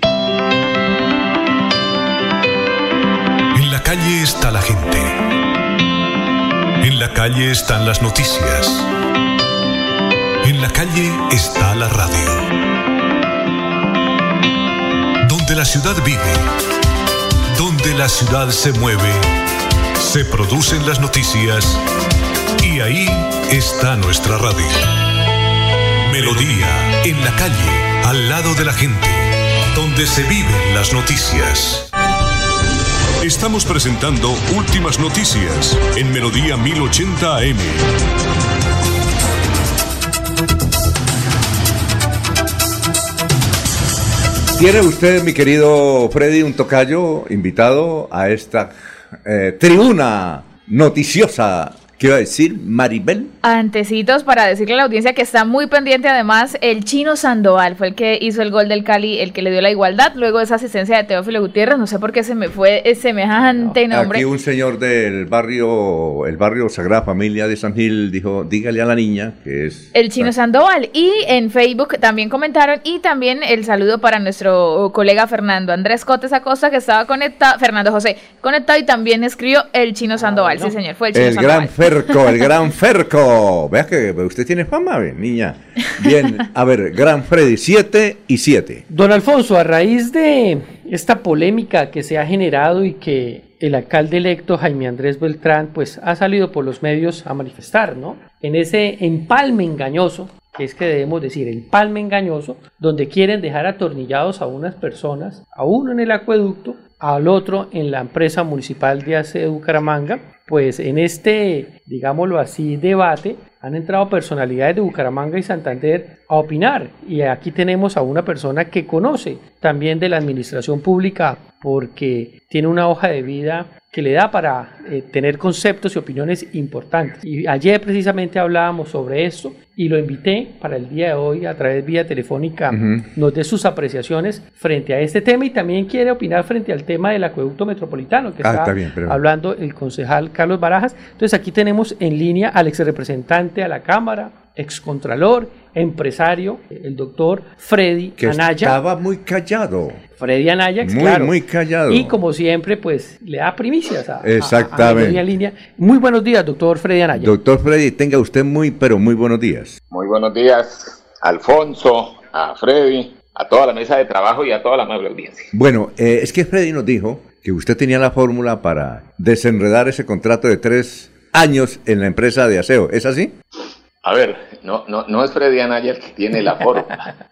En la calle está la gente. En la calle están las noticias. En la calle está la radio. Donde la ciudad vive, donde la ciudad se mueve, se producen las noticias y ahí está nuestra radio. Melodía, en la calle, al lado de la gente, donde se viven las noticias. Estamos presentando Últimas Noticias en Melodía 1080 AM. ¿Tiene usted, mi querido Freddy, un tocayo invitado a esta eh, tribuna noticiosa ¿Qué iba a decir? Maribel. Antecitos para decirle a la audiencia que está muy pendiente además el chino Sandoval, fue el que hizo el gol del Cali, el que le dio la igualdad, luego de esa asistencia de Teófilo Gutiérrez, no sé por qué se me fue semejante nombre. Aquí un señor del barrio, el barrio Sagrada Familia de San Gil dijo, dígale a la niña que es... El chino Sandoval. Y en Facebook también comentaron y también el saludo para nuestro colega Fernando Andrés Cotes Acosta que estaba conectado, Fernando José, conectado y también escribió el chino Sandoval, sí señor, fue el chino Sandoval. Ferco, el gran Ferco. Vea que usted tiene fama, niña. Bien, a ver, Gran Freddy, 7 y 7. Don Alfonso, a raíz de esta polémica que se ha generado y que el alcalde electo Jaime Andrés Beltrán pues ha salido por los medios a manifestar, ¿no? En ese empalme engañoso, que es que debemos decir empalme engañoso, donde quieren dejar atornillados a unas personas, a uno en el acueducto, al otro en la empresa municipal de ACE Bucaramanga, pues en este, digámoslo así, debate han entrado personalidades de Bucaramanga y Santander a opinar. Y aquí tenemos a una persona que conoce también de la administración pública porque tiene una hoja de vida que le da para eh, tener conceptos y opiniones importantes. Y ayer precisamente hablábamos sobre esto y lo invité para el día de hoy a través de vía telefónica, nos dé sus apreciaciones frente a este tema y también quiere opinar frente al tema del acueducto metropolitano que ah, está, hablando el concejal Carlos Barajas. Entonces aquí tenemos en línea al ex representante a la Cámara, excontralor, empresario, el doctor Freddy que Anaya. Estaba muy callado. Freddy Anaya, muy, claro. Muy callado. Y como siempre, pues le da primicias a, Exactamente. línea. Muy buenos días, doctor Freddy Anaya. Doctor Freddy, tenga usted muy, pero muy buenos días. Muy buenos días, Alfonso, a Freddy, a toda la mesa de trabajo y a toda la amable audiencia. Bueno, eh, es que Freddy nos dijo que usted tenía la fórmula para desenredar ese contrato de tres años en la empresa de aseo. ¿Es así? A ver, no, no, no es Freddy Anaya el que tiene la [LAUGHS] fórmula.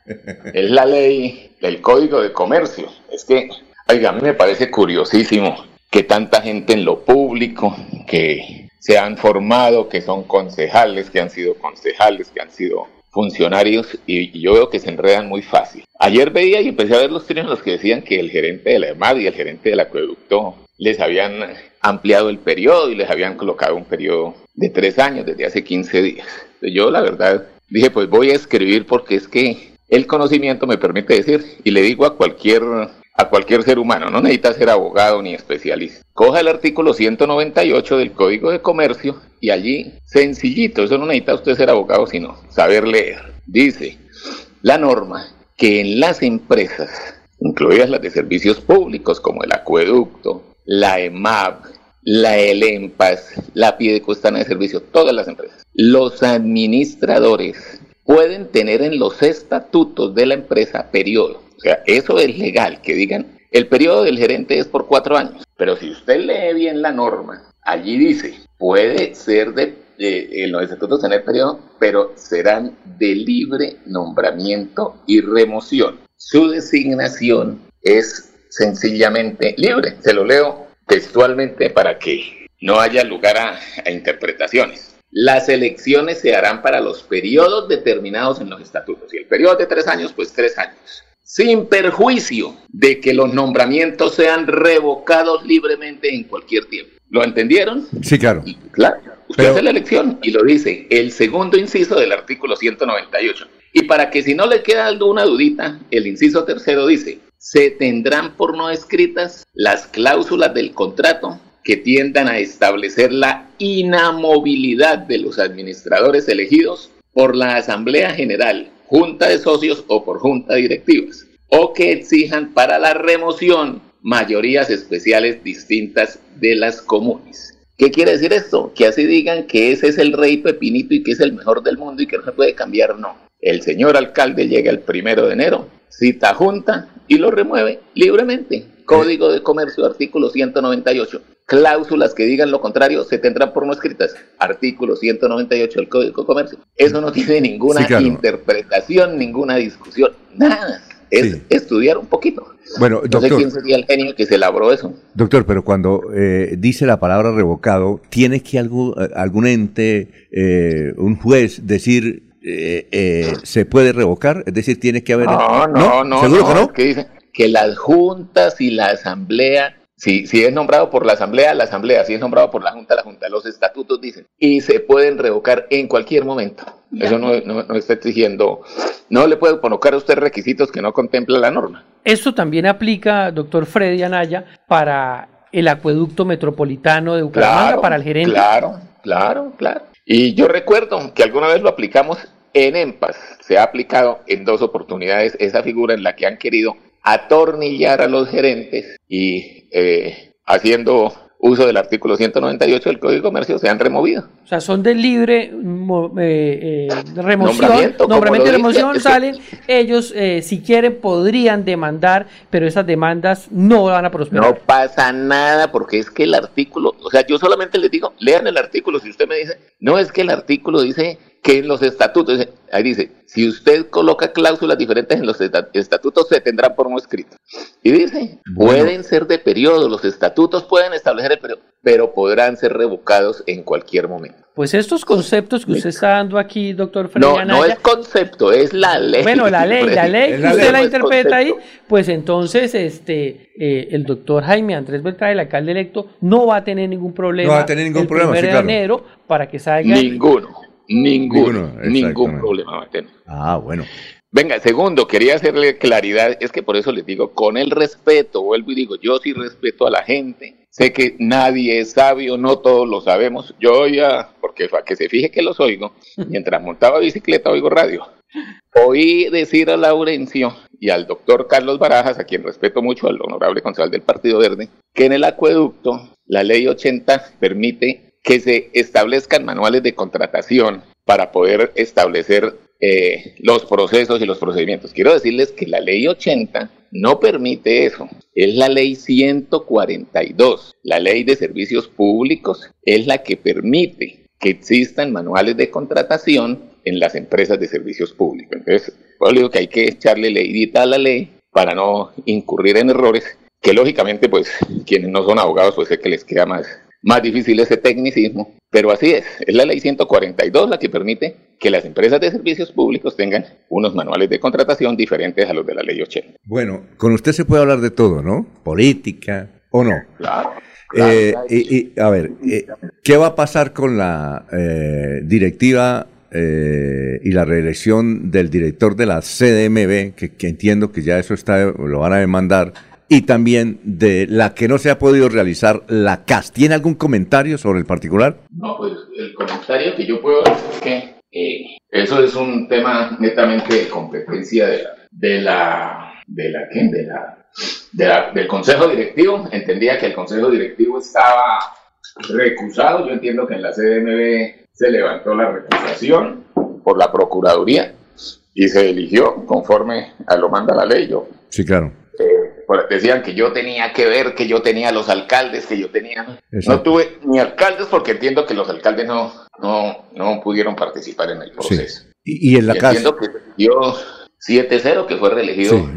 es la ley del Código de Comercio. Es que, oiga, a mí me parece curiosísimo que tanta gente en lo público, que se han formado, que son concejales, que han sido concejales, que han sido funcionarios, y, yo veo que se enredan muy fácil. Ayer veía y empecé a ver los términos que decían que el gerente de la EMAD y el gerente del acueducto les habían ampliado el periodo y les habían colocado un periodo de tres años desde hace 15 días. Yo la verdad dije, pues voy a escribir porque es que el conocimiento me permite decir y le digo a cualquier a cualquier ser humano, no necesita ser abogado ni especialista. Coja el artículo 198 del Código de Comercio y allí, sencillito, eso no necesita usted ser abogado, sino saber leer. Dice la norma que en las empresas, incluidas las de servicios públicos como el acueducto, la EMAP, la ELEMPAS, la Pidecostana de Servicio, todas las empresas. Los administradores pueden tener en los estatutos de la empresa periodo. O sea, eso es legal, que digan, el periodo del gerente es por cuatro años. Pero si usted lee bien la norma, allí dice, puede ser de, en los estatutos tener periodo, pero serán de libre nombramiento y remoción. Su designación es sencillamente libre. Se lo leo textualmente para que no haya lugar a, interpretaciones. Las elecciones se harán para los periodos determinados en los estatutos. Y el periodo de tres años, pues tres años. sin perjuicio de que los nombramientos sean revocados libremente en cualquier tiempo. ¿Lo entendieron? Sí, claro. Claro. Usted hace la elección y lo dice el segundo inciso del artículo 198. Y para que si no le queda alguna dudita, el inciso tercero dice, se tendrán por no escritas las cláusulas del contrato que tiendan a establecer la inamovilidad de los administradores elegidos por la Asamblea General, Junta de Socios o por Junta Directivas, o que exijan para la remoción mayorías especiales distintas de las comunes. ¿Qué quiere decir esto? Que así digan que ese es el rey Pepinito y que es el mejor del mundo y que no se puede cambiar, no. El señor alcalde llega el primero de enero, cita junta y lo remueve libremente. Código de Comercio, artículo 198. Cláusulas que digan lo contrario se tendrán por no escritas. Artículo 198 del Código de Comercio. Eso no tiene ninguna interpretación, ninguna discusión, nada. Es estudiar un poquito. Bueno, doctor. No sé quién sería el genio que se elaboró eso. Doctor, pero cuando eh, dice la palabra revocado, ¿tiene que algún, eh, algún ente, eh, un juez, decir se puede revocar? Es decir, tiene que haber. No, no, no. ¿Seguro que no? Que dice que las juntas y la asamblea si, si, es nombrado por la Asamblea, la Asamblea. Si es nombrado por la Junta, la Junta. Los estatutos dicen. Y se pueden revocar en cualquier momento. Eso no, no, está exigiendo. No le puede colocar a usted requisitos que no contempla la norma. Esto también aplica, doctor Freddy Anaya, para el acueducto metropolitano de Bucaramanga, para el gerente. Claro, claro, claro. Y yo recuerdo que alguna vez lo aplicamos en EMPAS. Se ha aplicado en dos oportunidades esa figura en la que han querido atornillar a los gerentes y eh, haciendo uso del artículo 198 del Código de Comercio se han removido. O sea, son de libre eh, eh, remoción, nombramiento, y remoción, salen, ellos si quieren podrían demandar, pero esas demandas no van a prosperar. No pasa nada porque es que el artículo, o sea, yo solamente les digo, lean el artículo, si usted me dice, no es que el artículo dice que en los estatutos, ahí dice, si usted coloca cláusulas diferentes en los estatutos, se tendrán por no escrito. Y dice, pueden ser de periodo, los estatutos pueden establecer el periodo, pero podrán ser revocados en cualquier momento. Pues estos conceptos que usted está dando aquí, doctor Freddy No, no es concepto, es la ley. Bueno, la ley, la ley que usted la interpreta ahí, pues entonces este eh, el doctor Jaime Andrés Beltrán, el alcalde electo, no va a tener ningún problema. No va a tener ningún problema, sí, de enero para que salga. Ninguno. Ninguno, ningún problema va a tener. Ah, bueno. Venga, segundo, quería hacerle claridad, es que por eso les digo, con el respeto, vuelvo y digo, yo sí respeto a la gente, sé que nadie es sabio, no todos lo sabemos, yo ya, porque para que se fije que los oigo, [LAUGHS] mientras montaba bicicleta oigo radio. Oí decir a Laurencio y al doctor Carlos Barajas, a quien respeto mucho, al honorable concejal del Partido Verde, que en el acueducto la ley 80 permite que se establezcan manuales de contratación para poder establecer eh, los procesos y los procedimientos. Quiero decirles que la ley 80 no permite eso. Es la ley 142. La ley de servicios públicos es la que permite que existan manuales de contratación en las empresas de servicios públicos. Entonces, pues digo que hay que echarle leidita a la ley para no incurrir en errores que lógicamente pues quienes no son abogados pues sé que les queda más más difícil ese tecnicismo, pero así es, es la ley 142 la que permite que las empresas de servicios públicos tengan unos manuales de contratación diferentes a los de la ley 80. Bueno, con usted se puede hablar de todo, ¿no? Política o no. Claro. Eh, y, a ver, eh, ¿qué va a pasar con la eh, directiva y la reelección del director de la CDMB, que, que, entiendo que ya eso está, lo van a demandar, y también de la que no se ha podido realizar la CAS. ¿Tiene algún comentario sobre el particular? No, pues el comentario que yo puedo hacer es que eh, eso es un tema netamente de competencia de la, de la, de la, De la, del consejo directivo. Entendía que el consejo directivo estaba recusado. Yo entiendo que en la CDMB se levantó la recusación por la Procuraduría y se eligió conforme a lo manda la ley. Yo, sí, claro decían que yo tenía que ver, que yo tenía los alcaldes, que yo tenía... No tuve ni alcaldes porque entiendo que los alcaldes no, no, no pudieron participar en el proceso. Y, en la casa... Entiendo que dio 7-0, que fue reelegido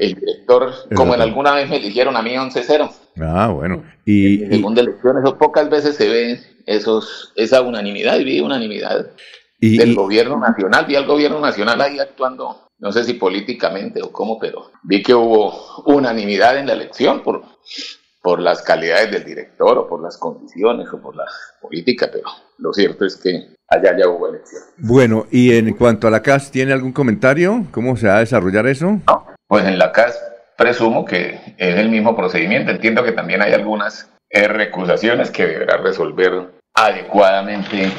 el director, como en alguna vez me eligieron a mí 11-0. Ah, bueno. Y, en segunda elección, eso pocas veces se ve esos, esa unanimidad, y vi unanimidad del gobierno nacional, vi al gobierno nacional ahí actuando no sé si políticamente o cómo, pero vi que hubo unanimidad en la elección por, por las calidades del director o por las condiciones o por la política, pero lo cierto es que allá ya hubo elección. Bueno, y en cuanto a la CAS, ¿tiene algún comentario? ¿Cómo se va a desarrollar eso? No, pues en la CAS presumo que es el mismo procedimiento. Entiendo que también hay algunas recusaciones que deberá resolver adecuadamente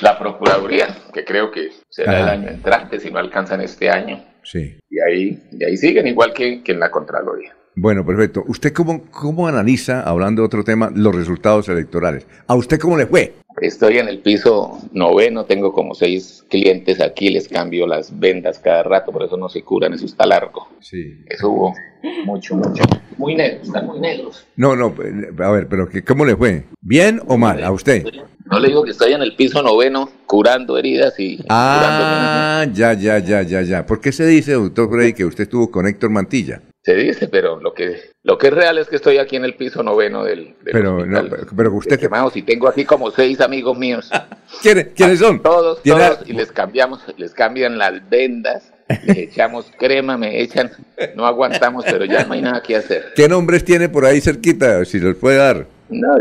la Procuraduría, que creo que será el año entrante si no alcanzan este año. Sí. Y ahí, y ahí siguen igual que, que en la Contraloría. Bueno, perfecto. ¿Usted cómo, cómo analiza, hablando de otro tema, los resultados electorales? ¿A usted cómo le fue? Estoy en el piso noveno, tengo como seis clientes aquí, les cambio las vendas cada rato, por eso no se curan, eso está largo. Sí. Eso hubo mucho, mucho. Muy negros, están muy negros. No, no, a ver, pero ¿cómo le fue? ¿Bien o mal a usted? No le digo que estoy en el piso noveno curando heridas y... Ah, ya, ya, ya, ya, ya. ¿Por qué se dice, doctor Frey, que usted estuvo con Héctor Mantilla? Se dice, pero lo que lo que es real es que estoy aquí en el piso noveno del, del pero, no, pero usted... Quemados, y tengo aquí como seis amigos míos. [LAUGHS] ¿Quiénes, ¿quiénes son? Todos, todos, y les cambiamos, les cambian las vendas, les [LAUGHS] echamos crema, me echan, no aguantamos, pero ya no hay nada que hacer. ¿Qué nombres tiene por ahí cerquita, si los puede dar?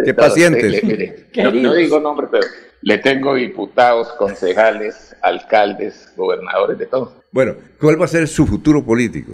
¿Qué pacientes? [LAUGHS] no, no digo nombres, pero le tengo diputados, concejales, alcaldes, gobernadores, de todo. Bueno, ¿cuál va a ser su futuro político?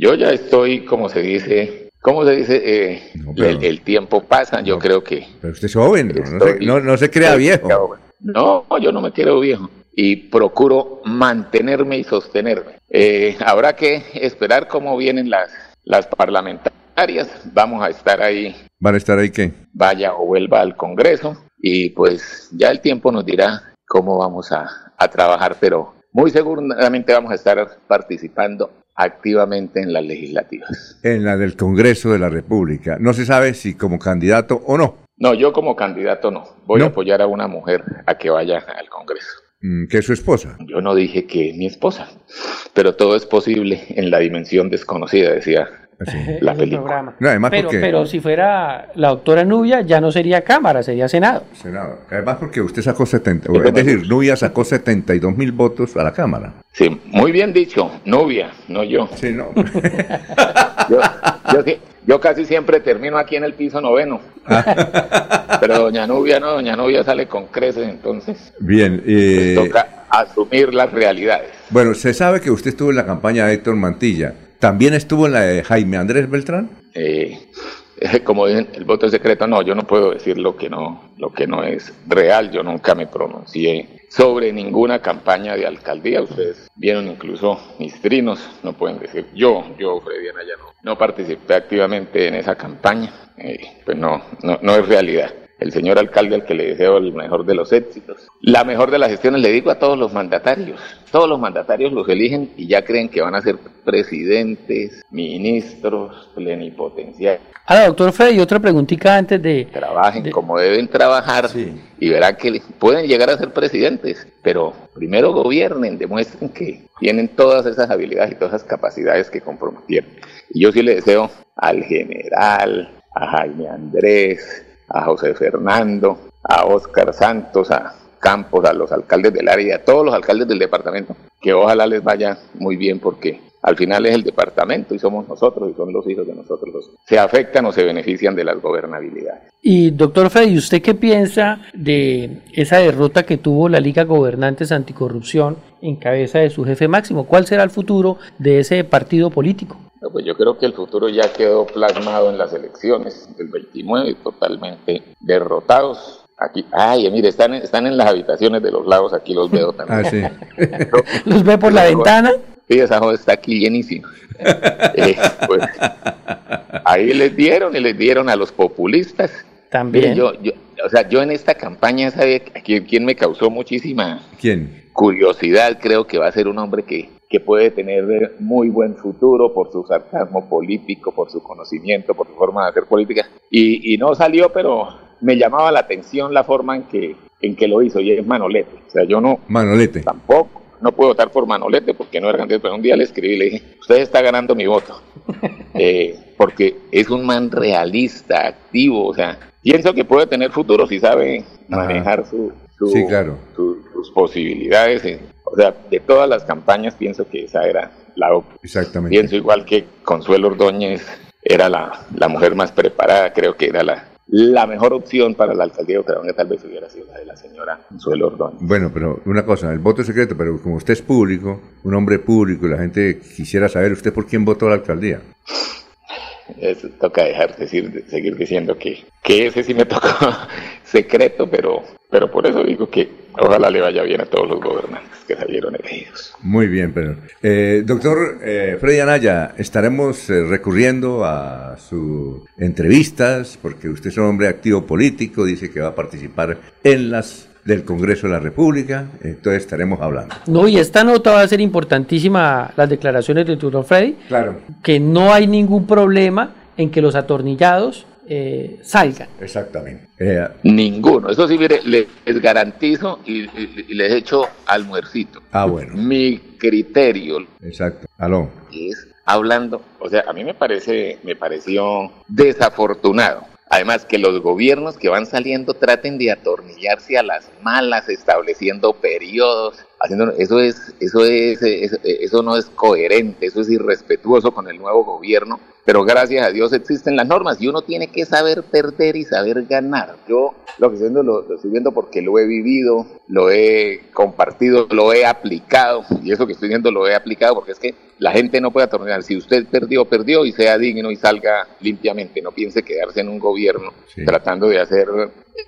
Yo ya estoy, como se dice, ¿cómo se dice? Eh, el, tiempo pasa, yo creo que... Pero usted es joven, no, se, crea viejo. No, yo no me quiero viejo y procuro mantenerme y sostenerme. Eh, habrá que esperar cómo vienen las, las parlamentarias. Vamos a estar ahí. ¿Van a estar ahí qué? Vaya o vuelva al Congreso y pues ya el tiempo nos dirá cómo vamos a, a trabajar, pero muy seguramente vamos a estar participando activamente en las legislativas. En la del Congreso de la República. No se sabe si como candidato o no. No, yo como candidato no. Voy a apoyar a una mujer a que vaya al Congreso. Mm, ¿Que es su esposa? Yo no dije que mi esposa, pero todo es posible en la dimensión desconocida, decía la película. pero, pero si fuera la doctora Nubia, ya no sería Cámara, sería Senado. Senado. Además porque usted sacó 70, es decir, Nubia sacó 72 mil votos a la Cámara. Sí, muy bien dicho, Nubia, no yo. Sí, no. [LAUGHS] yo, casi siempre termino aquí en el piso noveno. [LAUGHS] pero doña Nubia no, doña Nubia sale con creces, entonces. Bien. Eh... toca asumir las realidades. Bueno, se sabe que usted estuvo en la campaña de Héctor Mantilla. ¿También estuvo en la de Jaime Andrés Beltrán? Eh, [LAUGHS] como dicen, el voto es secreto, no, yo no puedo decir lo que no, lo que no es real, yo nunca me pronuncié sobre ninguna campaña de alcaldía, ustedes vieron incluso mis trinos, no pueden decir yo, yo, Freddy Anaya, no, no participé activamente en esa campaña, eh, pues no, no, no es realidad el señor alcalde al que le deseo el mejor de los éxitos. La mejor de las gestiones le digo a todos los mandatarios. Todos los mandatarios los eligen y ya creen que van a ser presidentes, ministros, plenipotenciarios. Ahora, doctor Freddy, otra preguntita antes de... Trabajen como deben trabajar y verán que pueden llegar a ser presidentes, pero primero gobiernen, demuestren que tienen todas esas habilidades y todas esas capacidades que comprometieron. Y yo sí le deseo al general, a Jaime Andrés, a José Fernando, a Óscar Santos, a Campos, a los alcaldes del área, a todos los alcaldes del departamento, que ojalá les vaya muy bien porque al final es el departamento y somos nosotros y son los hijos de nosotros se afectan o se benefician de las gobernabilidades. Y doctor Freddy, ¿usted qué piensa de esa derrota que tuvo la Liga Gobernantes Anticorrupción en cabeza de su jefe máximo? ¿Cuál será el futuro de ese partido político? Pues yo creo que el futuro ya quedó plasmado en las elecciones del 29, totalmente derrotados. Aquí, ay, mire, están, están en las habitaciones de los lagos, aquí los veo también. Ah, sí. [LAUGHS] ¿Los ve por la ventana? Sí, esa joda está aquí llenísima. [LAUGHS] Eh, pues, ahí les dieron y les dieron a los populistas. También. yo, yo, o sea, yo en esta campaña, ¿sabe quién, quién me causó muchísima ¿Quién? curiosidad? Creo que va a ser un hombre que que puede tener muy buen futuro por su sarcasmo político, por su conocimiento, por su forma de hacer política. Y, no salió, pero me llamaba la atención la forma en que, en que lo hizo, y es Manolete. O sea, yo no... Manolete. Tampoco. No puedo votar por Manolete porque no era candidato, pero un día le escribí y le dije, usted está ganando mi voto. [LAUGHS] Eh, porque es un man realista, activo, o sea, pienso que puede tener futuro si sabe manejar su, sí, claro. sus posibilidades. O sea, de todas las campañas pienso que esa era la óptima. Exactamente. Pienso igual que Consuelo Ordóñez era la, la mujer más preparada, creo que era la, la mejor opción para la alcaldía de Bucaramanga tal vez hubiera sido la de la señora Consuelo Ordóñez. Bueno, pero una cosa, el voto es secreto, pero como usted es público, un hombre público, y la gente quisiera saber usted por quién votó a la alcaldía. Eso toca dejar decir, seguir diciendo que, que ese sí me tocó secreto, pero, pero por eso digo que ojalá le vaya bien a todos los gobernantes que salieron elegidos. Muy bien, pero eh, doctor eh, Freddy Anaya, estaremos eh, recurriendo a sus entrevistas porque usted es un hombre activo político, dice que va a participar en las del Congreso de la República, entonces estaremos hablando. No, y esta nota va a ser importantísima, las declaraciones del doctor Freddy, Claro. que no hay ningún problema en que los atornillados eh, salgan. Exactamente. Eh, Ninguno. Eso sí, mire, les garantizo y, y- y les echo almuercito. ah, bueno, Mi criterio exacto. Aló. es hablando, o sea, a mí me parece, me pareció desafortunado. Además, que los gobiernos que van saliendo traten de atornillarse a las malas, estableciendo periodos, haciendo eso es, eso es, eso, eso no es coherente, eso es irrespetuoso con el nuevo gobierno. Pero gracias a Dios existen las normas y uno tiene que saber perder y saber ganar. Yo lo que estoy viendo lo, lo estoy viendo porque lo he vivido, lo he compartido, lo he aplicado y eso que estoy viendo lo he aplicado porque es que la gente no puede atornillar. Si usted perdió, perdió y sea digno y salga limpiamente. No piense quedarse en un gobierno tratando de hacer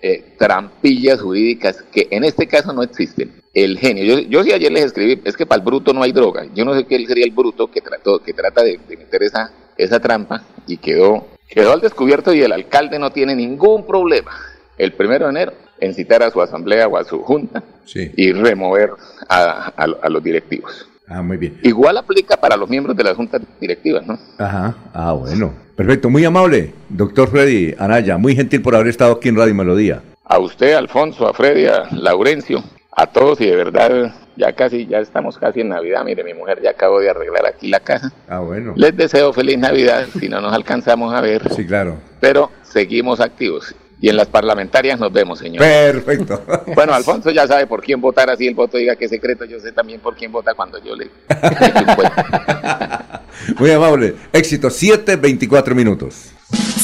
eh, trampillas jurídicas que en este caso no existen. El genio. Yo, yo sí ayer les escribí, es que para el bruto no hay droga. Yo no sé qué sería el bruto que trató, que trata de, de meter esa, esa trampa y quedó, quedó al descubierto y el alcalde no tiene ningún problema. El primero de enero en citar a su asamblea o a su junta Sí. y remover a, a- a los directivos. Ah, muy bien. Igual aplica para los miembros de las juntas directivas, ¿no? Ajá. Ah, bueno. Perfecto. Muy amable, doctor Freddy Anaya. Muy gentil por haber estado aquí en Radio Melodía. A usted, Alfonso, a Freddy, a Laurencio, a todos y de verdad ya casi, ya estamos casi en Navidad. Mire, mi mujer ya acabó de arreglar aquí la casa. Ah, bueno. Les deseo feliz Navidad si no nos alcanzamos a ver. Sí, claro. Pero seguimos activos. Y en las parlamentarias nos vemos, señor. Perfecto. [LAUGHS] Bueno, Alfonso ya sabe por quién votar, así el voto diga que es secreto. Yo sé también por quién vota cuando yo le... [LAUGHS] Muy amable. Éxito. 7.24 minutos.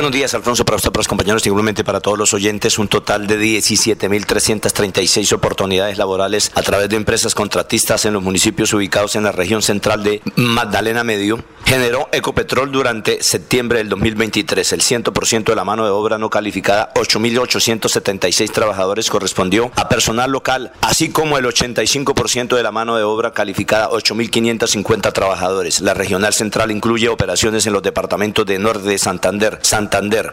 Buenos días, Alfonso, para usted, para los compañeros, igualmente para todos los oyentes. Un total de 17.336 oportunidades laborales a través de empresas contratistas en los municipios ubicados en la región central de Magdalena Medio generó Ecopetrol durante septiembre del 2023. El 100% de la mano de obra no calificada, 8.876 trabajadores, correspondió a personal local, así como el 85% de la mano de obra calificada, 8.550 trabajadores. La regional central incluye operaciones en los departamentos de Norte de Santander, Santander,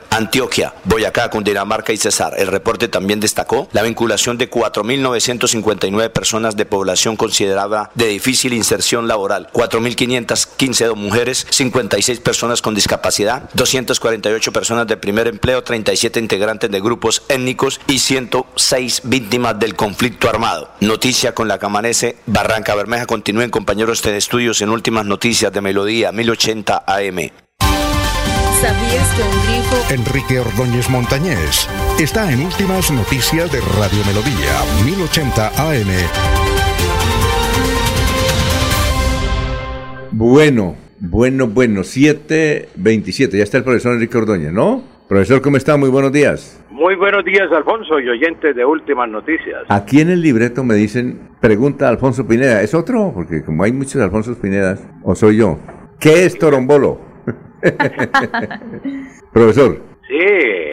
Antioquia, Boyacá, Cundinamarca y Cesar. El reporte también destacó la vinculación de 4.959 personas de población considerada de difícil inserción laboral, 4.515 mujeres, 56 personas con discapacidad, 248 personas de primer empleo, 37 integrantes de grupos étnicos y 106 víctimas del conflicto armado. Noticia con la que amanece Barranca Bermeja. Continúen compañeros de estudios en últimas noticias de Melodía 1080 AM. ¿Sabías que un grifo... Enrique Ordóñez Montañés está en Últimas Noticias de Radio Melodía, 1080 AM. Bueno, bueno, bueno, 7.27, ya está el profesor Enrique Ordóñez, ¿no? Profesor, ¿cómo está? Muy buenos días. Muy buenos días, Alfonso, y oyentes de Últimas Noticias. Aquí en el libreto me dicen, pregunta Alfonso Pineda, ¿es otro? Porque como hay muchos Alfonso Pinedas, ¿o soy yo? ¿Qué es torombolo? [LAUGHS] Profesor. Sí.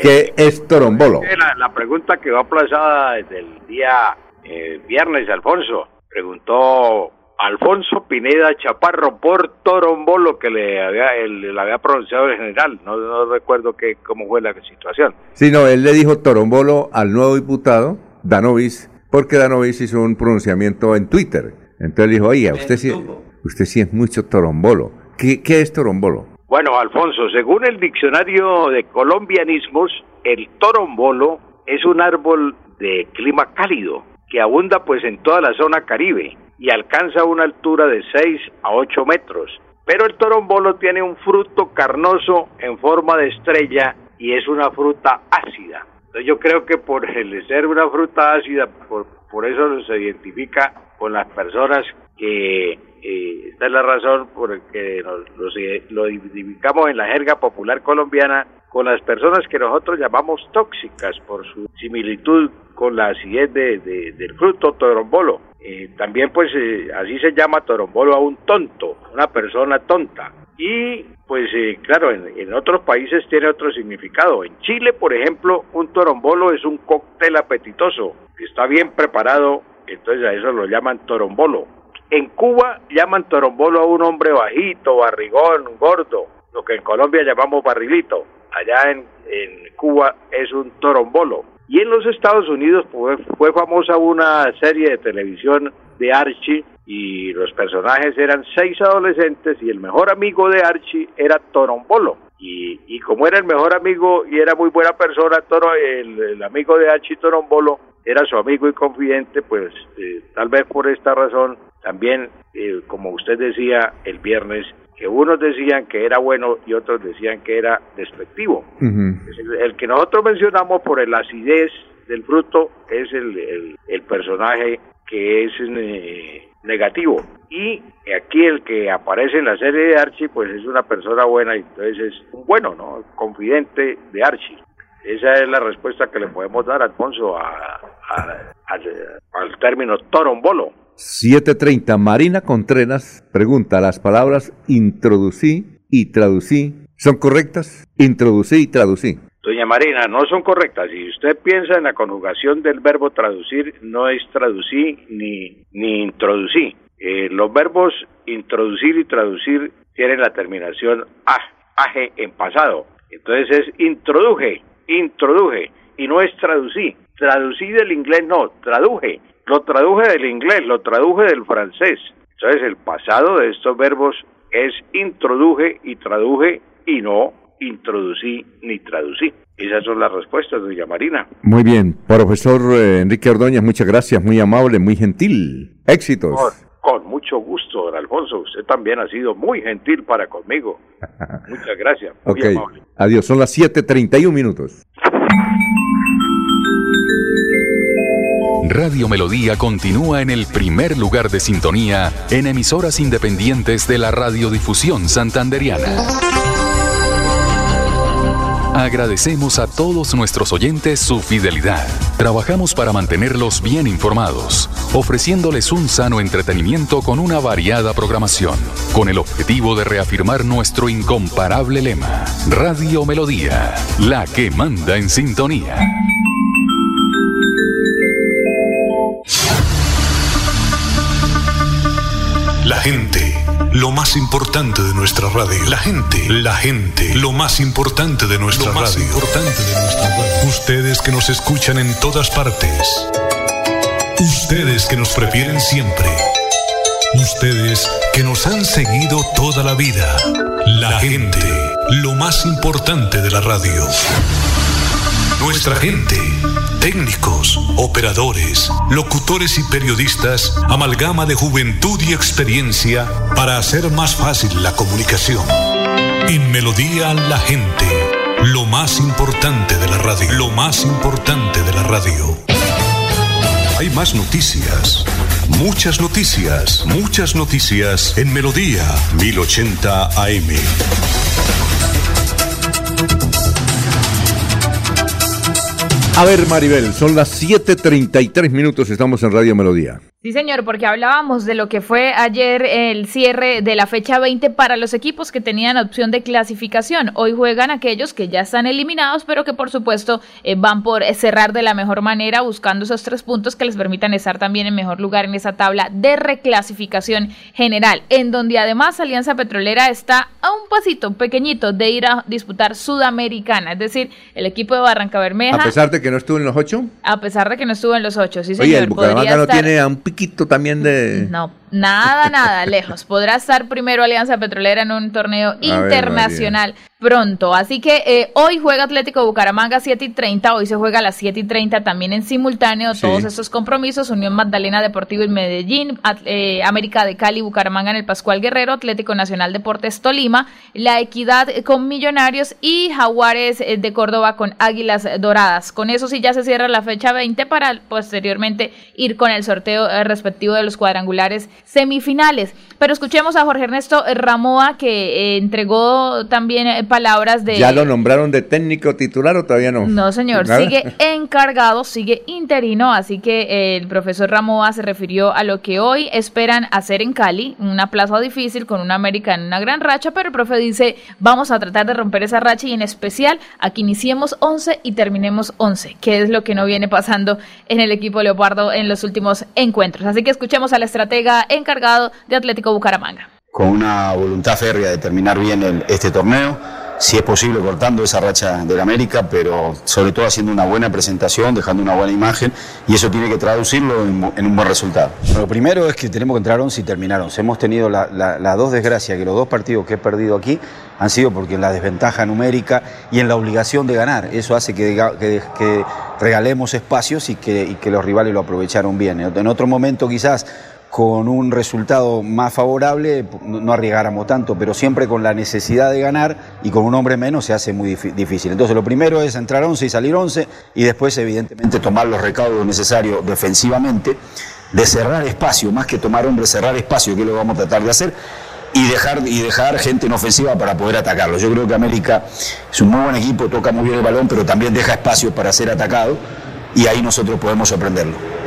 ¿Qué es torombolo? La, la pregunta que va aplazada desde el día eh, viernes, Alfonso. Preguntó Alfonso Pineda Chaparro por Torombolo que le había, le había pronunciado el general. No, no recuerdo qué, cómo fue la situación. Sí, no, él le dijo Torombolo al nuevo diputado, Danovis, porque Danovis hizo un pronunciamiento en Twitter. Entonces le dijo, oye, usted sí, usted sí es mucho Torombolo. ¿Qué, qué es Torombolo? Bueno, Alfonso, según el diccionario de colombianismos, el torombolo es un árbol de clima cálido que abunda pues en toda la zona caribe y alcanza una altura de 6 a 8 metros. Pero el torombolo tiene un fruto carnoso en forma de estrella y es una fruta ácida. Yo creo que por el ser una fruta ácida, por, por eso se identifica con las personas que eh, esta es la razón por la que nos, lo identificamos en la jerga popular colombiana con las personas que nosotros llamamos tóxicas por su similitud con la acidez de, del fruto torombolo. Eh, también pues eh, así se llama torombolo a un tonto, una persona tonta. Y pues eh, claro, en, otros países tiene otro significado. En Chile, por ejemplo, un torombolo es un cóctel apetitoso, que está bien preparado, entonces a eso lo llaman torombolo. En Cuba llaman torombolo a un hombre bajito, barrigón, gordo, lo que en Colombia llamamos barrilito. Allá en, en Cuba es un torombolo. Y en los Estados Unidos fue, fue famosa una serie de televisión de Archie y los personajes eran seis adolescentes y el mejor amigo de Archie era Torombolo. Y, y como era el mejor amigo y era muy buena persona, Toro, el, amigo de Archie Torombolo era su amigo y confidente, pues eh, tal vez por esta razón también, eh, como usted decía el viernes, que unos decían que era bueno y otros decían que era despectivo. el, que nosotros mencionamos por la acidez del fruto es el, el, personaje que es eh, negativo. Y aquí el que aparece en la serie de Archie, pues es una persona buena y entonces es un bueno, ¿no? Confidente de Archie. Esa es la respuesta que le podemos dar, Alfonso, a, al término torombolo. 7.30. Marina Contreras pregunta, ¿las palabras introducí y traducí son correctas? Introducí y traducí. Doña Marina, no son correctas. Si usted piensa en la conjugación del verbo traducir, no es traducí ni, ni introducí. Eh, los verbos introducir y traducir tienen la terminación a, aje en pasado. Entonces es introduje, introduje, y no es traducí. Traducí del inglés no, traduje. Lo traduje del inglés, lo traduje del francés. Entonces el pasado de estos verbos es introduje y traduje y no introducí ni traducí. Esas son las respuestas, doña Marina. Muy bien, profesor eh, Enrique Ordóñez, muchas gracias, muy amable, muy gentil. Éxitos. Con, mucho gusto, don Alfonso. Usted también ha sido muy gentil para conmigo. [LAUGHS] muchas gracias. Muy amable. Adiós, son las 7:31 minutos. Radio Melodía continúa en el primer lugar de sintonía en emisoras independientes de la radiodifusión santanderiana. Agradecemos a todos nuestros oyentes su fidelidad. Trabajamos para mantenerlos bien informados, ofreciéndoles un sano entretenimiento con una variada programación, con el objetivo de reafirmar nuestro incomparable lema, Radio Melodía, la que manda en sintonía. La gente, lo más importante de nuestra radio. La gente, la gente, lo más importante de nuestra lo más importante de nuestra radio. Ustedes que nos escuchan en todas partes. Ustedes que nos prefieren siempre. Ustedes que nos han seguido toda la vida. La gente, lo más importante de la radio. Nuestra gente, técnicos, operadores, locutores y periodistas, amalgama de juventud y experiencia para hacer más fácil la comunicación En Melodía la gente. Lo más importante de la radio. Lo más importante de la radio. Hay más noticias. Muchas noticias. Muchas noticias en Melodía 1080 AM. A ver, Maribel, son las 7:33 minutos, estamos en Radio Melodía. Sí, señor, porque hablábamos de lo que fue ayer el cierre de la fecha 20 para los equipos que tenían opción de clasificación. Hoy juegan aquellos que ya están eliminados, pero que por supuesto eh, van por cerrar de la mejor manera, buscando esos tres puntos que les permitan estar también en mejor lugar en esa tabla de reclasificación general, en donde además Alianza Petrolera está a un pasito pequeñito de ir a disputar Sudamericana, es decir, el equipo de Barranca Bermeja. A pesar de que no estuvo en los ocho. A pesar de que no estuvo en los ocho, sí, señor. Oye, el Bucaramanga no tiene a un también de... No, nada, nada, lejos. Podrá estar primero Alianza Petrolera en un torneo internacional pronto. Así que eh, hoy juega Atlético Bucaramanga 7 y 30, hoy se juega a las 7 y 30 también en simultáneo todos estos compromisos, Unión Magdalena Deportivo en Medellín, eh, América de Cali, Bucaramanga en el Pascual Guerrero, Atlético Nacional Deportes Tolima, La Equidad con Millonarios y Jaguares eh, de Córdoba con Águilas Doradas. Con eso sí ya se cierra la fecha 20 para posteriormente ir con el sorteo respectivo de los cuadrangulares semifinales. Pero escuchemos a Jorge Ernesto Ramoa que entregó también palabras de... ¿Ya lo nombraron de técnico titular o todavía no? No, señor, sigue [LAUGHS] encargado, sigue interino, así que eh, el profesor Ramoa se refirió a lo que hoy esperan hacer en Cali, una plaza difícil con una América en una gran racha, pero el profe dice, vamos a tratar de romper esa racha y en especial aquí iniciemos 11 y terminemos 11, que es lo que no viene pasando en el equipo Leopardo en los últimos encuentros. Así que escuchemos al estratega encargado de Atlético Bucaramanga. Con una voluntad férrea de terminar bien este torneo si es posible cortando esa racha del América, pero sobre todo haciendo una buena presentación, dejando una buena imagen y eso tiene que traducirlo en, un buen resultado. Lo primero es que tenemos que entrar 11 y terminar 11. Hemos tenido la, dos desgracias, que los dos partidos que he perdido aquí han sido porque en la desventaja numérica y en la obligación de ganar. Eso hace que, regalemos espacios y que los rivales lo aprovecharon bien. En otro momento quizás con un resultado más favorable, no arriesgáramos tanto, pero siempre con la necesidad de ganar y con un hombre menos se hace muy difícil. Entonces lo primero es entrar 11 y salir 11 y después evidentemente tomar los recaudos necesarios defensivamente, de cerrar espacio, más que tomar hombres, cerrar espacio, que es lo que vamos a tratar de hacer, y dejar, y dejar gente en ofensiva para poder atacarlo. Yo creo que América es un muy buen equipo, toca muy bien el balón, pero también deja espacio para ser atacado y ahí nosotros podemos sorprenderlo.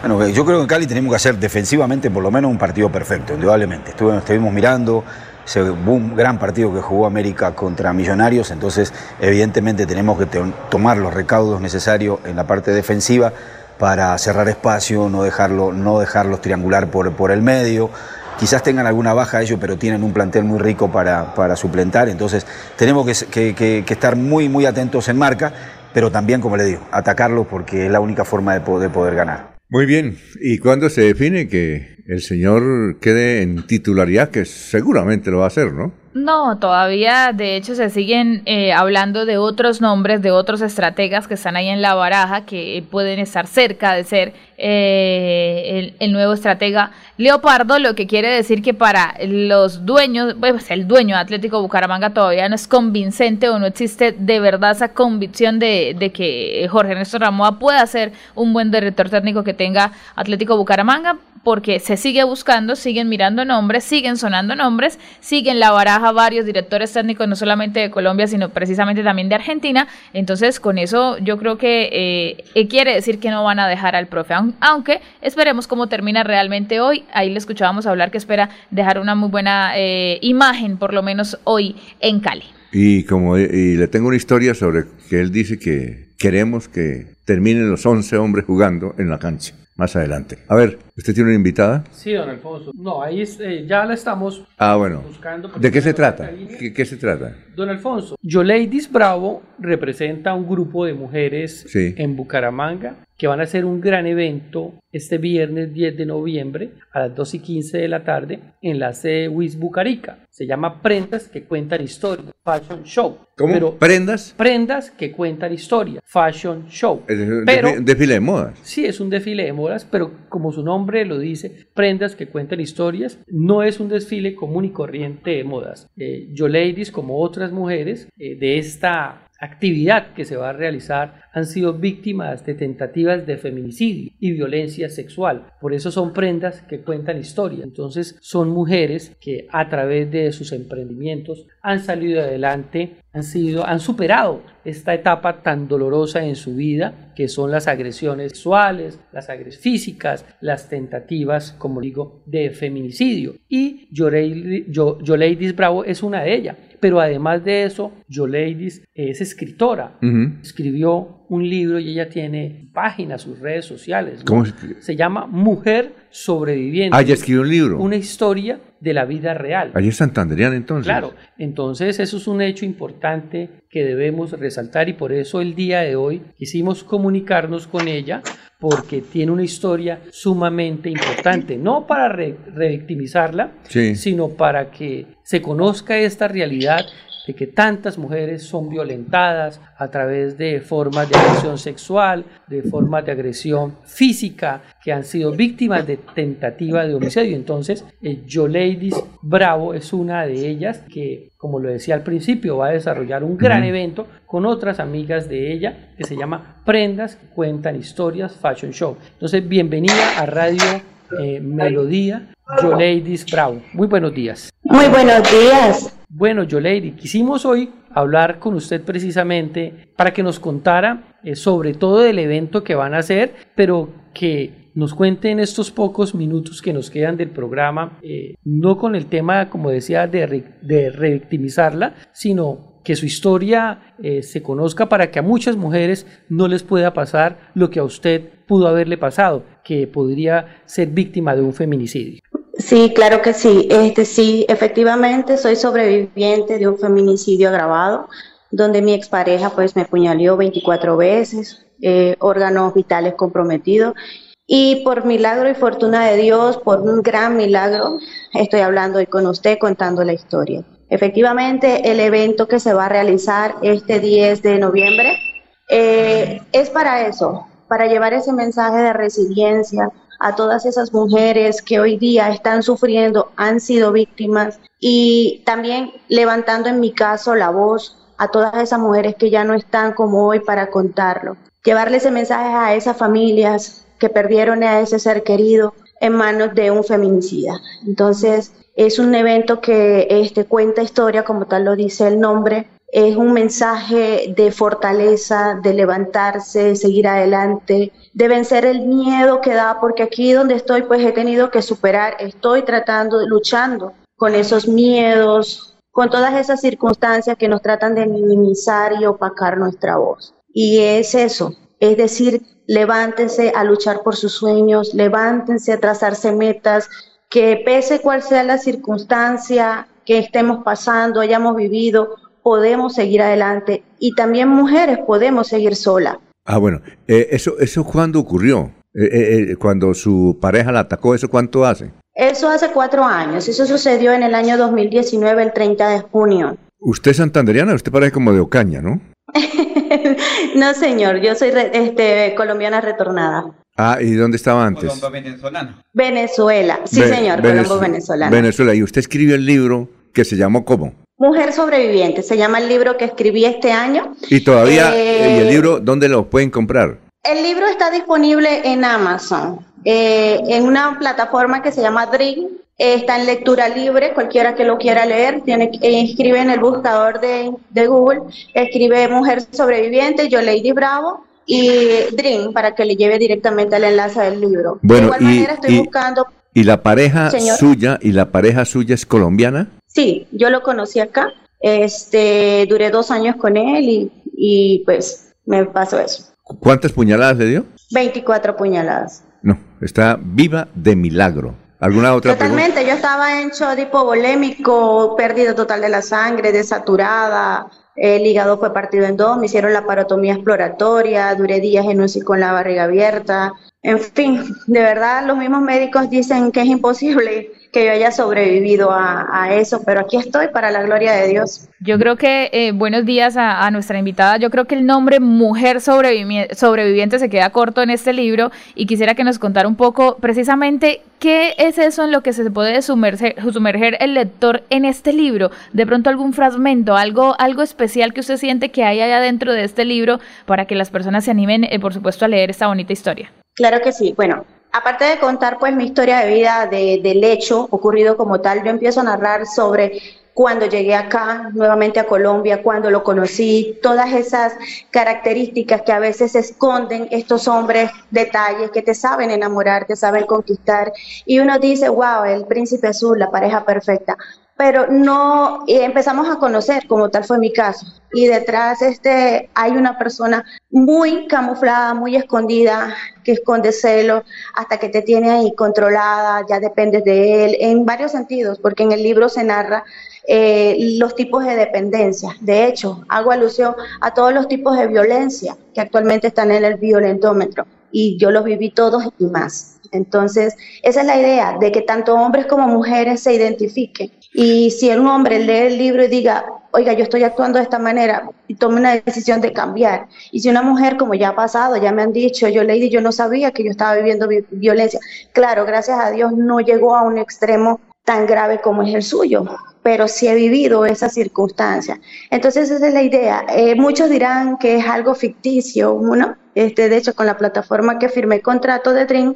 Bueno, yo creo que en Cali tenemos que hacer defensivamente por lo menos un partido perfecto, indudablemente. estuvimos mirando ese un gran partido que jugó América contra Millonarios, entonces evidentemente tenemos que tomar los recaudos necesarios en la parte defensiva para cerrar espacio, no, dejarlo, no dejarlos triangular por, el medio. Quizás tengan alguna baja ellos, pero tienen un plantel muy rico para, para suplentar, entonces tenemos que, estar muy, muy atentos en marca, pero también, como le digo, atacarlos porque es la única forma de poder ganar. Muy bien. ¿Y cuándo se define que el señor quede en titularidad? Que seguramente lo va a hacer, ¿no? No, todavía, de hecho, se siguen eh, hablando de otros nombres, de otros estrategas que están ahí en la baraja, que pueden estar cerca de ser eh, el, nuevo estratega Leopardo, lo que quiere decir que para los dueños, pues el dueño de Atlético Bucaramanga todavía no es convincente o no existe de verdad esa convicción de, de que Jorge Ernesto Ramoa pueda ser un buen director técnico que tenga Atlético Bucaramanga, porque se sigue buscando, siguen mirando nombres, siguen sonando nombres, siguen la baraja varios directores técnicos, no solamente de Colombia, sino precisamente también de Argentina. Entonces, con eso yo creo que eh, quiere decir que no van a dejar al profe, aunque esperemos cómo termina realmente hoy. Ahí le escuchábamos hablar que espera dejar una muy buena eh, imagen, por lo menos hoy en Cali. Y como y le tengo una historia sobre que él dice que queremos que terminen los 11 hombres jugando en la cancha más adelante. A ver, ¿usted tiene una invitada? Sí, don Alfonso. No, ahí eh, ya la estamos ah, bueno. buscando. ¿De qué se trata? ¿Qué, se trata? Don Alfonso, Yoleidis Bravo representa un grupo de mujeres en Bucaramanga que van a hacer un gran evento este viernes 10 de noviembre a las 2 y 15 de la tarde en la sede WIS Bucarica. Se llama Prendas que cuentan historias, Fashion Show. ¿Cómo? ¿Prendas? Prendas que cuentan historia, Fashion Show. Es un desfile de modas. Sí, es un desfile de modas, pero como su nombre lo dice, Prendas que cuentan historias, no es un desfile común y corriente de modas. Eh, Yo Ladies, como otras mujeres eh, de esta actividad que se va a realizar han sido víctimas de tentativas de feminicidio y violencia sexual. Por eso son prendas que cuentan historias. Entonces son mujeres que a través de sus emprendimientos han salido adelante, han sido han superado esta etapa tan dolorosa en su vida que son las agresiones sexuales, las agresiones físicas, las tentativas, como digo, de feminicidio. Y Ladies Bravo es una de ellas pero además de eso, Ladies es escritora. Escribió un libro y ella tiene páginas, sus redes sociales. ¿Cómo se llama Mujer Sobreviviente. Ah, ya escribió un libro. Una historia de la vida real. Allí es Santanderiana entonces. Claro, entonces eso es un hecho importante que debemos resaltar y por eso el día de hoy quisimos comunicarnos con ella porque tiene una historia sumamente importante, no para revictimizarla, sino para que se conozca esta realidad de que tantas mujeres son violentadas a través de formas de agresión sexual, de formas de agresión física, que han sido víctimas de tentativa de homicidio. Entonces, eh, Yo Ladies Bravo es una de ellas que, como lo decía al principio, va a desarrollar un gran evento con otras amigas de ella que se llama Prendas Cuentan Historias Fashion Show. Entonces, bienvenida a Radio eh, Melodía, Yo Ladies Bravo. Muy buenos días. Muy buenos días. Bueno, Lady, quisimos hoy hablar con usted precisamente para que nos contara eh, sobre todo del evento que van a hacer, pero que nos cuente en estos pocos minutos que nos quedan del programa, eh, no con el tema, como decía, de, de revictimizarla, sino que su historia eh, se conozca para que a muchas mujeres no les pueda pasar lo que a usted pudo haberle pasado, que podría ser víctima de un feminicidio. Sí, claro que sí. Este sí, efectivamente soy sobreviviente de un feminicidio agravado, donde mi expareja pues me puñaleó 24 veces, eh, órganos vitales comprometidos. Y por milagro y fortuna de Dios, por un gran milagro, estoy hablando hoy con usted contando la historia. Efectivamente, el evento que se va a realizar este 10 de noviembre eh, es para eso, para llevar ese mensaje de resiliencia, a todas esas mujeres que hoy día están sufriendo, han sido víctimas y también levantando en mi caso la voz a todas esas mujeres que ya no están como hoy para contarlo. Llevarle ese mensaje a esas familias que perdieron a ese ser querido en manos de un feminicida. Entonces, es un evento que este, cuenta historia, como tal lo dice el nombre, es un mensaje de fortaleza, de levantarse, de seguir adelante, de vencer el miedo que da, porque aquí donde estoy pues he tenido que superar, estoy tratando, luchando con esos miedos, con todas esas circunstancias que nos tratan de minimizar y opacar nuestra voz. Y es eso, es decir, levántense a luchar por sus sueños, levántense a trazarse metas, que pese cual sea la circunstancia que estemos pasando, hayamos vivido, podemos seguir adelante y también mujeres podemos seguir sola. Ah, bueno, eh, eso, eso cuándo ocurrió? Eh, eh, cuando su pareja la atacó, ¿eso cuánto hace? Eso hace cuatro años, eso sucedió en el año 2019, el 30 de junio. ¿Usted es santanderiana? Usted parece como de Ocaña, ¿no? [LAUGHS] no, señor, yo soy este, colombiana retornada. Ah, ¿y dónde estaba antes? Colombo venezolano. Venezuela, sí, señor, Colombo venezolano. Venezuela, y usted escribió el libro que se llamó ¿cómo? Mujer Sobreviviente, se llama el libro que escribí este año. ¿Y todavía, eh, ¿y el libro dónde lo pueden comprar? El libro está disponible en Amazon, eh, en una plataforma que se llama Dream. está en lectura libre, cualquiera que lo quiera leer, tiene, eh, escribe en el buscador de, de, Google, escribe Mujer Sobreviviente, yo Lady Bravo y Dream para que le lleve directamente al enlace del libro. Bueno, de igual manera estoy buscando... ¿Y la pareja suya, y la pareja suya es colombiana? Sí, yo lo conocí acá. Este, duré dos años con él y, pues me pasó eso. ¿Cuántas puñaladas le dio? 24 puñaladas. No, está viva de milagro. ¿Alguna otra Totalmente, yo estaba en shock hipovolémico, pérdida total de la sangre, desaturada, el hígado fue partido en dos, me hicieron la parotomía exploratoria, duré días en UCI con la barriga abierta. En fin, de verdad los mismos médicos dicen que es imposible que yo haya sobrevivido a, eso, pero aquí estoy para la gloria de Dios. Yo creo que, eh, buenos días a, nuestra invitada, yo creo que el nombre mujer sobreviviente se queda corto en este libro y quisiera que nos contara un poco precisamente qué es eso en lo que se puede sumerger, sumerger el lector en este libro, de pronto algún fragmento, algo, algo especial que usted siente que hay allá dentro de este libro para que las personas se animen, eh, por supuesto, a leer esta bonita historia. Claro que sí. Bueno, aparte de contar pues mi historia de vida de, del hecho ocurrido como tal, yo empiezo a narrar sobre cuando llegué acá nuevamente a Colombia, cuando lo conocí, todas esas características que a veces esconden estos hombres, detalles que te saben enamorar, te saben conquistar, y uno dice, wow, el príncipe azul, la pareja perfecta, pero no empezamos a conocer, como tal fue mi caso. Y detrás este hay una persona muy camuflada, muy escondida, que esconde celo hasta que te tiene ahí controlada, ya dependes de él, en varios sentidos, porque en el libro se narra eh, los tipos de dependencia. De hecho, hago alusión a todos los tipos de violencia que actualmente están en el violentómetro y yo los viví todos y más. Entonces, esa es la idea, de que tanto hombres como mujeres se identifiquen. Y si un hombre lee el libro y diga, oiga, yo estoy actuando de esta manera y tome una decisión de cambiar. Y si una mujer, como ya ha pasado, ya me han dicho, yo leí yo no sabía que yo estaba viviendo violencia. Claro, gracias a Dios no llegó a un extremo tan grave como es el suyo, pero sí he vivido esa circunstancia. Entonces esa es la idea. Eh, muchos dirán que es algo ficticio, ¿no? Este, de hecho, con la plataforma que firmé contrato de Dream,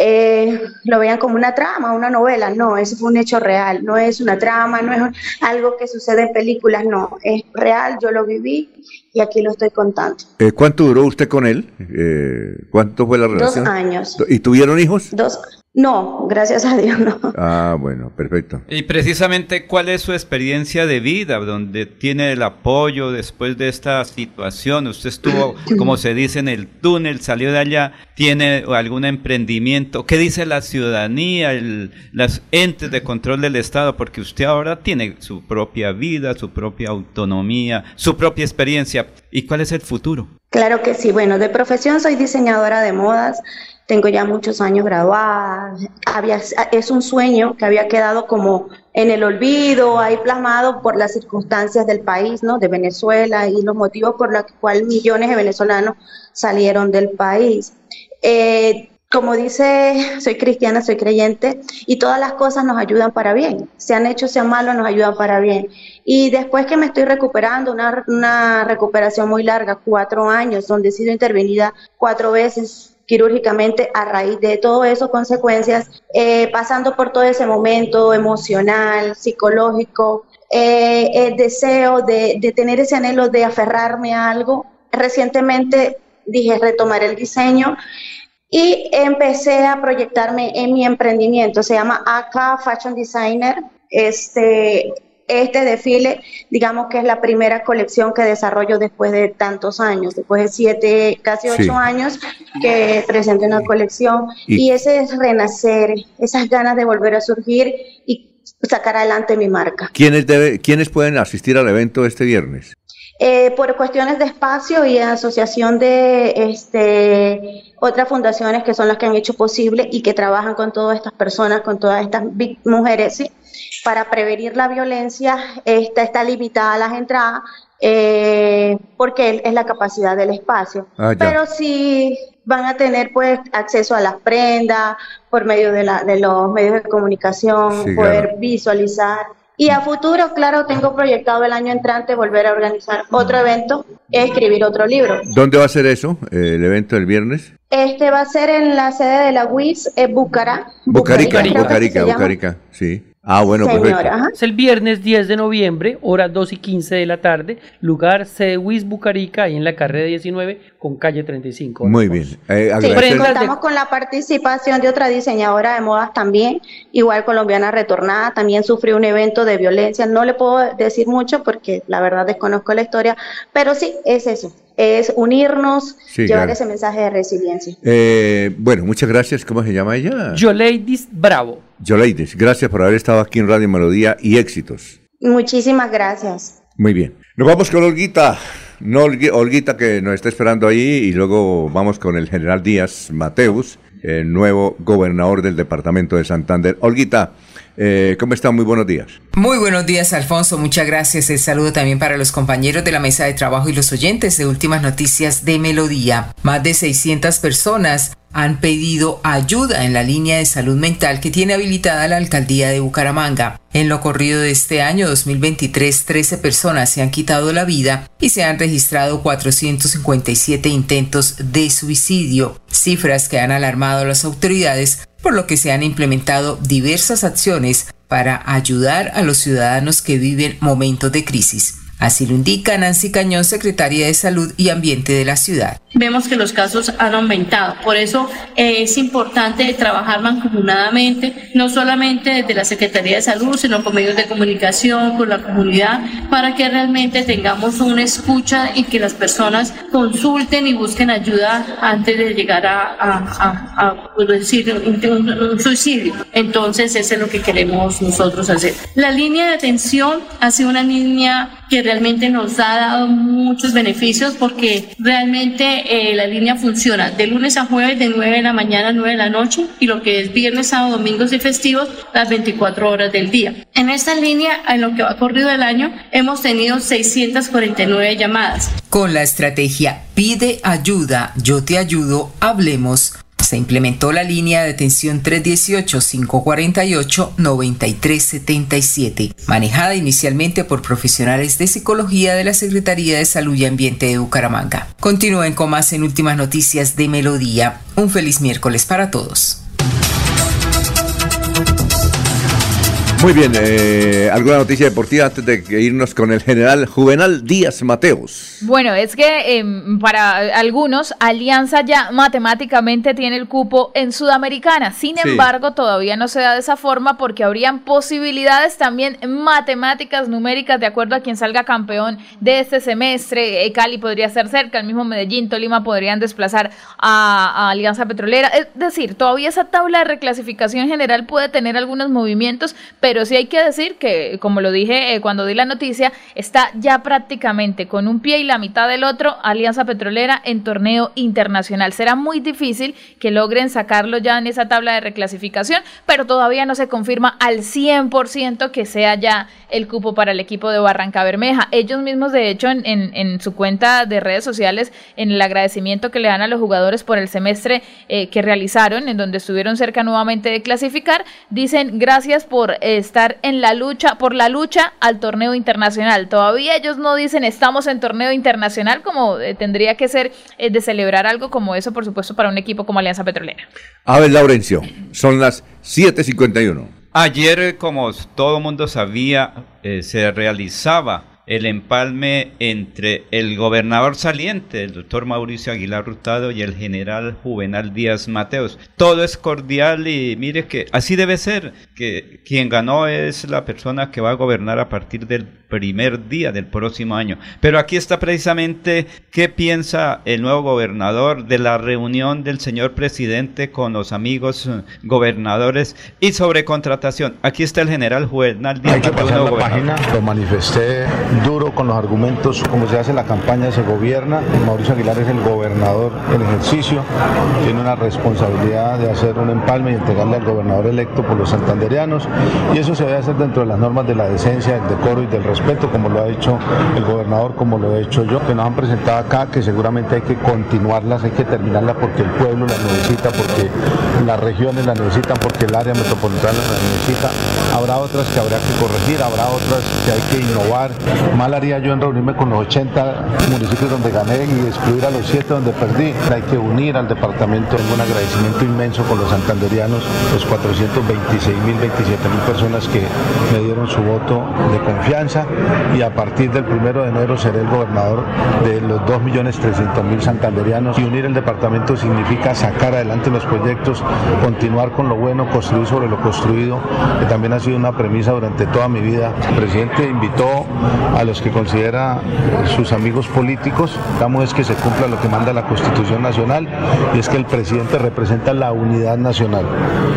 eh, lo vean como una trama, una novela. No, eso fue un hecho real. No es una trama, no es algo que sucede en películas. No, es real. Yo lo viví y aquí lo estoy contando. Eh, ¿Cuánto duró usted con él? Eh, ¿Cuánto fue la relación? Dos años. ¿Y tuvieron hijos? Dos. No, gracias a Dios no. Ah, bueno, perfecto. Y precisamente, ¿cuál es su experiencia de vida donde tiene el apoyo después de esta situación? Usted estuvo, [CLEARS THROAT] como se dice, en el túnel, salió de allá, tiene algún emprendimiento. ¿Qué dice la ciudadanía, el, las entes de control del Estado? Porque usted ahora tiene su propia vida, su propia autonomía, su propia experiencia. ¿Y cuál es el futuro? Claro que sí. Bueno, de profesión soy diseñadora de modas tengo ya muchos años graduada, había, es un sueño que había quedado como en el olvido, ahí plasmado por las circunstancias del país, ¿no? De Venezuela y los motivos por los cuales millones de venezolanos salieron del país. Eh, como dice, soy cristiana, soy creyente y todas las cosas nos ayudan para bien. Sean hechos, sean malos, nos ayudan para bien. Y después que me estoy recuperando, una, una recuperación muy larga, cuatro años, donde he sido intervenida cuatro veces quirúrgicamente a raíz de todo eso, consecuencias, eh, pasando por todo ese momento emocional, psicológico, eh, el deseo de, de, tener ese anhelo de aferrarme a algo. Recientemente dije retomar el diseño y empecé a proyectarme en mi emprendimiento. Se llama AK Fashion Designer. Este, este desfile, digamos que es la primera colección que desarrollo después de tantos años, después de siete, casi ocho años que presente una colección. Y, ese es renacer, esas ganas de volver a surgir y sacar adelante mi marca. ¿Quiénes, debe, ¿quiénes pueden asistir al evento este viernes? Eh, por cuestiones de espacio y asociación de este, otras fundaciones que son las que han hecho posible y que trabajan con todas estas personas, con todas estas mujeres, ¿sí? Para prevenir la violencia, esta está limitada a las entradas eh, porque es la capacidad del espacio. Ah, Pero sí van a tener pues acceso a las prendas por medio de, la, de los medios de comunicación, poder visualizar y a futuro, claro, tengo proyectado el año entrante volver a organizar otro evento, escribir otro libro. ¿Dónde va a ser eso, eh, el evento del viernes? Este va a ser en la sede de la UIS, en Bucará. Bucarica, Bucarica, Bucarica, sí. Ah, bueno, perfecto. Es el viernes 10 de noviembre, hora 2 y 15 de la tarde, lugar Cewis Bucarica, ahí en la carrera 19 con calle 35. Muy bien. Eh, sí, contamos con la participación de otra diseñadora de modas también, igual colombiana retornada, también sufrió un evento de violencia. No le puedo decir mucho porque la verdad desconozco la historia, pero sí, es eso es unirnos, llevar ese mensaje de resiliencia. Eh, bueno, muchas gracias. ¿Cómo se llama ella? Yoleidis Bravo. Yoleidis, gracias por haber estado aquí en Radio Melodía y éxitos. Muchísimas gracias. Muy bien. Nos vamos con Olguita. No, Olguita que nos está esperando ahí y luego vamos con el general Díaz Mateus, el nuevo gobernador del departamento de Santander. Olguita, eh, ¿cómo está? Muy buenos días. Muy buenos días, Alfonso. Muchas gracias. El saludo también para los compañeros de la mesa de trabajo y los oyentes de Últimas Noticias de Melodía. Más de 600 personas han pedido ayuda en la línea de salud mental que tiene habilitada la alcaldía de Bucaramanga. En lo corrido de este año 2023, 13 personas se han quitado la vida y se han registrado 457 intentos de suicidio, cifras que han alarmado a las autoridades, por lo que se han implementado diversas acciones para ayudar a los ciudadanos que viven momentos de crisis. Así lo indica Nancy Cañón, secretaria de Salud y Ambiente de la ciudad. Vemos que los casos han aumentado. Por eso eh, es importante trabajar mancomunadamente, no solamente desde la Secretaría de Salud, sino con medios de comunicación, con la comunidad, para que realmente tengamos una escucha y que las personas consulten y busquen ayuda antes de llegar a, a, decir, un, suicidio. Entonces, eso es lo que queremos nosotros hacer. La línea de atención ha sido una línea que realmente nos ha dado muchos beneficios porque realmente eh, la línea funciona de lunes a jueves de 9 de la mañana a 9 de la noche y lo que es viernes, sábado, domingos y festivos las 24 horas del día. En esta línea, en lo que va corrido el año, hemos tenido 649 llamadas. Con la estrategia Pide ayuda, yo te ayudo, hablemos se implementó la línea de atención 318-548-9377, manejada inicialmente por profesionales de psicología de la Secretaría de Salud y Ambiente de Bucaramanga. Continúen con más en últimas noticias de Melodía. Un feliz miércoles para todos. Muy bien, eh, ¿alguna noticia deportiva antes de irnos con el general Juvenal Díaz Mateos? Bueno, es que em, para algunos Alianza ya matemáticamente tiene el cupo en Sudamericana, sin embargo todavía no se da de esa forma porque habrían posibilidades también matemáticas, numéricas, de acuerdo a quien salga campeón de este semestre, eh, Cali podría ser cerca, el mismo Medellín, Tolima podrían desplazar a, a Alianza Petrolera, es decir, todavía esa tabla de reclasificación general puede tener algunos movimientos, pero pero sí hay que decir que, como lo dije eh, cuando di la noticia, está ya prácticamente con un pie y la mitad del otro Alianza Petrolera en torneo internacional. Será muy difícil que logren sacarlo ya en esa tabla de reclasificación, pero todavía no se confirma al 100% que sea ya el cupo para el equipo de Barranca Bermeja. Ellos mismos, de hecho, en, su cuenta de redes sociales, en el agradecimiento que le dan a los jugadores por el semestre eh, que realizaron, en donde estuvieron cerca nuevamente de clasificar, dicen gracias por... Estar en la lucha, por la lucha al torneo internacional. Todavía ellos no dicen estamos en torneo internacional como eh, tendría que ser eh, de celebrar algo como eso, por supuesto, para un equipo como Alianza Petrolera. A ver, Laurencio, son las 7.51. Ayer, como todo mundo sabía, eh, se realizaba el empalme entre el gobernador saliente, el doctor Mauricio Aguilar Rutado, y el general Juvenal Díaz Mateos. Todo es cordial y mire que así debe ser, que quien ganó es la persona que va a gobernar a partir del primer día del próximo año. Pero aquí está precisamente qué piensa el nuevo gobernador de la reunión del señor presidente con los amigos eh, gobernadores y sobre contratación. Aquí está el general Juvenal Díaz Mateos. lo manifesté duro con los argumentos, como se hace la campaña, se gobierna. Mauricio Aguilar es el gobernador en ejercicio, tiene una responsabilidad de hacer un empalme y entregarle al gobernador electo por los santanderianos, y eso se debe hacer dentro de las normas de la decencia, del decoro y del respeto, como lo ha dicho el gobernador, como lo he hecho yo, que nos han presentado acá, que seguramente hay que continuarlas, hay que terminarlas porque el pueblo las necesita, porque las regiones las necesitan, porque el área metropolitana las necesita. Habrá otras que habrá que corregir, habrá otras que hay que innovar, Mal haría yo en reunirme con los 80 municipios donde gané y excluir a los 7 donde perdí. Hay que unir al departamento. Tengo un agradecimiento inmenso con los santanderianos, los 426 mil, 27 mil personas que me dieron su voto de confianza y a partir del primero de enero seré el gobernador de los 2 millones 300 mil santanderianos y unir el departamento significa sacar adelante los proyectos, continuar con lo bueno, construir sobre lo construido, que también ha sido una premisa durante toda mi vida. El presidente invitó a los que considera sus amigos políticos. Estamos es que se cumpla lo que manda la Constitución Nacional y es que el presidente representa la unidad nacional.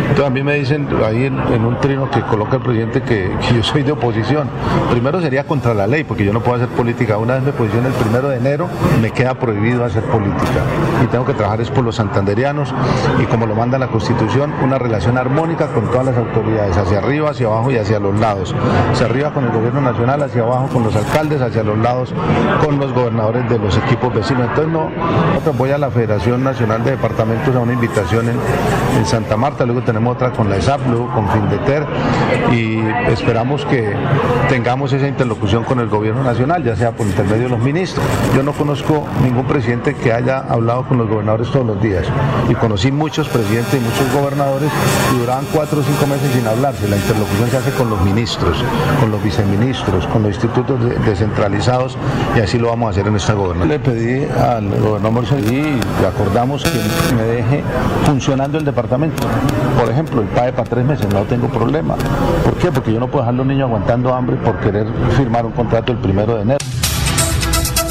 Entonces a mí me dicen ahí en, un trino que coloca el presidente que, yo soy de oposición. Primero sería contra la ley, porque yo no puedo hacer política. Una vez me posiciono el primero de enero, me queda prohibido hacer política. Y tengo que trabajar es por los santanderianos y como lo manda la Constitución, una relación armónica con todas las autoridades, hacia arriba, hacia abajo y hacia los lados. Hacia arriba con el gobierno nacional, hacia abajo con los alcaldes, hacia los lados con los gobernadores de los equipos vecinos. Entonces no, voy a la Federación Nacional de Departamentos a una invitación en, en Santa Marta, luego tenemos otra con la ESAP, luego con Findeter y esperamos que tengamos esa interlocución con el gobierno nacional, ya sea por intermedio de los ministros. Yo no conozco ningún presidente que haya hablado con los gobernadores todos los días y conocí muchos presidentes y muchos gobernadores y duraban cuatro o cinco meses sin hablarse. La interlocución se hace con los ministros, con los viceministros, con los institutos descentralizados y así lo vamos a hacer en esta gobernación. Le pedí al gobernador y acordamos que me deje funcionando el departamento. Por ejemplo, el PAE para tres meses, no tengo problema. ¿Por qué? Porque yo no puedo dejar a los niños aguantando hambre por querer firmar un contrato el primero de enero.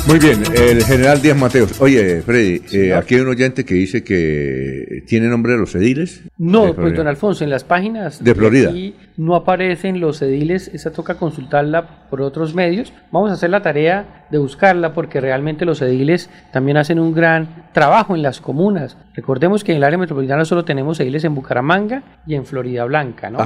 Muy bien, el general Díaz Mateos. Oye, Freddy, eh, aquí hay un oyente que dice que tiene nombre de los ediles. No, pues don Alfonso, en las páginas de Florida no aparecen los ediles, esa toca consultarla por otros medios. Vamos a hacer la tarea de buscarla porque realmente los ediles también hacen un gran trabajo en las comunas. Recordemos que en el área metropolitana solo tenemos ediles en Bucaramanga y en Florida Blanca, ¿no?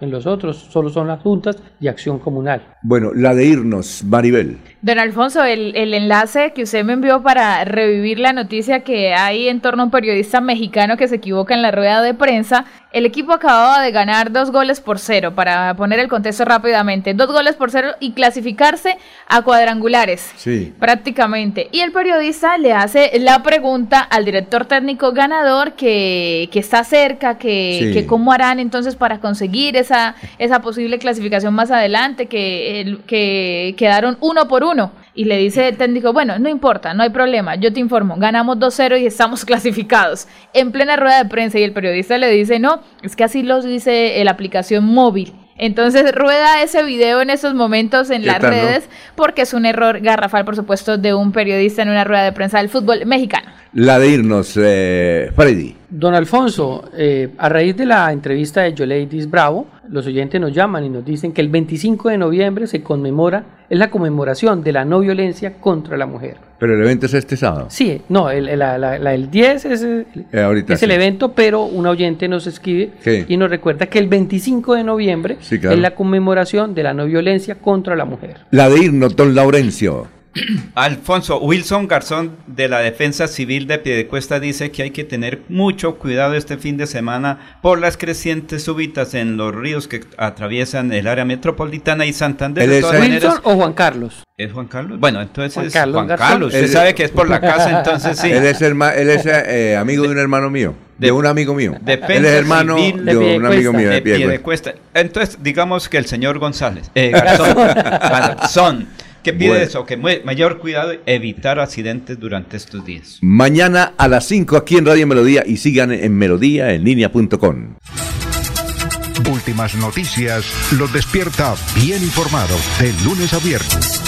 En los otros solo son las juntas y acción comunal. Bueno, la de irnos, Maribel. Don Alfonso, el, el enlace que usted me envió para revivir la noticia que hay en torno a un periodista mexicano que se equivoca en la rueda de prensa el equipo acababa de ganar dos goles por cero, para poner el contexto rápidamente. Dos goles por cero y clasificarse a cuadrangulares. Sí. Prácticamente. Y el periodista le hace la pregunta al director técnico ganador que, que está cerca, que, que, cómo harán entonces para conseguir esa, esa posible clasificación más adelante, que, que quedaron uno por uno y le dice el técnico, bueno, no importa, no hay problema, yo te informo, ganamos 2-0 y estamos [LAUGHS] clasificados. En plena rueda de prensa y el periodista le dice, no, es que así lo dice la aplicación móvil. Entonces rueda ese video en esos momentos en las redes porque es un error garrafal, por supuesto, de un periodista en una rueda de prensa del fútbol mexicano. La de irnos, eh, Freddy. Don Alfonso, eh, a raíz de la entrevista de Yoleidis Bravo, los oyentes nos llaman y nos dicen que el 25 de noviembre se conmemora, es la conmemoración de la no violencia contra la mujer. Pero el evento es este sábado. Sí, no, el, el 10 es, eh, es el evento, pero un oyente nos escribe y nos recuerda que el 25 de noviembre es la conmemoración de la no violencia contra la mujer. La de irnos, don Laurencio. [CLEARS THROAT] Alfonso, Wilson Garzón de la Defensa Civil de Piedecuesta dice que hay que tener mucho cuidado este fin de semana por las crecientes súbitas en los ríos que atraviesan el área metropolitana y Santander. ¿Es Wilson o Juan Carlos? ¿Es Juan Carlos? Bueno, entonces Juan Carlos, Juan Carlos. Usted sabe que es por la casa, entonces sí. Él es, él es eh, amigo de un hermano mío. De, un amigo mío. Defensa él es hermano de, un amigo mío de, Piedecuesta. Entonces, digamos que el señor González, eh, [LAUGHS] Garzón, Garzón ¿Qué pide eso? Que mayor cuidado, evitar accidentes durante estos días. Mañana a las 5 aquí en Radio Melodía y sigan en melodía en línea.com. Últimas noticias los despierta bien informados de lunes a viernes.